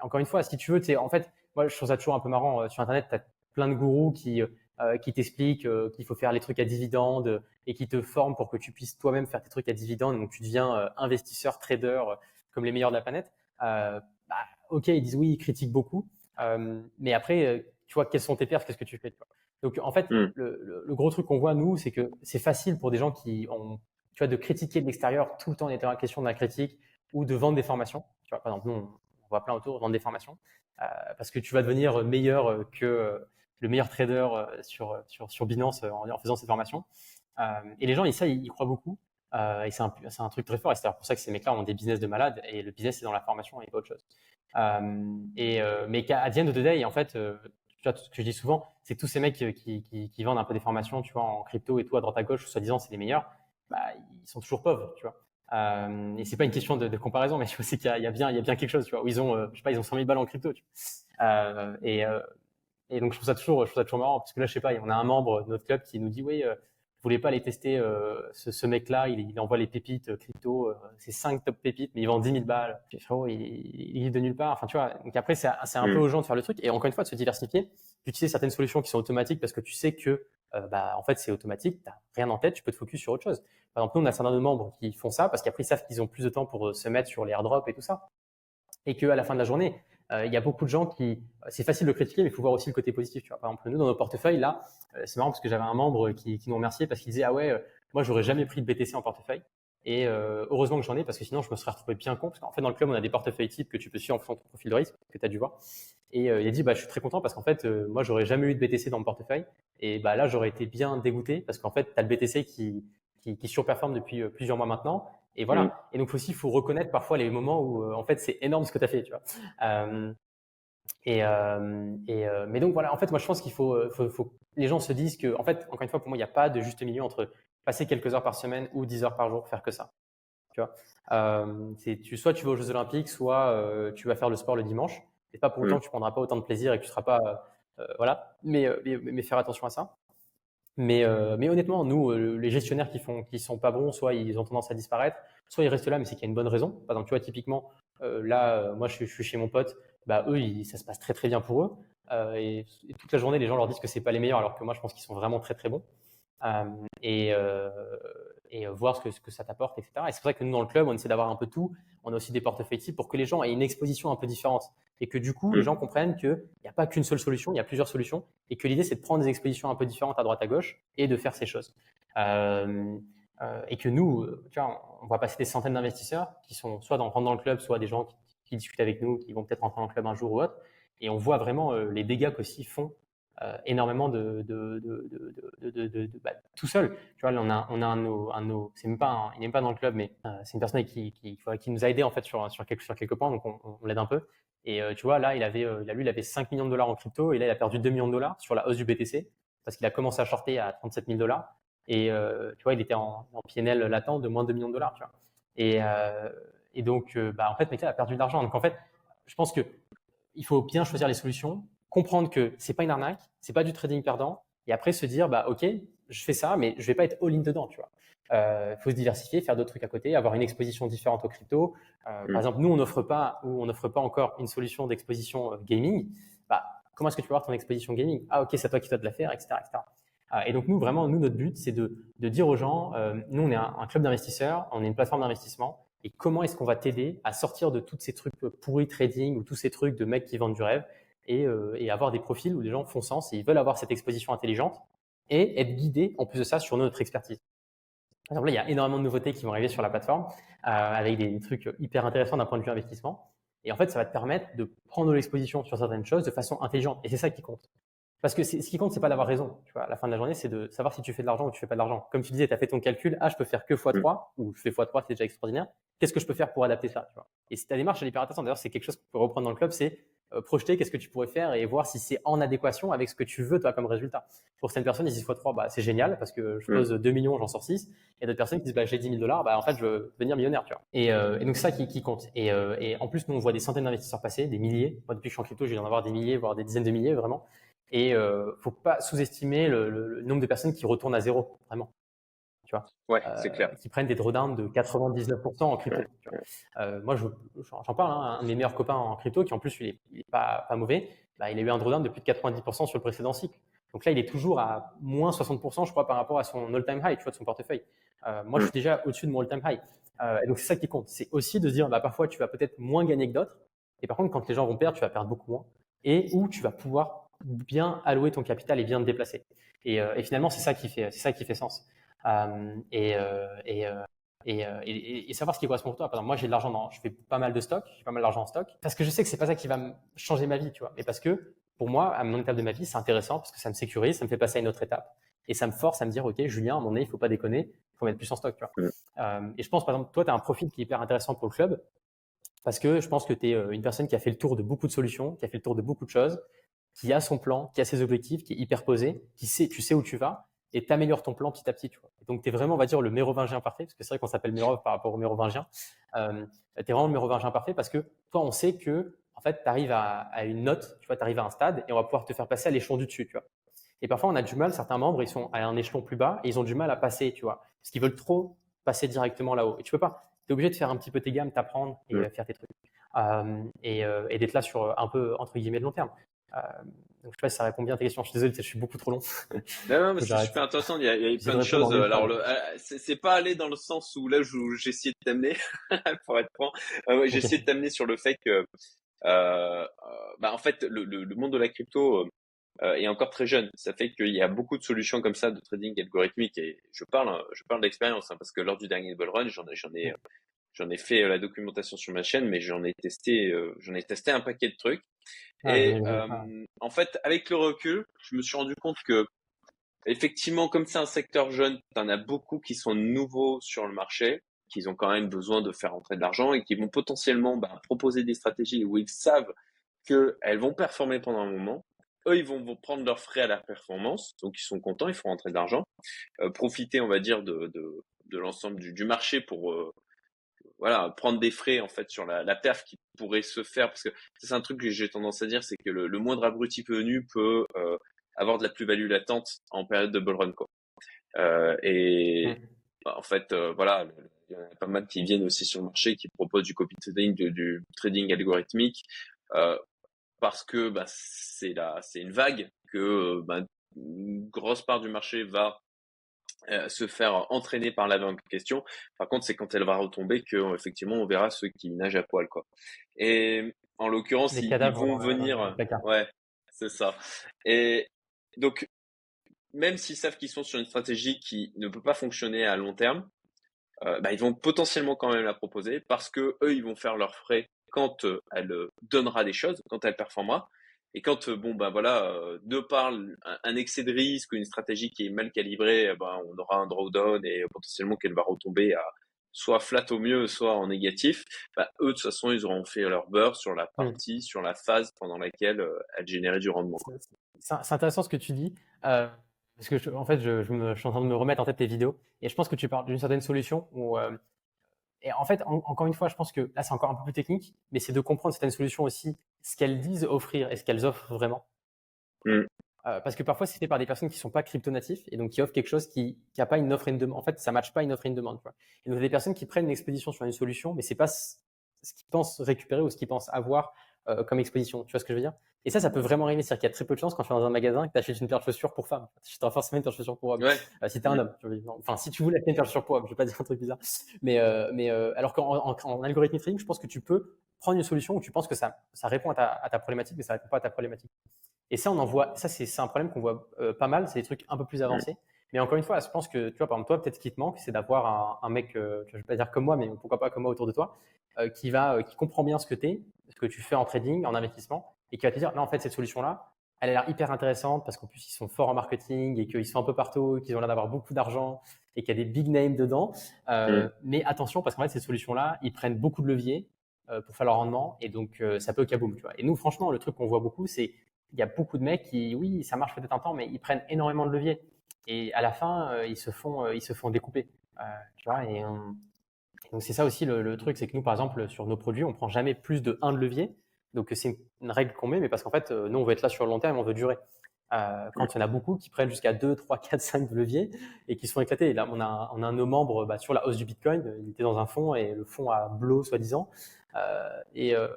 Encore une fois si tu veux es en fait moi je trouve ça toujours un peu marrant sur internet tu as plein de gourous qui qui t'explique euh, qu'il faut faire les trucs à dividendes et qui te forme pour que tu puisses toi-même faire tes trucs à dividendes. Donc tu deviens euh, investisseur, trader comme les meilleurs de la planète. bah, ok, ils disent oui, ils critiquent beaucoup, mais après, tu vois, quelles sont tes pertes, qu'est-ce que tu fais Donc en fait, hmm. le, le, gros truc qu'on voit nous, c'est que c'est facile pour des gens qui ont, tu vois, de critiquer de l'extérieur tout le temps en étant en question de la critique ou de vendre des formations. Tu vois, par exemple, nous, voit plein autour, vendre des formations, parce que tu vas devenir meilleur que le meilleur trader sur, sur, sur Binance en, faisant cette formation. et les gens, ils, ça, ils, croient beaucoup. et c'est un, un, truc très fort. Et c'est pour ça que ces mecs-là ont des business de malades. Et le business, c'est dans la formation et pas autre chose. et, mais qu'à the end of the day, en fait, tu vois, ce que je dis souvent, c'est que tous ces mecs qui, qui, vendent un peu des formations, tu vois, en crypto et tout à droite à gauche, soi-disant c'est les meilleurs, bah, ils sont toujours pauvres, tu vois. Euh, et c'est pas une question de, comparaison, mais je sais qu'il y, a bien, y a bien quelque chose, tu vois, où ils ont, euh, je sais pas, ils ont 100 000 balles en crypto. Euh, et, euh, et donc je trouve ça toujours, je trouve ça toujours marrant parce que là, je sais pas, on a un membre de notre club qui nous dit, oui, euh, vous voulez pas aller tester euh, ce, ce mec-là, il, il, envoie les pépites crypto, c'est 5 top pépites, mais il vend 10 000 balles. Puis, frérot, il, il, est de nulle part. Enfin, tu vois. Donc après, c'est un peu mm. aux gens de faire le truc et encore une fois de se diversifier, d'utiliser certaines solutions qui sont automatiques parce que tu sais que euh, bah, en fait, c'est automatique, tu n'as rien en tête, tu peux te focus sur autre chose. Par exemple, nous, on a un certain nombre de membres qui font ça parce qu'après, ils savent qu'ils ont plus de temps pour euh, se mettre sur les airdrops et tout ça. Et qu'à la fin de la journée, euh, il y a beaucoup de gens qui, c'est facile de critiquer, mais il faut voir aussi le côté positif. Tu vois. Par exemple, nous, dans nos portefeuilles, là, c'est marrant parce que j'avais un membre qui, qui nous remerciait parce qu'il disait, ah ouais, moi, j'aurais jamais pris de BTC en portefeuille. Et heureusement que j'en ai parce que sinon je me serais retrouvé bien con. Parce qu'en fait, dans le club, on a des portefeuilles types que tu peux suivre en fonction de ton profil de risque que tu as dû voir. Et euh, il a dit, bah, je suis très content parce qu'en fait, euh, moi, j'aurais jamais eu de BTC dans mon portefeuille. Et bah, là, j'aurais été bien dégoûté parce qu'en fait, tu as le BTC qui, qui, qui, surperforme depuis euh, plusieurs mois maintenant. Et voilà. Mm. Et donc aussi, il faut reconnaître parfois les moments où, en fait, c'est énorme ce que tu as fait. Tu vois. Euh, et, et mais donc voilà, en fait, moi, je pense qu'il faut, faut, faut, les gens se disent que, en fait, encore une fois, pour moi, il n'y a pas de juste milieu entre passer quelques heures par semaine ou 10 heures par jour, faire que ça. Tu vois. Euh, tu, soit tu vas aux Jeux Olympiques, soit tu vas faire le sport le dimanche. Et pas pour autant que tu prendras pas autant de plaisir et que tu seras pas, euh, euh, voilà. Mais, mais, mais, faire attention à ça. Mais, euh, mais honnêtement, nous, les gestionnaires qui font, qui sont pas bons, soit ils ont tendance à disparaître, soit ils restent là, mais c'est qu'il y a une bonne raison. Par exemple, tu vois, typiquement, là, moi, je, je, suis chez mon pote, bah eux, ils, ça se passe très très bien pour eux. Et, et, toute la journée, les gens leur disent que c'est pas les meilleurs, alors que moi, je pense qu'ils sont vraiment très très bons. et, et voir ce que, ce que ça t'apporte, etc. Et c'est pour ça que nous, dans le club, on essaie d'avoir un peu tout. On a aussi des portefeuilles types pour que les gens aient une exposition un peu différente. Et que du coup, les mm. gens comprennent qu'il n'y a pas qu'une seule solution, il y a plusieurs solutions. Et que l'idée, c'est de prendre des expositions un peu différentes à droite à gauche et de faire ces choses. Euh, euh, et que nous, tu vois, on va passer des centaines d'investisseurs qui sont soit dans, dans le club, soit des gens qui, qui, discutent avec nous, qui vont peut-être rentrer dans le club un jour ou autre. Et on voit vraiment euh, les dégâts qu'aussi font euh, énormément de, de, de, de bah, tout seul. Tu vois, là, on a, on a un, un, un c'est même pas, il n'est pas dans le club, mais euh, c'est une personne qui, qui, nous a aidé en fait sur, sur, quelques, sur quelques points, donc on, l'aide un peu. Et euh, tu vois, là, il avait, lui, il avait 5 millions de dollars en crypto, et là, il a perdu 2 millions de dollars sur la hausse du BTC, parce qu'il a commencé à shorter à 37 000 dollars. Et tu vois, il était en, en PNL latent de moins de 2 millions de dollars. Et, et donc, bah, en fait, il a perdu de l'argent. Donc, en fait, je pense que il faut bien choisir les solutions comprendre que c'est pas une arnaque, c'est pas du trading perdant, et après se dire bah ok, je fais ça, mais je vais pas être all-in dedans, tu vois. Il euh, faut se diversifier, faire d'autres trucs à côté, avoir une exposition différente aux crypto. Euh, mm. Par exemple, nous on n'offre pas ou on n'offre pas encore une solution d'exposition euh, gaming. Bah comment est-ce que tu peux avoir ton exposition gaming? Ah ok, c'est toi qui dois te la faire, etc., etc. Euh, et donc nous vraiment, nous notre but c'est de, de dire aux gens, nous on est un, un club d'investisseurs, on est une plateforme d'investissement, et comment est-ce qu'on va t'aider à sortir de tous ces trucs pourris trading ou tous ces trucs de mecs qui vendent du rêve et, euh, et, avoir des profils où les gens font sens et ils veulent avoir cette exposition intelligente et être guidés en plus de ça sur notre expertise. Par exemple, là, il y a énormément de nouveautés qui vont arriver sur la plateforme euh, avec des trucs hyper intéressants d'un point de vue investissement. Et en fait, ça va te permettre de prendre l'exposition sur certaines choses de façon intelligente. Et c'est ça qui compte. Parce que ce qui compte, c'est pas d'avoir raison. Tu vois, à la fin de la journée, c'est de savoir si tu fais de l'argent ou tu fais pas de l'argent. Comme tu disais, tu as fait ton calcul, ah, je peux faire que x3, ou je fais x3, c'est déjà extraordinaire. Qu'est-ce que je peux faire pour adapter ça tu vois? Et ta démarche, elle est hyper intéressante. D'ailleurs, c'est quelque chose qu'on peut reprendre dans le club, c'est projeter qu'est-ce que tu pourrais faire et voir si c'est en adéquation avec ce que tu veux toi comme résultat. Pour certaines personnes, 6 x 3, bah, c'est génial parce que je pose 2 millions, j'en sors 6. Il y a d'autres personnes qui disent bah, j'ai 10 000 dollars, bah, en fait je veux devenir millionnaire. Tu vois. Et, euh, et donc c'est ça qui, qui compte. Et, euh, et, en plus, nous on voit des centaines d'investisseurs passer, des milliers. Moi depuis que je suis en crypto, j'ai en avoir des milliers, voire des dizaines de milliers vraiment. Et euh, faut pas sous-estimer le, le, nombre de personnes qui retournent à zéro, vraiment tu vois. Ouais, c'est clair. Qui prennent des drawdowns de 99% en crypto. Euh, moi, j'en parle, hein, un de mes meilleurs copains en crypto, qui en plus, il est, pas, pas mauvais, bah, il a eu un drawdown de plus de 90% sur le précédent cycle. Donc là, il est toujours à moins 60%, je crois, par rapport à son all-time high, tu vois, de son portefeuille. Euh, moi, je suis déjà au-dessus de mon all-time high. Euh, et donc, c'est ça qui compte. C'est aussi de dire, bah, parfois, tu vas peut-être moins gagner que d'autres. Et par contre, quand les gens vont perdre, tu vas perdre beaucoup moins. Et où tu vas pouvoir bien allouer ton capital et bien te déplacer. Et, euh, et finalement, c'est ça qui fait, c'est ça qui fait sens. Euh, et, euh, et, et, savoir ce qui correspond pour toi. Par exemple, moi, j'ai de l'argent dans, je fais pas mal de stock, j'ai pas mal d'argent en stock, parce que je sais que c'est pas ça qui va changer ma vie, tu vois. Mais parce que pour moi, à mon étape de ma vie, c'est intéressant parce que ça me sécurise, ça me fait passer à une autre étape, et ça me force à me dire, ok, Julien, à un moment donné, il faut pas déconner, il faut mettre plus en stock, tu vois. Euh, et je pense, par exemple, toi, tu as un profil qui est hyper intéressant pour le club, parce que je pense que tu es euh, une personne qui a fait le tour de beaucoup de solutions, qui a fait le tour de beaucoup de choses, qui a son plan, qui a ses objectifs, qui est hyper posé, qui sait, tu sais où tu vas, et t'améliores ton plan petit à petit. Tu vois. Donc, tu es vraiment, on va dire, le mérovingien parfait, parce que c'est vrai qu'on s'appelle Mérov par rapport au mérovingien. Euh, tu es vraiment le mérovingien parfait parce que toi, on sait que, en fait, tu arrives à, une note, tu vois, tu arrives à un stade et on va pouvoir te faire passer à l'échelon du dessus, tu vois. Et parfois, on a du mal, certains membres, ils sont à un échelon plus bas et ils ont du mal à passer, tu vois, parce qu'ils veulent trop passer directement là-haut. Et tu peux pas. Tu es obligé de faire un petit peu tes gammes, t'apprendre et faire tes trucs. Euh, et, euh, et d'être là sur un peu, entre guillemets, de long terme. Euh, donc, je sais pas si ça répond bien à ta question. Je suis désolé, je suis beaucoup trop long. Non, non, mais c'est super intéressant. Il y a, il y a plein de choses. Alors, le, euh, c'est pas aller dans le sens où là, j'ai essayé de t'amener, pour être franc. Euh, j'ai essayé de t'amener sur le fait que, euh, bah, en fait, le, le, monde de la crypto euh, est encore très jeune. Ça fait qu'il y a beaucoup de solutions comme ça de trading algorithmique. Et je parle, je parle d'expérience, hein, parce que lors du dernier bull run, j'en ai, j'en ai, j'en ai fait la documentation sur ma chaîne, mais j'en ai testé, j'en ai testé un paquet de trucs. Ah, et euh, en fait, avec le recul, je me suis rendu compte que effectivement, comme c'est un secteur jeune, tu en as beaucoup qui sont nouveaux sur le marché, qui ont quand même besoin de faire entrer de l'argent et qui vont potentiellement bah, proposer des stratégies où ils savent qu'elles vont performer pendant un moment. Eux, ils vont, prendre leurs frais à la performance, donc ils sont contents, ils font rentrer de l'argent, euh, profiter, on va dire, de, de, de l'ensemble du, du, marché pour euh, voilà, prendre des frais en fait sur la, la perf qui pourrait se faire parce que c'est un truc que j'ai tendance à dire, c'est que le, le, moindre abruti venu peut euh, avoir de la plus-value latente en période de bull run quoi. Euh, et mmh. bah, en fait, euh, voilà, il y en a pas mal qui viennent aussi sur le marché qui proposent du copy trading, du, du trading algorithmique euh, parce que bah, c'est la, c'est une vague que bah, une grosse part du marché va euh, se faire entraîner par la vague question. Par contre, c'est quand elle va retomber que effectivement on verra ceux qui nagent à poil quoi. Et en l'occurrence, ils, vont venir. ouais, c'est ça. Et donc même s'ils savent qu'ils sont sur une stratégie qui ne peut pas fonctionner à long terme, euh, bah, ils vont potentiellement quand même la proposer parce que eux, ils vont faire leurs frais quand euh, elle donnera des choses, quand elle performera. Et quand, euh, bon, ben voilà, euh, de par un, excès de risque, une stratégie qui est mal calibrée, ben, on aura un drawdown et potentiellement qu'elle va retomber à soit flat au mieux, soit en négatif. Ben, eux, de toute façon, ils auront fait leur beurre sur la partie, sur la phase pendant laquelle euh, elle générait du rendement. C'est intéressant ce que tu dis. parce que en fait, je, me, je, suis en train de me remettre en tête tes vidéos et je pense que tu parles d'une certaine solution où et en fait, encore une fois, je pense que là, c'est encore un peu plus technique, mais c'est de comprendre certaines solutions aussi, ce qu'elles disent offrir et ce qu'elles offrent vraiment. Mm. Euh, parce que parfois, c'est fait par des personnes qui ne sont pas crypto-natifs et donc qui offrent quelque chose qui n'a pas une offre et une demande. En fait, ça ne matche pas une offre et une demande. Quoi. Et donc, des personnes qui prennent une expédition sur une solution, mais c'est pas ce qu'ils pensent récupérer ou ce qu'ils pensent avoir euh, comme exposition. Tu vois ce que je veux dire? Et ça, ça peut vraiment arriver. C'est-à-dire qu'il y a très peu de chances quand tu vas dans un magasin que tu achètes une paire de chaussures pour femme. Tu achèteras forcément une paire de chaussures pour homme. Euh, si tu es un homme. Enfin, si tu voulais acheter une paire de chaussures pour homme, je vais pas dire un truc bizarre. Mais, euh, mais alors qu'en en, algorithme trading, je pense que tu peux prendre une solution où tu penses que ça, ça répond à ta, à ta problématique, mais ça répond pas à ta problématique. Et ça, on en voit. Ça, c'est un problème qu'on voit pas mal. C'est des trucs un peu plus avancés. Mais encore une fois, je pense que, tu vois, par exemple, toi, peut-être qui te manque, c'est d'avoir un, un, mec, je je vais pas dire comme moi, mais pourquoi pas comme moi autour de toi, qui va, qui comprend bien ce que tu es, ce que tu fais en trading, en investissement, et qui va te dire, non, en fait, cette solution-là, elle a l'air hyper intéressante parce qu'en plus, ils sont forts en marketing et qu'ils sont un peu partout, qu'ils ont l'air d'avoir beaucoup d'argent et qu'il y a des big names dedans. Euh, mm. Mais attention, parce qu'en fait, cette solution-là, ils prennent beaucoup de leviers euh, pour faire leur rendement et donc euh, ça peut kaboom, tu vois. Et nous, franchement, le truc qu'on voit beaucoup, c'est il y a beaucoup de mecs qui, oui, ça marche peut-être un temps, mais ils prennent énormément de leviers et à la fin, ils se font, ils se font découper, tu vois. Et donc c'est ça aussi le, truc, c'est que nous, par exemple, sur nos produits, on prend jamais plus de un de levier. Donc c'est une règle qu'on met, mais parce qu'en fait, euh, nous, on veut être là sur le long terme, on veut durer. Euh, quand il y en a beaucoup qui prennent jusqu'à 2, 3, 4, 5 leviers et qui sont éclatés. Et là, on a, on a un de nos membres bah, sur la hausse du Bitcoin, il était dans un fonds et le fonds a blow, soi-disant, euh, et euh,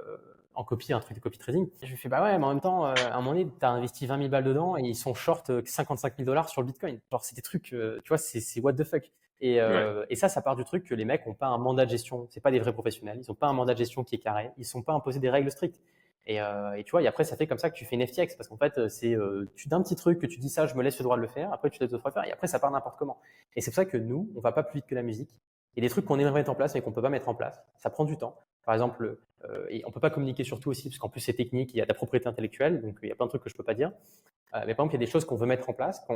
en copie, un truc de copy trading. je lui fais, bah ouais, mais en même temps, euh, à un moment donné, tu as investi 20 000 balles dedans et ils sont short 55 000 dollars sur le Bitcoin. Genre, c'est des trucs, tu vois, c'est what the fuck. Et, euh, et, ça, ça part du truc que les mecs n'ont pas un mandat de gestion. C'est pas des vrais professionnels. Ils n'ont pas un mandat de gestion qui est carré. Ils sont pas imposés des règles strictes. Et, euh, et tu vois, et après, ça fait comme ça que tu fais une FTX parce qu'en fait, c'est euh, tu d'un petit truc que tu dis ça, je me laisse le droit de le faire. Après, tu laisses le droit de le faire. Et après, ça part n'importe comment. Et c'est pour ça que nous, on va pas plus vite que la musique. Il y a des trucs qu'on aimerait mettre en place mais qu'on peut pas mettre en place. Ça prend du temps. Par exemple, euh, et on peut pas communiquer sur tout aussi parce qu'en plus c'est technique, il y a de la propriété intellectuelle, donc il y a plein de trucs que je peux pas dire. Euh, mais par exemple, il y a des choses qu'on veut mettre en place. tu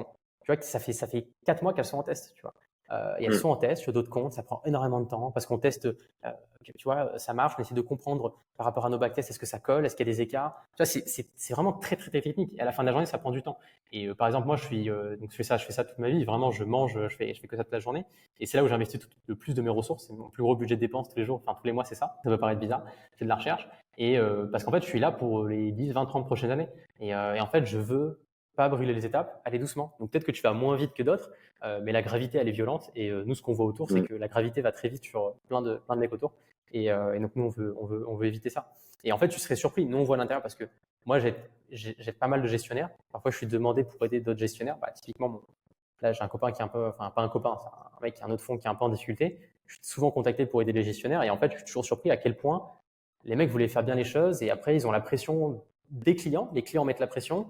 vois que ça fait ça fait quatre mois qu'elles sont en test, tu vois. Euh, et elles mm. sont en test sur d'autres comptes, ça prend énormément de temps parce qu'on teste, euh, tu vois, ça marche, on essaie de comprendre par rapport à nos backtests, est-ce que ça colle, est-ce qu'il y a des écarts. Tu vois, c'est vraiment très, très, très technique. Et à la fin de la journée, ça prend du temps. Et euh, par exemple, moi, je suis, donc je fais ça, je fais ça toute ma vie. Vraiment, je mange, je fais, je fais que ça toute la journée. Et c'est là où j'investis le plus de mes ressources. C'est mon plus gros budget de dépenses tous les jours, enfin tous les mois, c'est ça. Ça peut paraître bizarre, c'est de la recherche. Et parce qu'en fait, je suis là pour les 10, 20, 30 prochaines années. Et, et en fait, je veux pas brûler les étapes, aller doucement. Donc peut-être que tu vas moins vite que d'autres, euh, mais la gravité elle est violente et euh, nous ce qu'on voit autour c'est que la gravité va très vite sur plein de plein de mecs autour et, euh, et, donc nous on veut on veut on veut éviter ça. Et en fait tu serais surpris, nous on voit l'intérieur parce que moi j'ai pas mal de gestionnaires. Parfois je suis demandé pour aider d'autres gestionnaires. Bah, typiquement là j'ai un copain qui est un peu enfin pas un copain, c'est un mec qui a un autre fonds qui est un peu en difficulté. Je suis souvent contacté pour aider les gestionnaires et en fait je suis toujours surpris à quel point les mecs voulaient faire bien les choses et après ils ont la pression des clients, les clients mettent la pression, euh,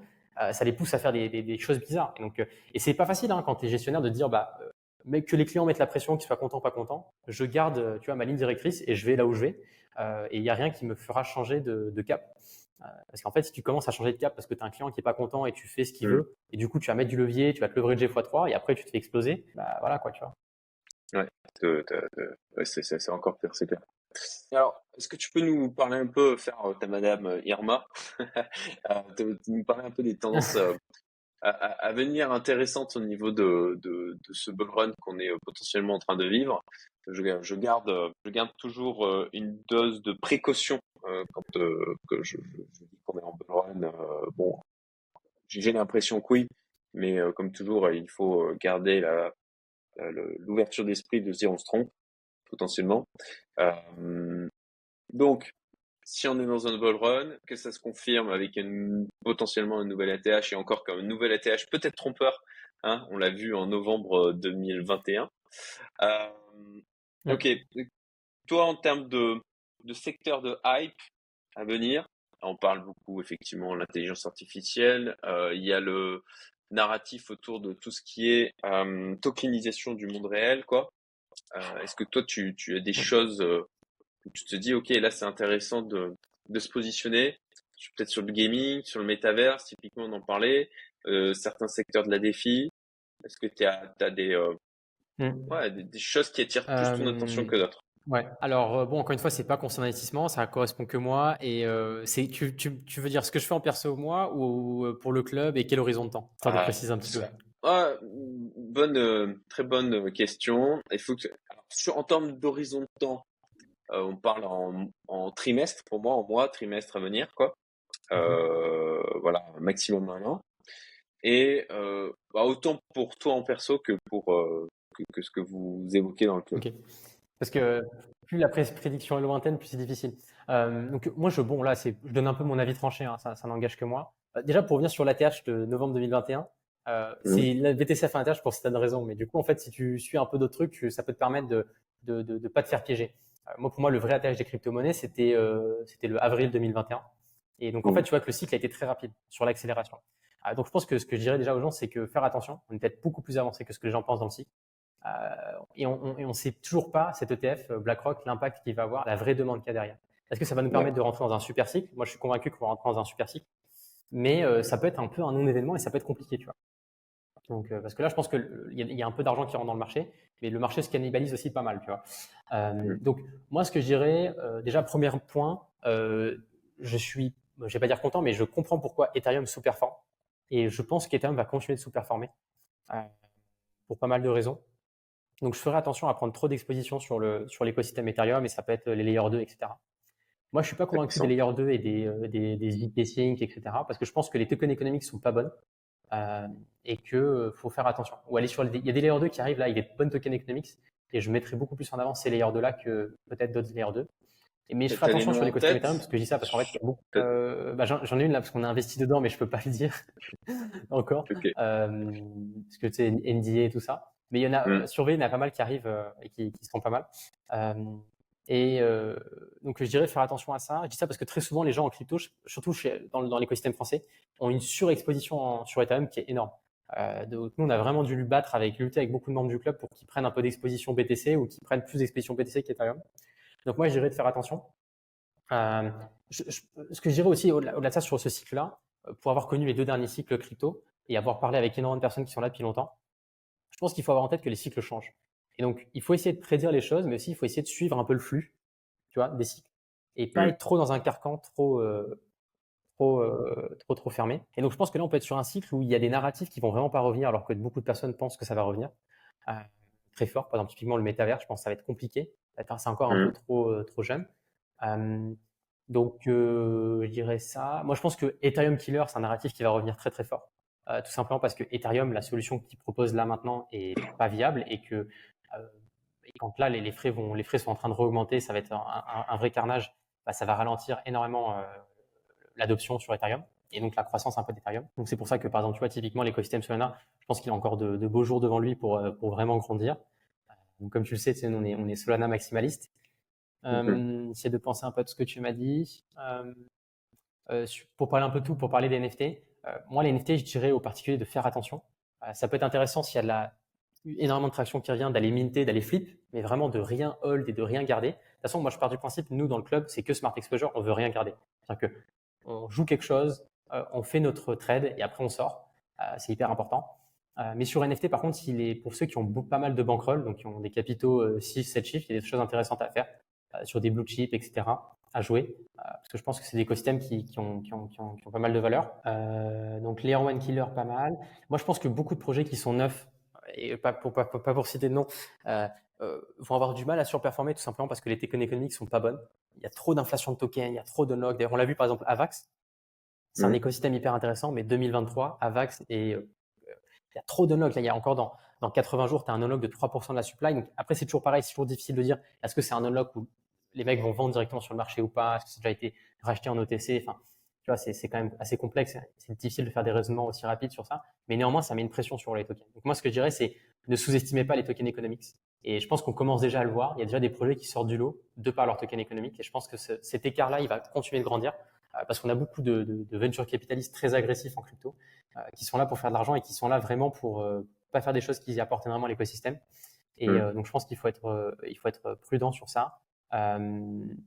ça les pousse à faire des, choses bizarres. Et, donc, euh, et c'est pas facile hein, quand tu es gestionnaire de dire bah, euh, mais que les clients mettent la pression, qu'ils soient contents, pas contents. Je garde, tu vois, ma ligne directrice et je vais là où je vais. et il n'y a rien qui me fera changer de, cap. parce qu'en fait, si tu commences à changer de cap parce que tu as un client qui est pas content et tu fais ce qu'il mmh. veut, et du coup, tu vas mettre du levier, tu vas te leverager x3, et après, tu te fais exploser, bah voilà quoi, tu vois. Ouais, c'est encore pire, c'est clair. Alors, est-ce que tu peux nous parler un peu, faire euh, ta madame euh, Irma, euh, nous parler un peu des tendances à, venir intéressantes au niveau de, de, ce bull run qu'on est potentiellement en train de vivre je, je, garde, je garde toujours une dose de précaution quand que je, dis qu'on est en bull run. bon, j'ai l'impression que oui, mais comme toujours, il faut garder l'ouverture d'esprit de se dire on se trompe potentiellement. Euh, donc, si on est dans un bull run, que ça se confirme avec une, potentiellement un nouvel ATH et encore comme un nouvel ATH peut-être trompeur, hein, on l'a vu en novembre 2021. Euh, ok, toi en termes de, de secteur de hype à venir, on parle beaucoup effectivement de l'intelligence artificielle, euh, il y a le narratif autour de tout ce qui est euh, tokenisation du monde réel, quoi. Euh, est-ce que toi, tu, as des choses euh, tu te dis, OK, là, c'est intéressant de, se positionner, peut-être sur le gaming, sur le métaverse, typiquement, on en parlait, euh, certains secteurs de la défi. Est-ce que tu as, des, mmh. des, choses qui attirent plus ton attention que d'autres? Ouais. Alors bon, encore une fois, c'est pas concernant l'investissement, ça correspond que moi. Et c'est tu, veux dire ce que je fais en perso moi ou pour le club et quel horizon de temps? Ça ah, précise un petit peu. Ah, bonne, euh, très bonne question. Il faut que, sur, en termes d'horizon de temps, euh, on parle en, en, trimestre pour moi, en mois, trimestre à venir, quoi. Mhm. Euh, voilà, maximum un an. Et bah, autant pour toi en perso que pour que, ce que vous évoquez dans le club. Parce que plus la prédiction est lointaine, plus c'est difficile. donc moi, je, bon, là, c'est, je donne un peu mon avis tranché, hein, ça, ça n'engage que moi. Déjà, pour revenir sur l'ATH de novembre 2021, euh, mmh. C'est la VTCF interne pour certaines raisons, mais du coup, en fait, si tu suis un peu d'autres trucs, ça peut te permettre de de, de, de pas te faire piéger. Euh, moi, pour moi, le vrai atterrissage des crypto-monnaies, c'était euh, c'était le avril 2021. Et donc, en mmh. fait, tu vois que le cycle a été très rapide sur l'accélération. Euh, donc, je pense que ce que je dirais déjà aux gens, c'est que faire attention. On est peut-être beaucoup plus avancé que ce que les gens pensent dans le cycle. Euh, et on, on, sait toujours pas cet ETF BlackRock l'impact qu'il va avoir, la vraie demande qu'il y a derrière. Est-ce que ça va nous permettre de rentrer dans un super cycle Moi, je suis convaincu qu'on va rentrer dans un super cycle, mais ça peut être un peu un non-événement et ça peut être compliqué, tu vois. Donc, euh, parce que là, je pense qu'il y, y, a un peu d'argent qui rentre dans le marché, mais le marché se cannibalise aussi pas mal, tu vois. Euh, donc, moi, ce que je dirais, euh, déjà, premier point, je suis, je vais pas dire content, mais je comprends pourquoi Ethereum sous-performe. Et je pense qu'Ethereum va continuer de sous-performer pour pas mal de raisons. Donc, je ferai attention à prendre trop d'exposition sur l'écosystème Ethereum, et ça peut être les layers 2, etc. Moi, je suis pas convaincu des layers 2 et des, des, des Sync, etc. Parce que je pense que les tokens économiques sont pas bonnes. Euh, et que euh, faut faire attention. Ou aller sur il y a des layers 2 qui arrivent là, il y a des bonnes token economics et je mettrai beaucoup plus en avant ces layers 2 là que peut-être d'autres layers 2. Mais je ferai attention sur l'écosystème Ethereum parce que je dis ça parce qu'en fait, euh, bah, j'en ai une là parce qu'on a investi dedans, mais je peux pas le dire encore euh, parce que tu sais NDA et tout ça. Mais il y en a mm. sur V, il y en a pas mal qui arrivent et qui, qui sont pas mal. Euh, et euh, donc, je dirais faire attention à ça. Je dis ça parce que très souvent, les gens en crypto, surtout chez, dans, l'écosystème français, ont une surexposition sur Ethereum qui est énorme. donc nous, on a vraiment dû lutter avec beaucoup de membres du club pour qu'ils prennent un peu d'exposition BTC ou qu'ils prennent plus d'exposition BTC qu'Ethereum. Donc moi, je dirais de faire attention. ce que je dirais aussi au-delà de ça sur ce cycle-là, pour avoir connu les deux derniers cycles crypto et avoir parlé avec énormément de personnes qui sont là depuis longtemps, je pense qu'il faut avoir en tête que les cycles changent. Et donc, il faut essayer de prédire les choses, mais aussi il faut essayer de suivre un peu le flux, tu vois, des cycles. Et pas être trop dans un carcan trop, euh, trop, euh, trop, trop fermé. Et donc, je pense que là, on peut être sur un cycle où il y a des narratifs qui vont vraiment pas revenir, alors que beaucoup de personnes pensent que ça va revenir euh, très fort. Par exemple, typiquement le métavers, je pense que ça va être compliqué. C'est encore un peu trop, trop jeune. donc, je dirais ça. Moi, je pense que Ethereum Killer, c'est un narratif qui va revenir très, très fort. tout simplement parce que Ethereum, la solution qu'il propose là maintenant est pas viable et que et quand là les, frais vont, les frais sont en train de réaugmenter, ça va être un, vrai carnage. Bah, ça va ralentir énormément l'adoption sur Ethereum et donc la croissance un peu d'Ethereum. Donc c'est pour ça que par exemple, tu vois, typiquement l'écosystème Solana, je pense qu'il a encore de, beaux jours devant lui pour, pour vraiment grandir. Donc comme tu le sais, on est, on est Solana maximaliste. Euh, de penser un peu à ce que tu m'as dit. pour parler un peu de tout, pour parler des NFT, moi les NFT, je dirais aux particuliers de faire attention. ça peut être intéressant s'il y a de la énormément de traction qui revient, d'aller minter, d'aller flip, mais vraiment de rien hold et de rien garder. De toute façon, moi je pars du principe, nous dans le club, c'est que Smart Exposure, on veut rien garder. C'est-à-dire que on joue quelque chose, euh, on fait notre trade et après on sort. Euh, c'est hyper important. Euh, mais sur NFT, par contre, s'il est pour ceux qui ont pas mal de bankroll, donc qui ont des capitaux 6, 7 chiffres, il y a des choses intéressantes à faire sur des blue chips, etc. à jouer. parce que je pense que c'est des écosystèmes qui, qui, ont, qui, ont, qui, ont, pas mal de valeur. donc Layer One Killer, pas mal. Moi, je pense que beaucoup de projets qui sont neufs et pas pour, pas, pas pour citer de nom, euh, euh, vont avoir du mal à surperformer tout simplement parce que les techniques économiques sont pas bonnes. Il y a trop d'inflation de tokens, il y a trop de log. D'ailleurs, on l'a vu par exemple Avax. C'est un écosystème hyper intéressant, mais 2023, Avax et euh, il y a trop de Là, il y a encore dans, dans 80 jours, tu as un unlock de 3% de la supply. Donc après, c'est toujours pareil, c'est toujours difficile de dire est-ce que c'est un unlock où les mecs vont vendre directement sur le marché ou pas? Est-ce que ça a déjà été racheté en OTC Enfin, tu vois, c'est quand même assez complexe. C'est difficile de faire des raisonnements aussi rapides sur ça. Mais néanmoins, ça met une pression sur les tokens. Donc moi, ce que je dirais, c'est ne sous-estimez pas les tokens économiques. Et je pense qu'on commence déjà à le voir. Il y a déjà des projets qui sortent du lot de par leur token économique. Et je pense que cet écart-là, il va continuer de grandir euh, parce qu'on a beaucoup de, de, de, venture capitalistes très agressifs en crypto euh, qui sont là pour faire de l'argent et qui sont là vraiment pour euh, pas faire des choses qui apportent énormément à l'écosystème. Et mmh. donc, je pense qu'il faut être, il faut être prudent sur ça. Euh,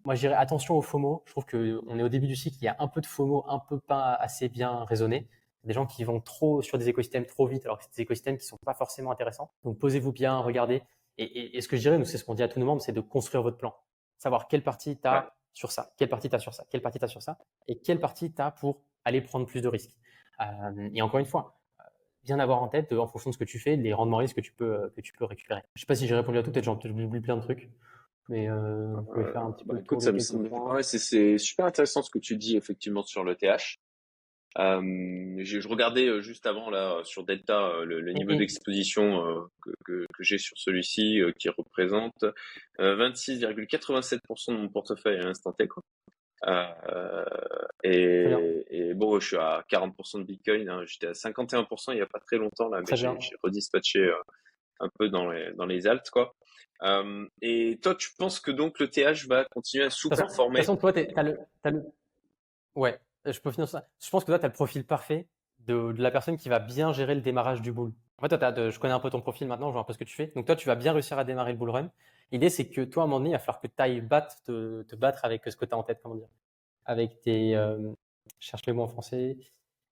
moi, je dirais attention au FOMO. Je trouve qu'on est au début du cycle, il y a un peu de FOMO, un peu pas assez bien raisonné. Des gens qui vont trop sur des écosystèmes trop vite, alors que c'est des écosystèmes qui sont pas forcément intéressants. Donc, posez-vous bien, regardez. Et, ce que je dirais, nous, c'est ce qu'on dit à tous nos membres, c'est de construire votre plan. Savoir quelle partie tu as sur ça, quelle partie tu as sur ça, quelle partie tu as sur ça, et quelle partie tu as pour aller prendre plus de risques. Euh, et encore une fois, euh, bien avoir en tête, en fonction de ce que tu fais, les rendements risques que tu peux, que tu peux récupérer. Je sais pas si j'ai répondu à tout, peut-être j'oublie plein de trucs. Mais euh, on pouvait faire un petit peu bah, écoute, ça me, c'est super intéressant ce que tu dis effectivement sur le TH. Euh, je, je, regardais euh, juste avant là sur Delta euh, le, le niveau d'exposition euh, que, que, que j'ai sur celui-ci qui représente 26,87% de mon portefeuille à l'instant T. Quoi. Et, et, bon, je suis à 40% de Bitcoin. Hein. J'étais à 51% il n'y a pas très longtemps là, mais j'ai redispatché un peu dans les dans les alts quoi. Euh, et toi, tu penses que donc le TH va continuer à sous-performer De toute façon, toi, t'as le, as le... Ouais, je peux finir ça. Je pense que toi, tu as le profil parfait de, de, la personne qui va bien gérer le démarrage du bull. En fait, toi, de, je connais un peu ton profil maintenant, je vois un peu ce que tu fais. Donc toi, tu vas bien réussir à démarrer le bull run. L'idée, c'est que toi, à un moment donné, il va falloir que tu ailles battre, te, te, battre avec ce que tu as en tête, comment dire. Avec tes... Euh, cherche les mots en français.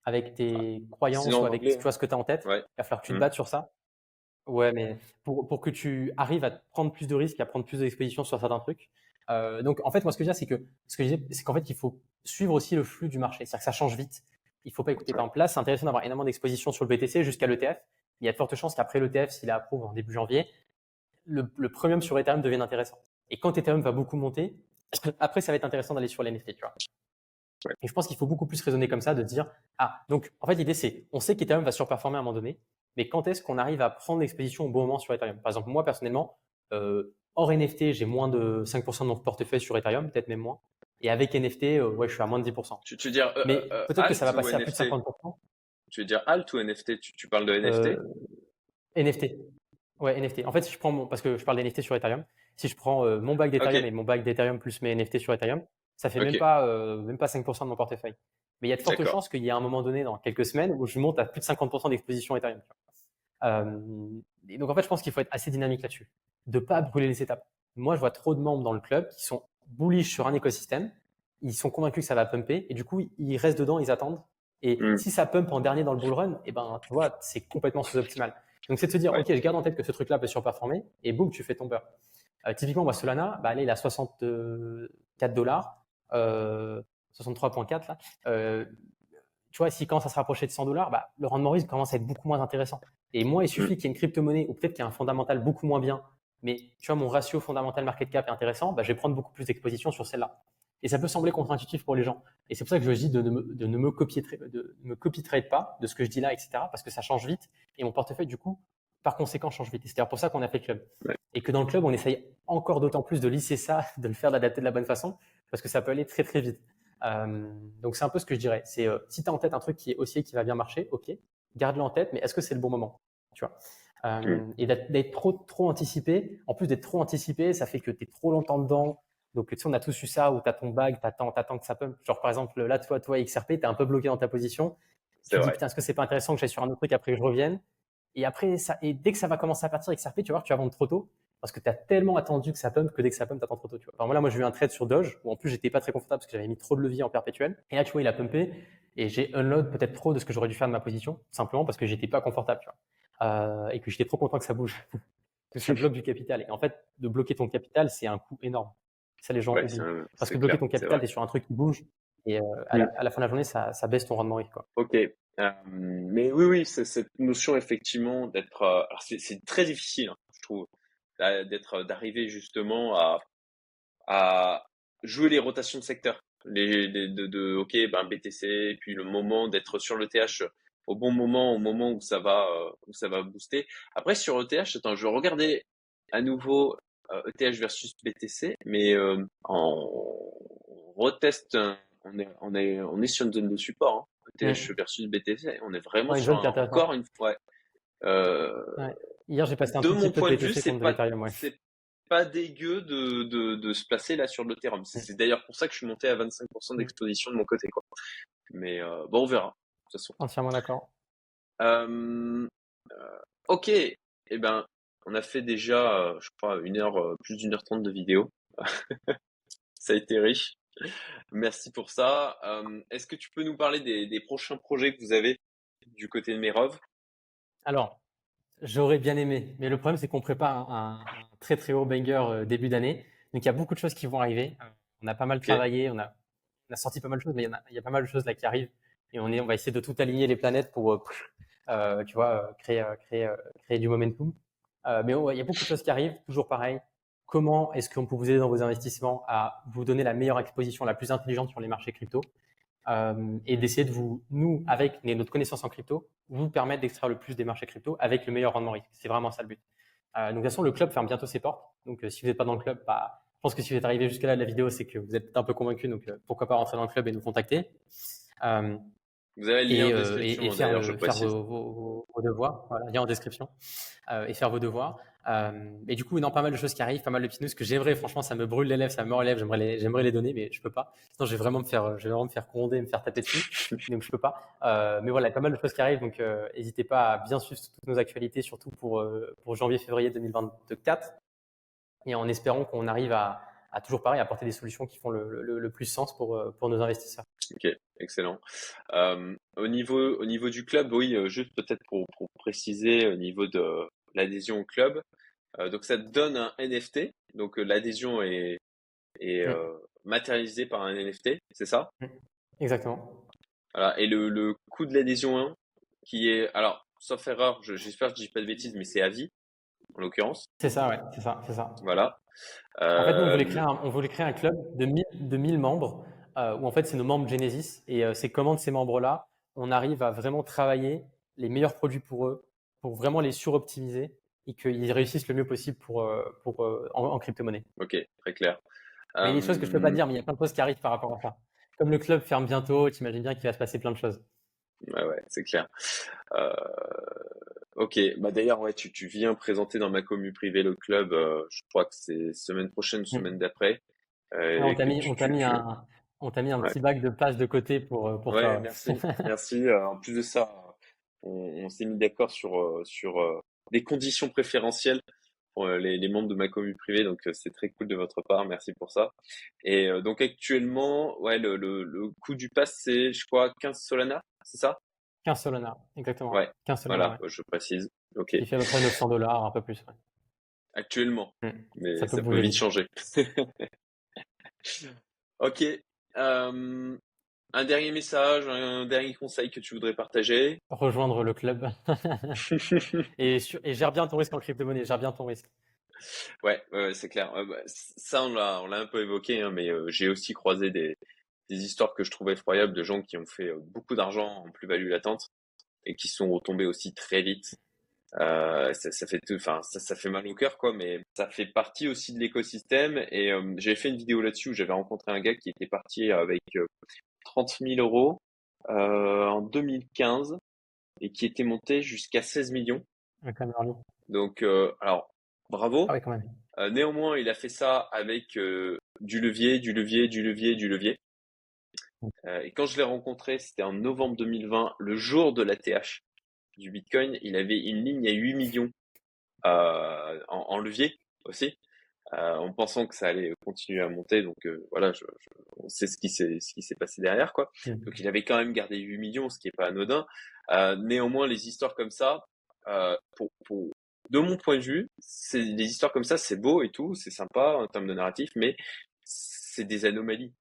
Avec tes croyances ou avec tu vois, ce que tu as en tête. Il va falloir que tu te mmh. battes sur ça. Ouais, mais pour, pour que tu arrives à prendre plus de risques, à prendre plus d'exposition sur certains trucs. Euh, donc, en fait, moi, ce que je dis, c'est que ce que je disais, c'est qu'en fait, il faut suivre aussi le flux du marché. C'est-à-dire que ça change vite. Il faut pas écouter. Par exemple, là, c'est intéressant d'avoir énormément d'exposition sur le BTC jusqu'à l'ETF. Il y a de fortes chances qu'après l'ETF, s'il approuve en début janvier, le, le premium sur Ethereum devienne intéressant. Et quand Ethereum va beaucoup monter, après, ça va être intéressant d'aller sur l'NFT, tu vois. Et je pense qu'il faut beaucoup plus raisonner comme ça, de dire, ah, donc, en fait, l'idée, c'est, on sait qu'Ethereum va surperformer à un moment donné mais quand est-ce qu'on arrive à prendre l'exposition au bon moment sur Ethereum? Par exemple, moi personnellement, euh, hors NFT, j'ai moins de 5% de mon portefeuille sur Ethereum, peut-être même moins. Et avec NFT, euh, ouais, je suis à moins de 10%. Tu, tu veux dire, euh, mais peut-être que ça va passer à plus de 50%. Tu veux dire alt ou NFT tu, parles de NFT NFT. Ouais, NFT. En fait, si je prends mon, parce que je parle d'NFT sur Ethereum, si je prends mon bac d'Ethereum et mon bac d'Ethereum plus mes NFT sur Ethereum, ça fait même pas même pas 5% de mon portefeuille. Mais il y a de fortes chances qu'il y ait un moment donné, dans quelques semaines, où je monte à plus de 50% d'exposition Ethereum. Euh, et donc en fait, je pense qu'il faut être assez dynamique là-dessus, de pas brûler les étapes. Moi, je vois trop de membres dans le club qui sont bullish sur un écosystème, ils sont convaincus que ça va pumper, et du coup, ils restent dedans, ils attendent. Et mm. si ça pump en dernier dans le bull run, et eh ben, tu vois, c'est complètement sous-optimal. Donc c'est de se dire, ok, je garde en tête que ce truc-là peut surperformer, et boum, tu fais ton beurre. Euh, typiquement, moi, Solana, bah, allez, il a 64 dollars, euh, 63.4 là. Euh, tu vois, si quand ça se rapprochait de 100 dollars, bah, le rendement risque commence à être beaucoup moins intéressant. Et moi, il suffit mm. qu'il y ait une crypto-monnaie ou peut-être qu'il y ait un fondamental beaucoup moins bien, mais tu vois, mon ratio fondamental market cap est intéressant, bah, je vais prendre beaucoup plus d'exposition sur celle-là. Et ça peut sembler contre-intuitif pour les gens. Et c'est pour ça que je dis de ne me, de ne me copier, de me copie trade pas de ce que je dis là, etc. Parce que ça change vite. Et mon portefeuille, du coup, par conséquent, change vite. c'est pour ça qu'on a fait le club. Et que dans le club, on essaye encore d'autant plus de lisser ça, de le faire, d'adapter de la bonne façon, parce que ça peut aller très, très vite. Euh, donc, c'est un peu ce que je dirais. C'est euh, si tu as en tête un truc qui est haussier, qui va bien marcher, ok, garde-le en tête, mais est-ce que c'est le bon moment tu vois? Euh. Et d'être trop, trop anticipé, en plus d'être trop anticipé, ça fait que tu es trop longtemps dedans, donc, tu sais, on a tous eu ça où tu as ton bag, tu attends, que ça pump. Genre, par exemple, là, toi, toi, XRP, tu es un peu bloqué dans ta position. Tu te dis, putain, est-ce que c'est pas intéressant que j'aille sur un autre truc après que je revienne? Et après, ça, et dès que ça va commencer à partir XRP, tu vois que tu vas vendre trop tôt parce que tu as tellement attendu que ça pump que dès que ça pump, tu attends trop tôt. Tu vois. moi, moi, j'ai eu un trade sur Doge où en plus, j'étais pas très confortable parce que j'avais mis trop de levier en perpétuel. Et là, tu vois, il a pumpé et j'ai unload peut-être trop de ce que j'aurais dû faire de ma position, simplement parce que j'étais pas confortable. Tu vois. Euh, et que j'étais trop content que ça bouge. que ça bloque du capital. Et en fait, de bloquer ton capital, c'est un coût énorme. Ça, les gens Parce que bloquer ton capital, tu es sur un truc qui bouge. Et euh, à, la, fin de la journée, ça, ça baisse ton rendement. Quoi. Ok. Euh, mais oui, oui, c'est cette notion effectivement d'être. Alors c'est très difficile, hein, je trouve, d'être, d'arriver justement à, à jouer les rotations de secteur. Les, de, de, ok, ben BTC, puis le moment d'être sur le TH au bon moment, au moment où ça va, où ça va booster. Après sur ETH, attends, je vais regarder à nouveau ETH euh, e versus BTC, mais euh, on, reteste, on est, on, est, on est sur une zone de support, hein, ETH versus BTC, on est vraiment sur encore une fois. Euh, Hier, j'ai passé un de mon point de vue, c'est pas, pas dégueu de, de, de, se placer là sur l'Ethereum. C'est d'ailleurs pour ça que je suis monté à 25% d'exposition de mon côté. Quoi. Mais bon, on verra. De toute façon. Entièrement d'accord. ok. Eh ben, on a fait déjà, euh, je crois, une heure, euh, plus d'une heure trente de vidéo. ça a été riche. Merci pour ça. Euh, est-ce que tu peux nous parler des, prochains projets que vous avez du côté de Merov Alors, j'aurais bien aimé, mais le problème c'est qu'on prépare un, très très haut banger début d'année. Donc il y a beaucoup de choses qui vont arriver. On a pas mal travaillé, on a, sorti pas mal de choses, mais il y, a, pas mal de choses là qui arrivent. Et on, est, on va essayer de tout aligner les planètes pour, tu vois, créer, créer, créer du momentum. Euh, mais il y a beaucoup de choses qui arrivent, toujours pareil. Comment est-ce qu'on peut vous aider dans vos investissements à vous donner la meilleure exposition, la plus intelligente sur les marchés crypto? Euh, et d'essayer de vous, nous, avec notre connaissance en crypto, vous permettre d'extraire le plus des marchés crypto avec le meilleur rendement risque. C'est vraiment ça le but. Euh, donc, de toute façon, le club ferme bientôt ses portes. Donc, si vous n'êtes pas dans le club, bah, je pense que si vous êtes arrivé jusqu'à là de la vidéo, c'est que vous êtes un peu convaincu. Donc, pourquoi pas rentrer dans le club et nous contacter. Vous avez le lien et, en description. et, faire, faire vos, vos, vos, devoirs. Voilà, lien en description. Euh, et faire vos devoirs. Euh, et du coup, non, pas mal de choses qui arrivent, pas mal de petits que j'aimerais. Franchement, ça me brûle les lèvres, ça me mord les lèvres. J'aimerais les, j'aimerais les donner, mais je peux pas. Sinon, je vais vraiment me faire, je vais vraiment me faire gronder, me faire taper dessus. donc, je peux pas. Euh, mais voilà, pas mal de choses qui arrivent. Donc, euh, n'hésitez pas à bien suivre toutes nos actualités, surtout pour janvier-février 2024. Et en espérant qu'on arrive à, à toujours pareil apporter des solutions qui font le, plus sens pour nos investisseurs. Ok, excellent. Au niveau au niveau du club, oui, juste peut-être pour préciser au niveau de l'adhésion au club. Euh, donc ça te donne un NFT. Donc l'adhésion est est mmh. matérialisée par un NFT, c'est ça? Exactement. Voilà. Et le, le coût de l'adhésion 1, qui est alors sauf erreur, j'espère que je dis pas de bêtises, mais c'est à vie en l'occurrence. C'est ça, ouais, c'est ça, c'est ça. Voilà. En fait, on voulait créer un, on voulait créer un club de 1000 de 1000 membres euh, où en fait c'est nos membres Genesis et euh, c'est comment de ces membres-là, on arrive à vraiment travailler les meilleurs produits pour eux, pour vraiment les suroptimiser et qu'ils réussissent le mieux possible pour, euh, pour, en, crypto-monnaie. Ok, très clair. Il y a des choses que je peux pas dire, mais il y a plein de choses qui arrivent par rapport à ça. Comme le club ferme bientôt, tu imagines bien qu'il va se passer plein de choses. Ouais, ouais, c'est clair. ok, bah d'ailleurs, ouais, tu, tu viens présenter dans ma commu privée le club, je crois que c'est semaine prochaine, mmh. semaine d'après. on t'a mis, mis, un, On t'a mis un petit bac de place de côté pour, euh, pour ouais, merci. merci. En plus de ça, on, s'est mis d'accord sur, sur des conditions préférentielles pour les, les, membres de ma commune privée. Donc, c'est très cool de votre part. Merci pour ça. Et donc, actuellement, ouais, le, le, le coût du pass, c'est, je crois, 15 Solana, c'est ça? 15 Solana, exactement. Ouais. 15 Solana, voilà, je précise. Ok. Il fait à peu près 900 dollars, un peu plus. Actuellement. Mm. Mais ça, peut, vite changer. ok. Euh, un dernier message, un dernier conseil que tu voudrais partager? Rejoindre le club. et, et gère bien ton risque en crypto-monnaie, gère bien ton risque. Ouais, c'est clair. Euh, bah, ça, on l'a, on l'a un peu évoqué, hein, mais euh, j'ai aussi croisé des, des histoires que je trouvais effroyables de gens qui ont fait beaucoup d'argent en plus-value latente et qui sont retombés aussi très vite. Euh, ça, ça, fait enfin ça, ça, fait mal au cœur quoi, mais ça fait partie aussi de l'écosystème. Et euh, j'avais fait une vidéo là-dessus où j'avais rencontré un gars qui était parti avec 30 000 euros euh, en 2015 et qui était monté jusqu'à 16 millions. Donc euh, alors bravo. Ah quand même. Euh, néanmoins, il a fait ça avec du levier, du levier, du levier, du levier. et quand je l'ai rencontré, c'était en novembre 2020, le jour de la TH du Bitcoin, il avait une ligne à 8 millions en, levier aussi, en pensant que ça allait continuer à monter. Donc euh, voilà, je, on sait ce qui s'est ce qui s'est passé derrière quoi. Mmh. Donc il avait quand même gardé 8 millions, ce qui est pas anodin. néanmoins, les histoires comme ça, pour, pour de mon point de vue, c'est des histoires comme ça, c'est beau et tout, c'est sympa en termes de narratif, mais c'est des anomalies.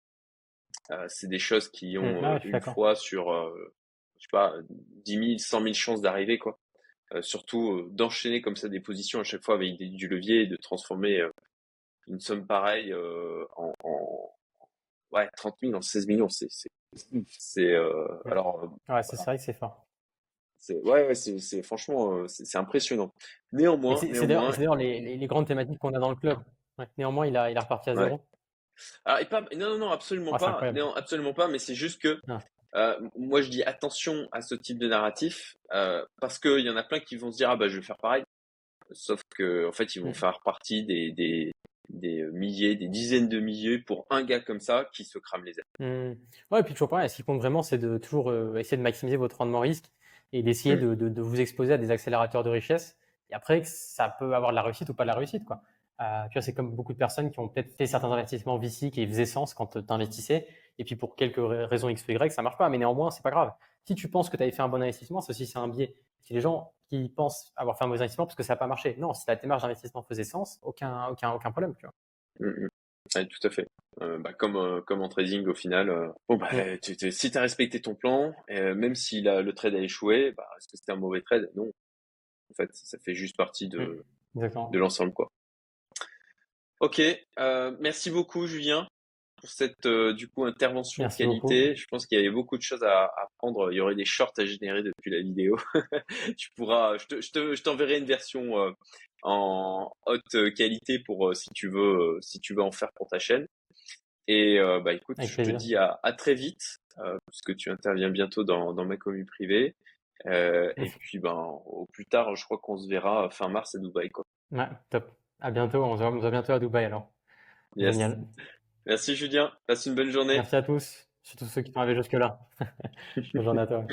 c'est des choses qui ont mmh, une fois sur je sais pas, 10 000, 100 000 chances d'arriver, quoi. Euh, surtout euh, d'enchaîner comme ça des positions à chaque fois avec du levier et de transformer euh, une somme pareille en, en, ouais 30 000 en 16 millions c'est c'est c'est alors ouais c'est vrai que c'est fort c'est ouais, ouais c'est franchement c'est impressionnant néanmoins c'est d'ailleurs les, les, grandes thématiques qu'on a dans le club néanmoins il a il a reparti à zéro alors, et pas, non, non, non, absolument ah, pas. Non, absolument pas. Mais c'est juste que ah. Euh, moi, je dis attention à ce type de narratif euh, parce qu'il y en a plein qui vont se dire ah bah je vais faire pareil, sauf que en fait ils vont mm. faire partie des, des, des milliers, des dizaines de milliers pour un gars comme ça qui se crame les ailes. Mm. Ouais, et puis toujours pareil, ce qui compte vraiment, c'est de toujours euh, essayer de maximiser votre rendement risque et d'essayer mm. de, de, vous exposer à des accélérateurs de richesse. Et après, ça peut avoir de la réussite ou pas de la réussite, quoi. tu vois, c'est comme beaucoup de personnes qui ont peut-être fait certains investissements VC qui faisaient sens quand tu investissais et puis pour quelques raisons X ou Y, ça marche pas. Mais néanmoins, c'est pas grave. Si tu penses que tu avais fait un bon investissement, aussi c'est un biais. Si les gens qui pensent avoir fait un bon investissement parce que ça n'a pas marché, non, si ta démarche d'investissement faisait sens, aucun, aucun, aucun problème. Tu vois. Mmh, mmh. tout à fait. Euh, bah, comme, euh, comme en trading, au final, euh, bon, bah, si tu as respecté ton plan, même si le trade a échoué, bah, est-ce que c'était un mauvais trade? Non. En fait, ça fait juste partie de, mmh. de l'ensemble. quoi. Ok, merci beaucoup Julien pour cette euh, du coup intervention de qualité. Je pense qu'il y avait beaucoup de choses à, apprendre. Il y aurait des shorts à générer depuis la vidéo. tu pourras, je, te, je, t'enverrai une version euh, en haute qualité pour euh, si tu veux si tu veux en faire pour ta chaîne. Et bah écoute, je te dis à, à très vite puisque tu interviens bientôt dans, dans ma commune privée. et puis ben au plus tard, je crois qu'on se verra fin mars à Dubaï quoi. Ouais, top. À bientôt. On se voit bientôt à Dubaï alors. Génial. Merci Julien, passe une bonne journée. Merci à tous, surtout ceux qui sont arrivés jusque-là. bonne journée à toi.